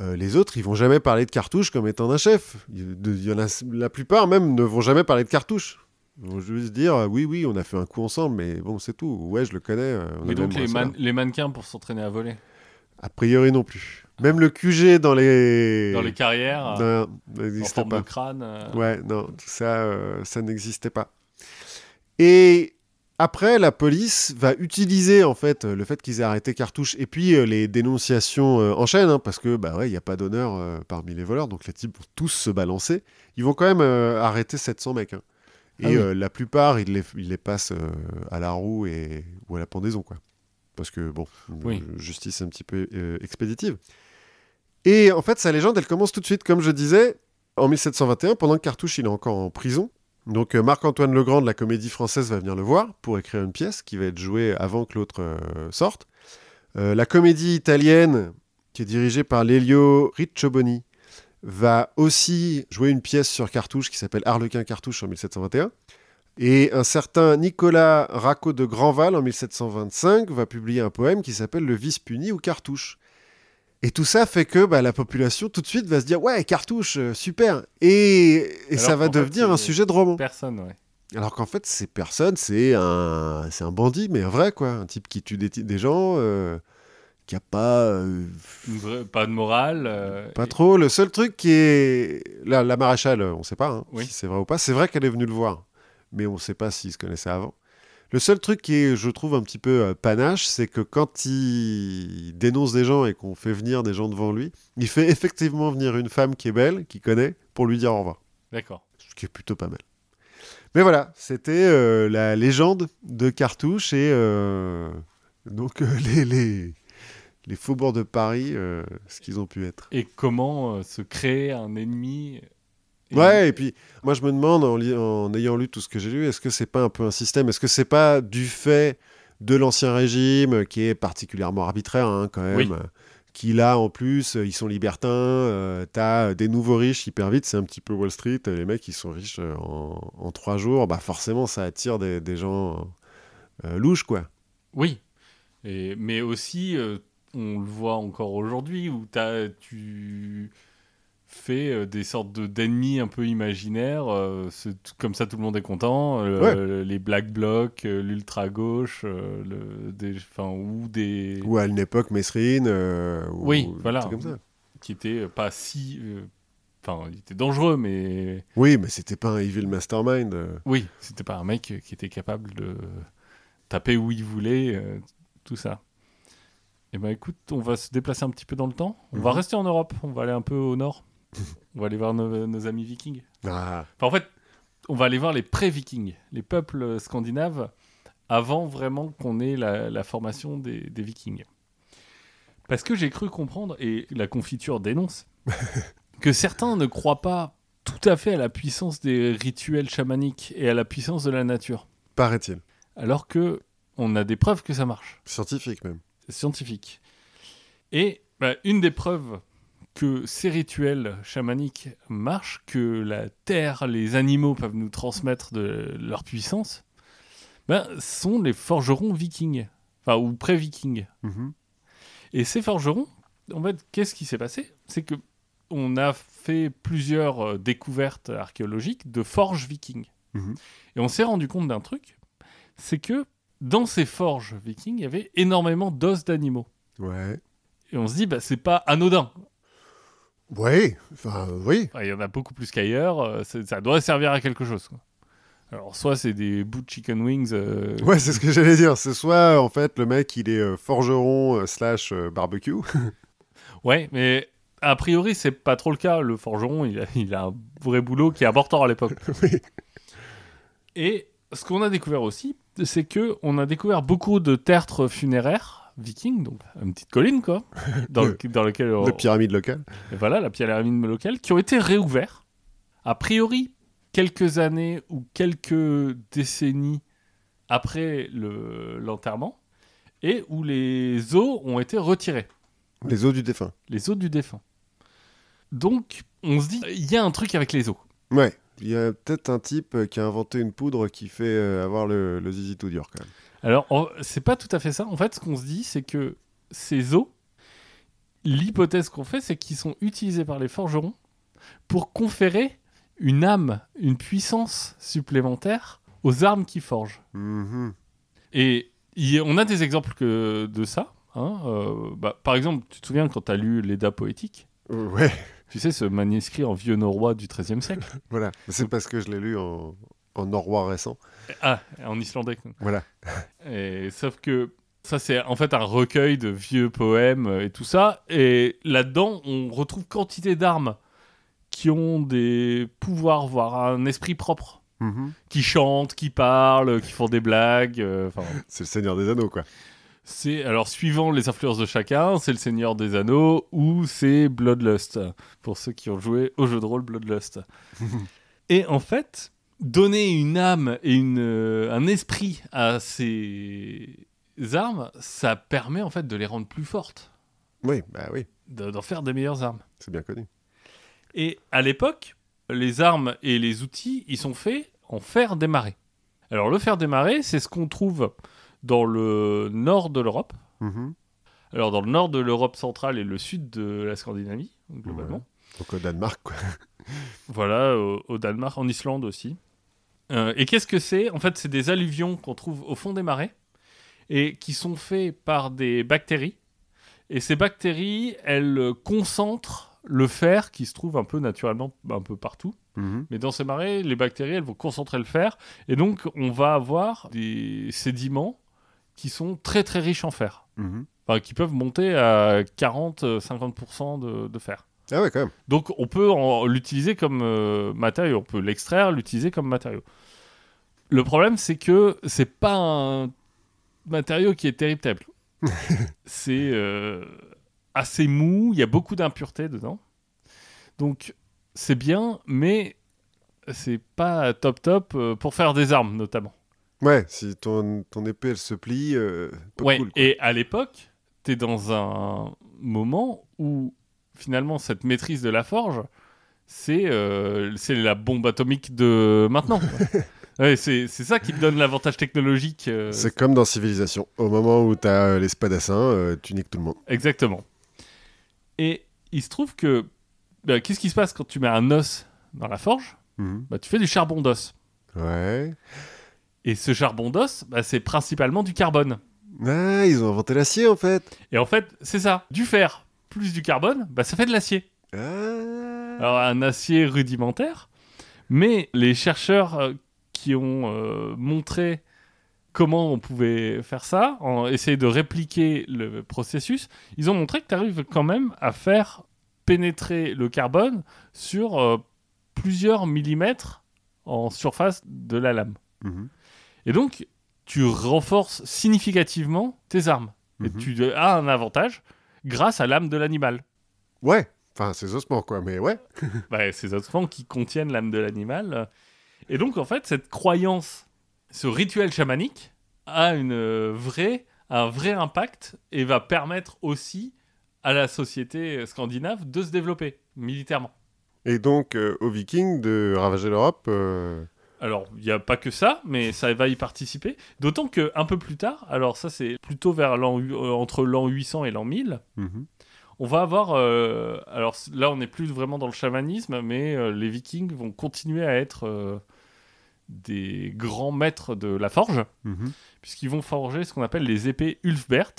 euh, les autres, ils vont jamais parler de cartouche comme étant un chef. Il y en a, la plupart même ne vont jamais parler de cartouche. Ils vont juste dire euh, oui, oui, on a fait un coup ensemble, mais bon, c'est tout. Ouais, je le connais. euh, on Mais donc les, man- mannequins pour s'entraîner à voler. A priori non plus. Même le QG dans les. Dans les carrières, Non, pas. de crâne. Ouais, non, ça, ça n'existait pas. Et après, la police va utiliser en fait le fait qu'ils aient arrêté Cartouche et puis euh, les dénonciations euh, enchaînent hein, parce que bah ouais, il y a pas d'honneur euh, parmi les voleurs, donc les types vont tous se balancer. Ils vont quand même euh, arrêter 700 mecs. hein. Et Ah oui. euh, la plupart, ils les, ils les passent euh, à la roue et, ou à la pendaison, quoi. Parce que, bon, Oui. euh, justice un petit peu euh, expéditive. Et en fait, sa légende, elle commence tout de suite, comme je disais, en 1721, pendant que Cartouche il est encore en prison. Donc euh, Marc-Antoine Legrand de la Comédie Française va venir le voir pour écrire une pièce qui va être jouée avant que l'autre euh, sorte. Euh, la comédie italienne, qui est dirigée par Lelio Riccioboni, va aussi jouer une pièce sur Cartouche qui s'appelle Harlequin Cartouche en 1721. Et un certain Nicolas Racco de Grandval en 1725 va publier un poème qui s'appelle Le vice puni ou Cartouche. Et tout ça fait que bah, la population tout de suite va se dire ouais cartouche euh, super et, et ça va fait, devenir un sujet de roman. Personne, ouais. Alors qu'en fait c'est personne, c'est un c'est un bandit mais un vrai quoi, un type qui tue des, des gens, euh, qui a pas euh, vraie- pas de morale. euh, pas et- trop. Le seul truc qui est la, la maréchale, on sait pas hein, Oui. si c'est vrai ou pas. C'est vrai qu'elle est venue le voir, mais on sait pas s'ils se connaissaient avant. Le seul truc qui est, je trouve, un petit peu euh, panache, c'est que quand il dénonce des gens et qu'on fait venir des gens devant lui, il fait effectivement venir une femme qui est belle, qui connaît, pour lui dire au revoir. D'accord. Ce qui est plutôt pas mal. Mais voilà, c'était euh, la légende de Cartouche et euh, donc euh, les, les, les faubourgs de Paris, ce qu'ils ont pu être. Et comment se créer un ennemi et- Ouais, et puis moi je me demande en, ayant lu tout ce que j'ai lu, est-ce que c'est pas un peu un système? Est-ce que c'est pas du fait de l'ancien régime qui est particulièrement arbitraire hein, quand même Oui. Qui là en plus, ils sont libertins, euh, t'as des nouveaux riches hyper vite, c'est un petit peu Wall Street, les mecs ils sont riches euh, en, en trois jours, bah forcément ça attire des, des gens euh, louches quoi. Oui. Et, mais aussi, euh, on le voit encore aujourd'hui, où t'as- tu fais euh, des sortes de- d'ennemis un peu imaginaires. euh, c'est- comme ça, tout le monde est content. euh, Les Black Blocs, l'ultra-gauche, le- des- ou des... Ou à une époque Mesrine, euh, ou Oui, des voilà. comme ça. qui étaient pas si... Enfin, il était dangereux, mais... Oui, mais c'était pas un evil mastermind. Oui, c'était pas un mec qui était capable de taper où il voulait, euh, tout ça. Et ben écoute, on va se déplacer un petit peu dans le temps. On va Mhm. rester en Europe, on va aller un peu au nord. On va aller voir nos, nos amis vikings. Ah, Enfin, en fait, on va aller voir les pré-vikings, les peuples scandinaves, avant vraiment qu'on ait la, la formation des, des vikings. Parce que j'ai cru comprendre, et la confiture dénonce, que certains ne croient pas tout à fait à la puissance des rituels chamaniques et à la puissance de la nature. paraît-il. Alors que on a des preuves que ça marche. Scientifique même. Scientifique. Et bah, une des preuves que ces rituels chamaniques marchent, que la terre, les animaux peuvent nous transmettre de leur puissance, ben, sont les forgerons vikings, enfin ou pré-vikings. Mhm. Et ces forgerons, en fait, qu'est-ce qui s'est passé? C'est que on a fait plusieurs euh, découvertes archéologiques de forges vikings. Mhm. Et on s'est rendu compte d'un truc, c'est que dans ces forges vikings, il y avait énormément d'os d'animaux. Ouais. Et on se dit, bah, c'est pas anodin. Oui, enfin, oui. Il y en a beaucoup plus qu'ailleurs, euh, ça doit servir à quelque chose. quoi. Alors, soit c'est des bouts de chicken wings. euh, Ouais, c'est ce que j'allais dire. C'est soit, en fait, le mec, il est euh, forgeron euh, slash euh, barbecue. Ouais, mais a priori, c'est pas trop le cas. Le forgeron, il a, il a un vrai boulot qui est important à l'époque. Oui. Et ce qu'on a découvert aussi, c'est que on a découvert beaucoup de tertres funéraires vikings, donc une petite colline quoi, dans, le- dans lequel De pyramide locale. et voilà la pyramide locale, qui ont été réouverts. A priori, quelques années ou quelques décennies après le- l'enterrement, et où les os ont été retirés, Les os du défunt. les os du défunt. Donc, on se dit, il y a un truc avec les os. Ouais. Il y a peut-être un type qui a inventé une poudre qui fait euh, avoir le, le zizi tout dur quand même. Alors, c'est pas tout à fait ça. En fait, ce qu'on se dit, c'est que ces os, l'hypothèse qu'on fait, c'est qu'ils sont utilisés par les forgerons pour conférer une âme, une puissance supplémentaire aux armes qu'ils forgent. Mhm. Et y on a des exemples que de ça. hein, euh, bah, par exemple, tu te souviens quand tu as lu l'Eda poétique Ouais, Tu sais, ce manuscrit en vieux norrois du XIIIe siècle? Voilà. C'est parce que je l'ai lu en, en norrois récent. Ah, en islandais. Voilà. Et, sauf que ça, c'est en fait un recueil de vieux poèmes et tout ça. Et là-dedans, on retrouve quantité d'armes qui ont des pouvoirs, voire un esprit propre. Mhm. Qui chantent, qui parlent, qui font des blagues. euh, C'est le Seigneur des Anneaux, quoi. c'est alors suivant les influences de chacun, c'est le Seigneur des Anneaux ou c'est Bloodlust pour ceux qui ont joué au jeu de rôle Bloodlust. et en fait, donner une âme et une, euh, un esprit à ces armes, ça permet en fait de les rendre plus fortes, Oui, bah oui, de- d'en faire des meilleures armes. c'est bien connu. Et à l'époque, les armes et les outils, ils sont faits en fer démarré. Alors le fer démarré, c'est ce qu'on trouve dans le nord de l'Europe. Mhm. Alors dans le nord de l'Europe centrale et le sud de la Scandinavie, globalement. Donc au Danemark, quoi. Voilà, au, au Danemark, en Islande aussi. Euh, et qu'est-ce que c'est? En fait, c'est des alluvions qu'on trouve au fond des marais et qui sont faits par des bactéries. Et ces bactéries, elles concentrent le fer qui se trouve un peu naturellement un peu partout. Mhm. Mais dans ces marais, les bactéries, elles vont concentrer le fer. Et donc, on va avoir des sédiments qui sont très très riches en fer. Mhm. Enfin, qui peuvent monter à 40-50% de, de fer. Ah ouais, quand même. Donc on peut l'utiliser comme euh, matériau, on peut l'extraire, l'utiliser comme matériau. Le problème c'est que c'est pas un matériau qui est terrible terrible. c'est euh, assez mou, il y a beaucoup d'impuretés dedans. Donc c'est bien, mais c'est pas top top euh, pour faire des armes notamment. Ouais, si ton, ton épée, elle se plie, euh, pas Ouais, cool, quoi. et à l'époque, tu es dans un moment où finalement cette maîtrise de la forge, c'est euh, la bombe atomique de maintenant. Ouais, c'est ça qui te donne l'avantage technologique. euh, C'est comme dans Civilisation. Au moment où t'as euh, les spadassins, euh, tu niques tout le monde. Exactement. Et il se trouve que bah, qu'est-ce qui se passe quand tu mets un os dans la forge? Mhm. bah, Tu fais du charbon d'os. Ouais. Et ce charbon d'os, bah, c'est principalement du carbone. Ah, ils ont inventé l'acier, en fait. Et en fait, c'est ça. Du fer plus du carbone, bah, ça fait de l'acier. Ah. Alors, un acier rudimentaire, mais les chercheurs euh, qui ont euh, montré comment on pouvait faire ça, en essayer de répliquer le processus, ils ont montré que tu arrives quand même à faire pénétrer le carbone sur euh, plusieurs millimètres en surface de la lame. Mhm. Et donc, tu renforces significativement tes armes. Et Mhm. tu as un avantage grâce à l'âme de l'animal. Ouais. Enfin, c'est ossements, quoi, mais ouais. bah, ces ossements qui contiennent l'âme de l'animal. Et donc, en fait, cette croyance, ce rituel chamanique, a une vraie, un vrai impact et va permettre aussi à la société scandinave de se développer militairement. Et donc, euh, aux Vikings de ravager l'Europe. euh, Alors, il n'y a pas que ça, mais ça va y participer. D'autant que un peu plus tard, alors ça c'est plutôt vers l'an, euh, entre l'an 800 et l'an 1000, mhm. on va avoir, euh, alors là on n'est plus vraiment dans le chamanisme, mais euh, les vikings vont continuer à être euh, des grands maîtres de la forge, Mhm. puisqu'ils vont forger ce qu'on appelle les épées Ulfbert.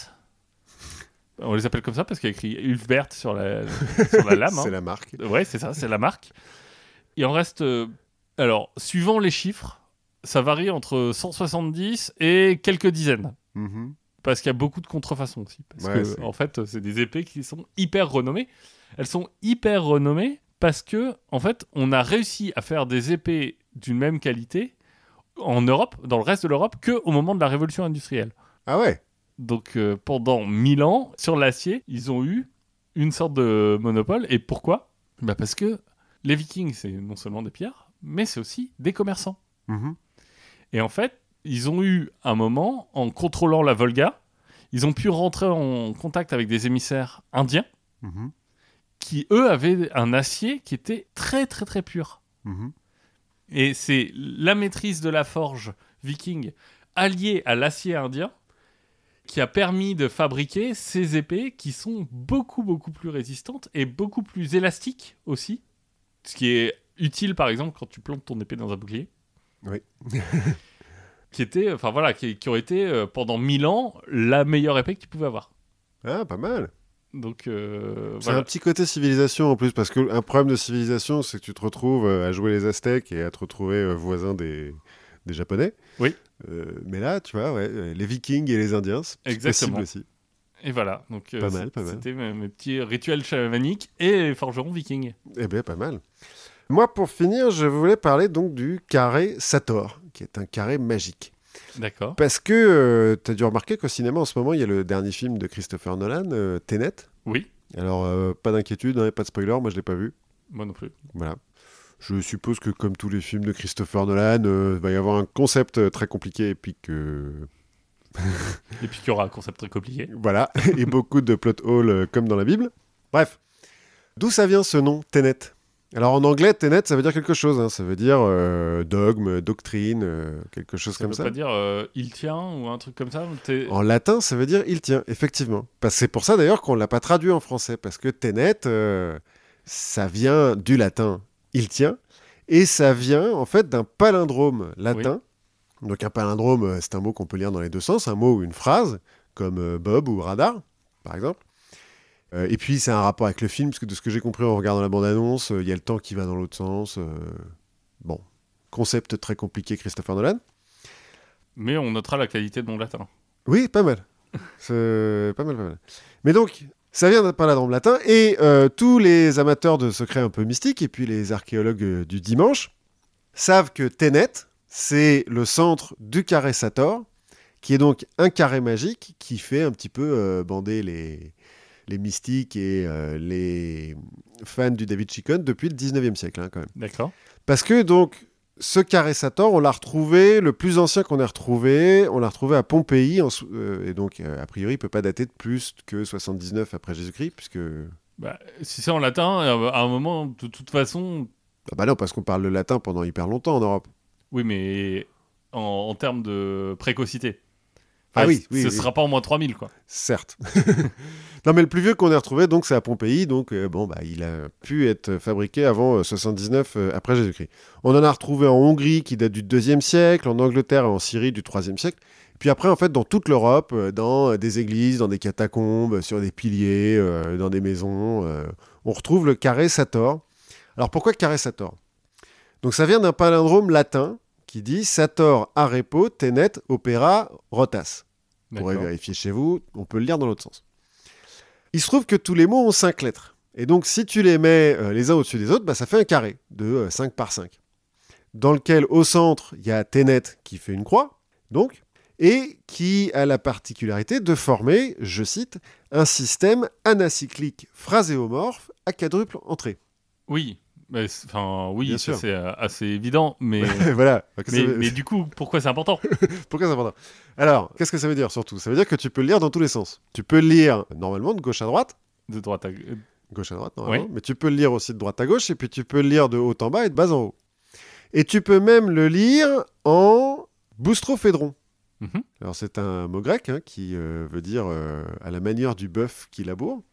On les appelle comme ça parce qu'il y a écrit Ulfbert sur la, sur la lame. hein. C'est la marque. Ouais, c'est ça, c'est la marque. Il en reste. Alors, suivant les chiffres, ça varie entre 170 et quelques dizaines. Mhm. parce qu'il y a beaucoup de contrefaçons aussi. Parce Ouais, que, en fait, c'est des épées qui sont hyper renommées. Elles sont hyper renommées parce que, en fait, on a réussi à faire des épées d'une même qualité en Europe, dans le reste de l'Europe, que au moment de la révolution industrielle. Ah ouais Donc, euh, pendant 1000 ans, sur l'acier, ils ont eu une sorte de monopole. Et pourquoi? Bah Parce que les Vikings, c'est non seulement des pierres, mais c'est aussi des commerçants. Mhm. Et en fait, ils ont eu un moment, en contrôlant la Volga, ils ont pu rentrer en contact avec des émissaires indiens Mhm. qui, eux, avaient un acier qui était très, très, très pur. Mhm. Et c'est la maîtrise de la forge viking alliée à l'acier indien qui a permis de fabriquer ces épées qui sont beaucoup, beaucoup plus résistantes et beaucoup plus élastiques aussi. Ce qui est utile, par exemple, quand tu plantes ton épée dans un bouclier. Oui. qui était, enfin voilà, qui, qui ont été euh, pendant 1000 ans la meilleure épée que tu pouvais avoir. Ah, pas mal. Donc euh, C'est voilà. un petit côté civilisation en plus, parce qu'un problème de civilisation, c'est que tu te retrouves euh, à jouer les Aztèques et à te retrouver voisin des, des Japonais. Oui. Euh, mais là, tu vois, ouais, les Vikings et les Indiens, c'est Exactement. possible aussi. Et voilà. Donc euh, Pas mal, c'est- pas mal. C'était mes, mes petits rituels chamaniques et forgerons vikings. Eh bien, pas mal. Moi, pour finir, je voulais parler donc du carré Sator, qui est un carré magique. D'accord. Parce que tu as dû remarquer qu'au cinéma, en ce moment, il y a le dernier film de Christopher Nolan, euh, Tenet. Oui. Alors, euh, pas d'inquiétude, hein, pas de spoiler, moi je l'ai pas vu. Moi non plus. Voilà. Je suppose que comme tous les films de Christopher Nolan, euh, il va y avoir un concept euh, très compliqué et puis que... Et puis qu'il y aura un concept très compliqué. Voilà, et beaucoup de plot holes euh, comme dans la Bible. Bref. D'où ça vient ce nom, Tenet? Alors en anglais, Tenet, ça veut dire quelque chose. hein. Ça veut dire euh, dogme, doctrine, euh, quelque chose Ça comme veut ça. pas dire euh, il tient ou un truc comme ça. En latin, ça veut dire il tient, effectivement. C'est pour ça d'ailleurs qu'on ne l'a pas traduit en français, parce que tenet, ça vient du latin il tient, et ça vient en fait d'un palindrome latin. Donc un palindrome, c'est un mot qu'on peut lire dans les deux sens, un mot ou une phrase, comme Bob ou radar, par exemple. Euh, et puis c'est un rapport avec le film, parce que de ce que j'ai compris en regardant la bande-annonce, euh, il y a le temps qui va dans l'autre sens. euh, Bon, concept très compliqué, Christopher Nolan. Mais on notera la qualité de mon latin. Oui, pas mal. C'est pas mal, pas mal. Mais donc, ça vient d'un palindrome latin, et tous les amateurs de secrets un peu mystiques, et puis les archéologues du dimanche, savent que Tenet, c'est le centre du carré Sator, qui est donc un carré magique qui fait un petit peu bander les, les mystiques et euh, les fans du David Chicon depuis le 19e siècle, hein, quand même. D'accord. Parce que donc, ce carré Sator, on l'a retrouvé, le plus ancien qu'on a retrouvé, on l'a retrouvé à Pompéi, en euh, et donc, euh, a priori, il peut pas dater de plus que 79 après Jésus-Christ, puisque... Bah, si c'est en latin, à un moment, de toute façon, Ah bah non, parce qu'on parle le latin pendant hyper longtemps en Europe. oui, mais en, en termes de précocité. Ah oui, oui, Ce oui. sera pas en moins 3000, quoi. Certes. non, mais le plus vieux qu'on ait retrouvé, donc, c'est à Pompéi, donc, euh, bon, bah, il a pu être fabriqué avant euh, 79 euh, après Jésus-Christ. On en a retrouvé en Hongrie, qui date du 2e siècle, en Angleterre et en Syrie du 3e siècle. Puis après, en fait, dans toute l'Europe, euh, dans euh, des églises, dans des catacombes, sur des piliers, euh, dans des maisons, euh, on retrouve le carré Sator. Alors pourquoi carré Sator? Donc ça vient d'un palindrome latin qui dit Sator arepo tenet opera rotas. Vous pourrez vérifier chez vous, on peut le lire dans l'autre sens. Il se trouve que tous les mots ont cinq lettres. Et donc, si tu les mets euh, les uns au-dessus des autres, bah, ça fait un carré de euh, 5 par 5. Dans lequel, au centre, il y a Ténet qui fait une croix, donc, et qui a la particularité de former, je cite, un système anacyclique phraséomorphe à quadruple entrée. Oui. Enfin, oui, Bien ça, sûr. c'est euh, assez évident, mais, voilà. mais, mais du coup, pourquoi c'est important? Pourquoi c'est important? Alors, qu'est-ce que ça veut dire surtout? Ça veut dire que tu peux lire dans tous les sens. Tu peux lire normalement de gauche à droite, De droite à gauche à droite normalement, Oui. mais tu peux le lire aussi de droite à gauche, et puis tu peux le lire de haut en bas et de bas en haut. Et tu peux même le lire en boustrophédron. Mhm. Alors c'est un mot grec hein, qui euh, veut dire euh, à la manière du bœuf qui laboure.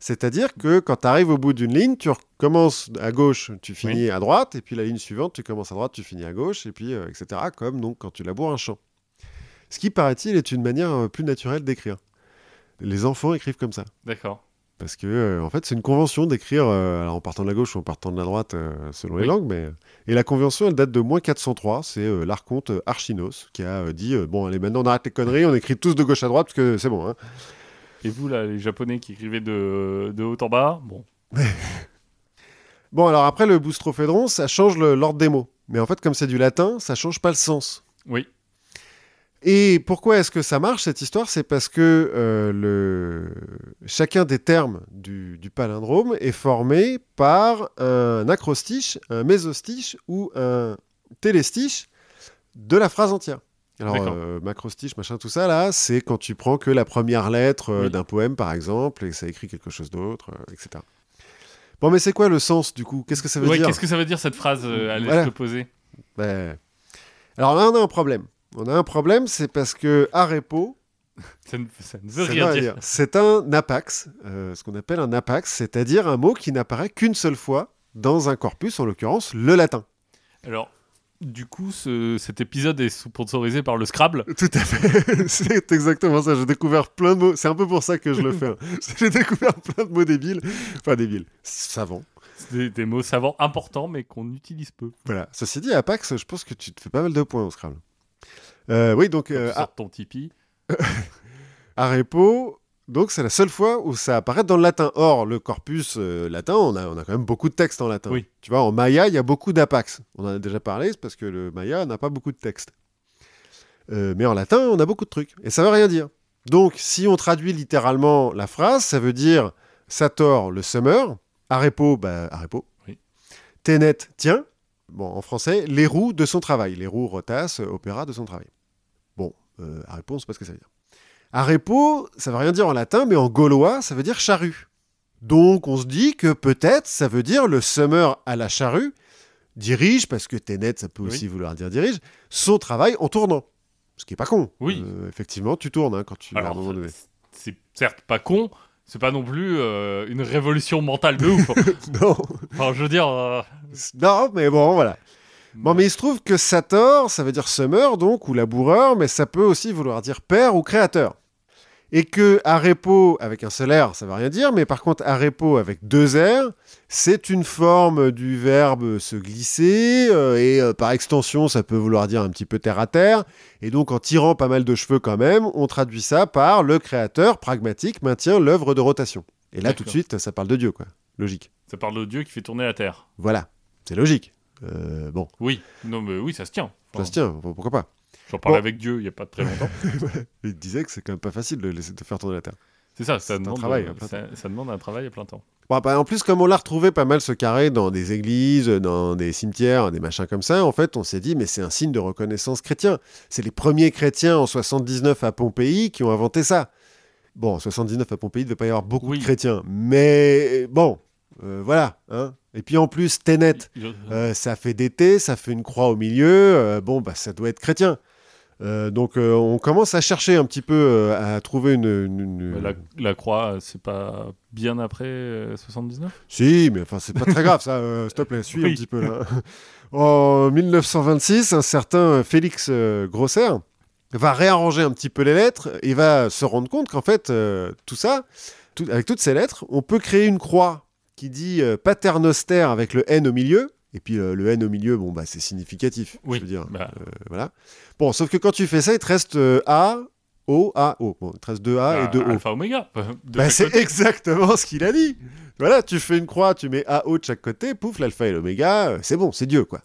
C'est-à-dire que quand tu arrives au bout d'une ligne, tu recommences à gauche, tu finis à droite, et puis la ligne suivante, tu commences à droite, tu finis à gauche, et puis euh, etc. Comme donc quand tu laboures un champ. Ce qui paraît-il est une manière euh, plus naturelle d'écrire. Les enfants écrivent comme ça. D'accord. Parce que, euh, en fait, c'est une convention d'écrire en partant de la gauche ou en partant de la droite, selon les langues. Mais... Et la convention, elle date de moins 403. C'est l'archonte Archinos qui a dit Bon, allez, maintenant on arrête les conneries, on écrit tous de gauche à droite parce que c'est bon. hein. Et vous, là, les Japonais qui écrivaient de, de haut en bas, bon. Bon, alors après, le boustrophédron, ça change l'ordre des mots. Mais en fait, comme c'est du latin, ça change pas le sens. Oui. Et pourquoi est-ce que ça marche cette histoire? C'est parce que euh, le... chacun des termes du, du palindrome est formé par un acrostiche, un mésostiche ou un téléstiche de la phrase entière. Alors, euh, macrostiche, machin, tout ça, là, c'est quand tu prends que la première lettre euh, Oui. d'un poème, par exemple, et ça écrit quelque chose d'autre, euh, etc. Bon, mais c'est quoi le sens, du coup? Qu'est-ce que ça veut Ouais, dire? qu'est-ce que ça veut dire cette phrase euh, Allez, Voilà. poser. Ben, Alors là, on a un problème. On a un problème, c'est parce que arepo, Ça ne, ça ne veut ça rien dire. dire. c'est un apax, ce qu'on appelle un apax, c'est-à-dire un mot qui n'apparaît qu'une seule fois dans un corpus, en l'occurrence le latin. Alors, du coup, ce- cet épisode est sponsorisé par le Scrabble. Tout à fait, c'est exactement ça. J'ai découvert plein de mots. C'est un peu pour ça que je le fais. hein. J'ai découvert plein de mots débiles, enfin débiles, savants. Des, des mots savants importants, mais qu'on utilise peu. Voilà. Ceci dit, Apax, je pense que tu te fais pas mal de points au Scrabble. Euh, oui, donc euh, tu sors ton Tipeee. Arepo, donc c'est la seule fois où ça apparaît dans le latin. Or, le corpus euh, latin, on a, on a quand même beaucoup de textes en latin. Oui. Tu vois, en maya, il y a beaucoup d'apax. On en a déjà parlé, c'est parce que le maya n'a pas beaucoup de textes. Euh, mais en latin, on a beaucoup de trucs. Et ça veut rien dire. Donc, si on traduit littéralement la phrase, ça veut dire Sator, le summer, Arepo, bah, Arepo. Oui. Ténet, tiens. Bon, en français, les roues de son travail. Les roues rotas, opéra de son travail. Bon, euh, Arepo, on ne sait pas ce que ça veut dire. Arepo, ça veut rien dire en latin, mais en gaulois, ça veut dire charrue. Donc on se dit que peut-être ça veut dire le summer à la charrue dirige, parce que Ténet, ça peut Oui. aussi vouloir dire dirige, son travail en tournant. Ce qui est pas con. Oui. Euh, effectivement, tu tournes hein, quand tu donné. c'est certes pas con, c'est pas non plus euh, une révolution mentale de ouf. non. enfin, je veux dire. euh, non, mais bon, voilà. Bon, mais il se trouve que Sator, ça veut dire summer, donc, ou laboureur, mais ça peut aussi vouloir dire père ou créateur. Et que arepo avec un seul R, ça veut rien dire, mais par contre arepo avec deux R, c'est une forme du verbe se glisser, euh, et euh, par extension, ça peut vouloir dire un petit peu terre à terre. Et donc, en tirant pas mal de cheveux quand même, on traduit ça par le créateur pragmatique maintient l'œuvre de rotation. Et là, tout de suite, ça parle de Dieu, quoi. Logique. Ça parle de Dieu qui fait tourner la Terre. Voilà. C'est logique. Euh, bon, Oui, non, mais oui, ça se tient. ça se tient, pourquoi pas. J'en parlais Bon. avec Dieu il y a pas très longtemps. Il disait que c'est quand même pas facile de laisser de faire tourner la Terre. C'est ça, un ça demande, travail euh, ça, ça demande un travail à plein temps. Bon, bah, en plus, comme on l'a retrouvé pas mal ce carré dans des églises, dans des cimetières, des machins comme ça, en fait, on s'est dit, mais c'est un signe de reconnaissance chrétien. C'est les premiers chrétiens en 79 à Pompéi qui ont inventé ça. Bon, en 79 à Pompéi, il ne devait pas y avoir beaucoup Oui. de chrétiens. Mais bon, euh, voilà. Hein. Et puis en plus, Ténet, Euh, ça fait T, ça fait une croix au milieu. euh, bon, bah, ça doit être chrétien. Donc, on commence à chercher un petit peu à trouver une. une- une- la, la croix, c'est pas bien après euh, 79 Si, mais enfin, c'est pas très grave, ça. S'il te plaît, suis Oui. un petit peu là. en 1926, un certain Félix Grosser va réarranger un petit peu les lettres et va se rendre compte qu'en fait, tout ça, tout- avec toutes ces lettres, on peut créer une croix qui dit euh, paternoster avec le N au milieu. Et puis euh, le N au milieu, bon, bah, c'est significatif. Oui. Je veux dire. bah, Euh, voilà. Bon, sauf que quand tu fais ça, il te reste euh, A, O, A, O. Bon, il te reste deux A bah, et deux O. Alpha Oméga. Bah, c'est exactement ce qu'il a dit. Voilà, tu fais une croix, tu mets A, O de chaque côté, pouf, l'alpha et l'oméga, c'est bon, c'est Dieu, quoi.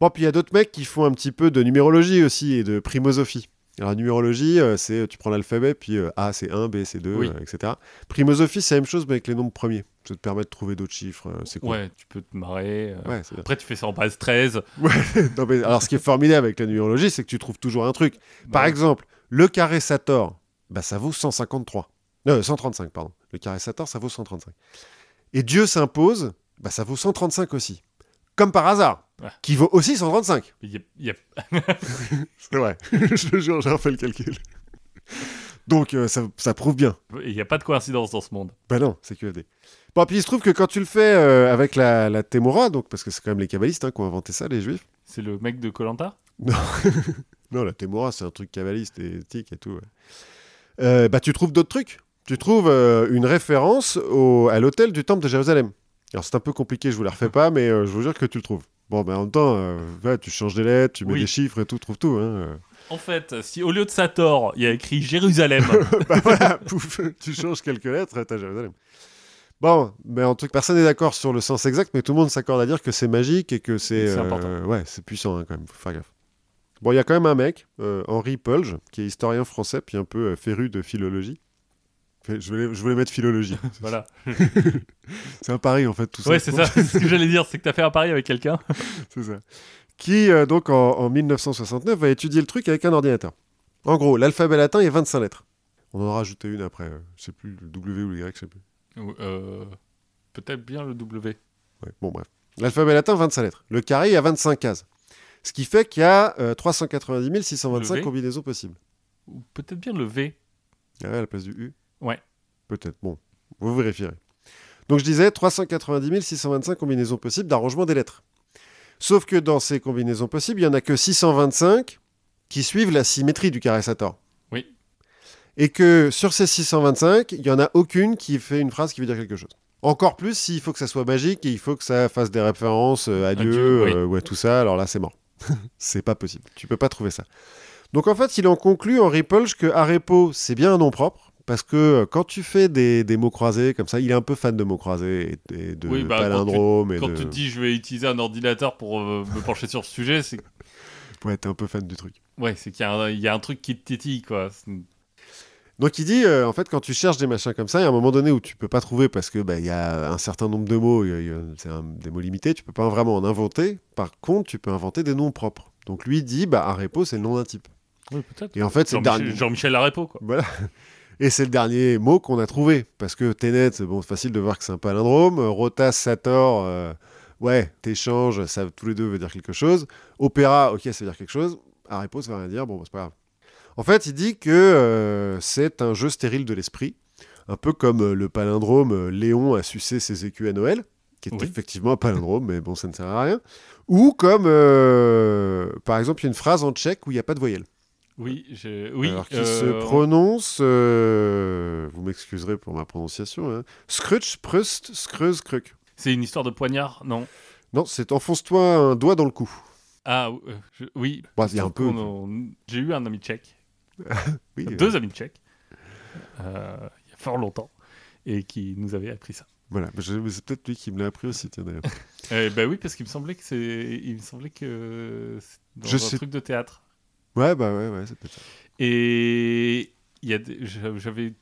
Bon, puis il y a d'autres mecs qui font un petit peu de numérologie aussi et de primosophie. Alors, la numérologie, c'est tu prends l'alphabet, puis A c'est 1, B c'est 2, Oui. euh, etc. Primosophie, c'est la même chose, mais avec les nombres premiers. Ça te permet de trouver d'autres chiffres, euh, c'est cool. Ouais, tu peux te marrer. euh. Ouais. Après, tu fais ça en base 13. Non, mais alors, ce qui est formidable avec la numérologie, c'est que tu trouves toujours un truc. Par exemple, le carré Sator, bah, ça vaut 153. Euh, 135, pardon. Le carré Sator, ça vaut 135. Et Dieu s'impose, bah, ça vaut 135 aussi. Comme par hasard. Ouais. Qui vaut aussi 135. il y a- il y a- C'est vrai. Je te jure, j'ai refait le calcul. Donc, euh, ça, ça prouve bien. Il n'y a pas de coïncidence dans ce monde. Bah non, c'est QFD. Bon, puis il se trouve que quand tu le fais euh, avec la, la Témora, donc, parce que c'est quand même les kabbalistes hein, qui ont inventé ça, les juifs. C'est le mec de Colanta Non, la Témora, c'est un truc kabbaliste et éthique et tout. ouais. Euh, bah, tu trouves d'autres trucs. tu trouves euh, une référence au- à l'hôtel du temple de Jérusalem. Alors c'est un peu compliqué, je vous la refais pas, mais je vous jure que tu le trouves. Bon, mais en même temps, ouais, tu changes des lettres, tu mets Oui. des chiffres et tout, trouves tout. Hein. En fait, si au lieu de Sator, il y a écrit Jérusalem, bah voilà, pouf, tu changes quelques lettres, t'as Jérusalem. Bon, mais en tout cas, personne n'est d'accord sur le sens exact, mais tout le monde s'accorde à dire que c'est magique et que c'est. C'est euh, important. Ouais, c'est puissant hein, quand même, faut faire gaffe. Bon, il y a quand même un mec, euh, Henri Pulge, qui est historien français, puis un peu euh, féru de philologie. Je voulais, je voulais mettre philologie. voilà. c'est un pari en fait, tout ça. Ouais, c'est ça. C'est ce que j'allais dire, c'est que t'as fait un pari avec quelqu'un. C'est ça. Qui, euh, donc, en, en 1969, va étudier le truc avec un ordinateur. En gros, l'alphabet latin, il y a 25 lettres. On en a rajouté une après, je sais plus, le W ou le Y, je sais plus. Euh, Peut-être bien le W. Ouais, bon, bref. L'alphabet latin, 25 lettres. Le carré, il y a 25 cases. Ce qui fait qu'il y a euh, 390 625 Le V. combinaisons possibles. Ou peut-être bien le V. Ah ouais, à la place du U Ouais. Peut-être. Bon, vous vérifierez. Donc je disais 390 625 combinaisons possibles d'arrangement des lettres. Sauf que dans ces combinaisons possibles, il n'y en a que 625 qui suivent la symétrie du carré Sator. Et que sur ces 625, il n'y en a aucune qui fait une phrase qui veut dire quelque chose. Encore plus s'il faut que ça soit magique et il faut que ça fasse des références euh, à Dieu, Dieu, oui. euh, ou à tout ça, alors là c'est mort. c'est pas possible. Tu peux pas trouver ça. Donc en fait, il en conclut en Ripolge que Arepo, c'est bien un nom propre, parce que euh, quand tu fais des, des mots croisés comme ça, il est un peu fan de mots croisés et, et de Oui, bah, quand tu- palindromes. et Quand de... tu te dis je vais utiliser un ordinateur pour euh, me pencher sur ce sujet, c'est Ouais, t'es un peu fan du truc. ouais, c'est qu'il y, a un- il y a un truc qui te tétille quoi. Donc il dit, euh, en fait, quand tu cherches des machins comme ça, il y a un moment donné où tu peux pas trouver parce que bah, il y a un certain nombre de mots, c'est un- des mots limités, tu peux pas vraiment en inventer. Par contre, tu peux inventer des noms propres. Donc lui dit, bah Arepo, c'est le nom d'un type. Oui, peut-être. Et en fait, c'est Jean-Michel dernier. Jean-Michel Larepo quoi. Voilà. Et c'est le dernier mot qu'on a trouvé. Parce que Tenet, bon, c'est facile de voir que c'est un palindrome. Rotas, Sator, euh, ouais, t'échanges, ça tous les deux veut dire quelque chose. Opéra, ok, ça veut dire quelque chose. Arepo, ça veut rien dire, bon, bah, c'est pas grave. En fait, il dit que euh, c'est un jeu stérile de l'esprit. Un peu comme euh, le palindrome euh, Léon a sucé ses écus à Noël, qui est Oui. effectivement un palindrome, mais bon, ça ne sert à rien. Ou comme, euh, par exemple, il y a une phrase en tchèque où il n'y a pas de voyelle. Oui, je... oui. Alors qui euh, se prononce, euh, vous m'excuserez pour ma prononciation, hein, Scrutch, Prust, Skreuz, Kruk. C'est une histoire de poignard, non? Non, c'est enfonce-toi un doigt dans le cou. Ah je- oui. Un peu. On- J'ai eu un ami tchèque, Oui, euh, deux amis tchèques, euh, il y a fort longtemps, et qui nous avaient appris ça. Voilà, c'est peut-être lui qui me l'a appris aussi, tiens d'ailleurs. Eh ben oui, parce qu'il me semblait que c'est, il me semblait que dans Je un sais- truc de théâtre. Ouais, bah ouais, ouais, c'est peut-être ça. Et il y a, des- j'avais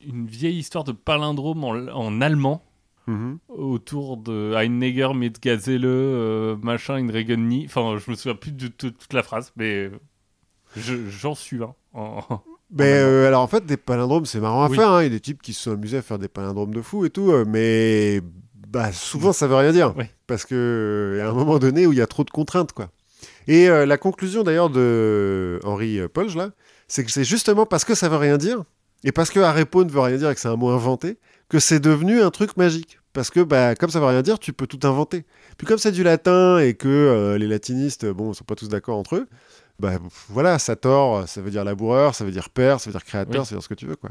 une vieille histoire de palindrome en, en allemand Mhm. autour de Einneger mit Gazelle, euh, machin, in Regen nie. Enfin, je me souviens plus de tout- toute la phrase, mais je- j'en suis un. en- Mais euh, alors en fait, des palindromes, c'est marrant à Oui. faire. hein. Il y a des types qui se sont amusés à faire des palindromes de fou et tout, euh, mais bah, souvent ça veut rien dire. Oui. Parce que euh, y a un moment donné où il y a trop de contraintes, quoi. Et euh, la conclusion d'ailleurs de Henri euh, Polge, là, c'est que c'est justement parce que ça veut rien dire, et parce que Arepo ne veut rien dire et que c'est un mot inventé, que c'est devenu un truc magique. Parce que bah, comme ça veut rien dire, tu peux tout inventer. Puis comme c'est du latin et que euh, les latinistes, bon, sont pas tous d'accord entre eux, bah voilà, Sator, ça veut dire laboureur, ça veut dire père, ça veut dire créateur, Oui. ça veut dire ce que tu veux, quoi.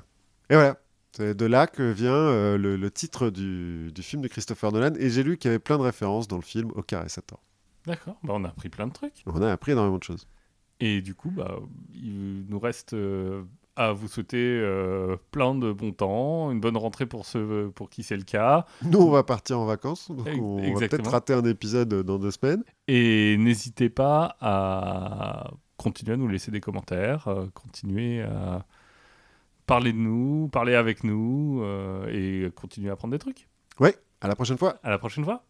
Et voilà. C'est de là que vient euh, le, le titre du, du film de Christopher Nolan. Et j'ai lu qu'il y avait plein de références dans le film au carré Sator. D'accord, bah, on a appris plein de trucs. On a appris énormément de choses. Et du coup, bah, il nous reste euh, à vous souhaiter euh, plein de bon temps, une bonne rentrée pour ceux pour qui c'est le cas. Nous, on va partir en vacances. Donc on va peut-être rater un épisode dans deux semaines. Et n'hésitez pas à continuer à nous laisser des commentaires, euh, continuer à parler de nous, parler avec nous euh, et continuer à apprendre des trucs. Ouais, à la prochaine fois. À la prochaine fois.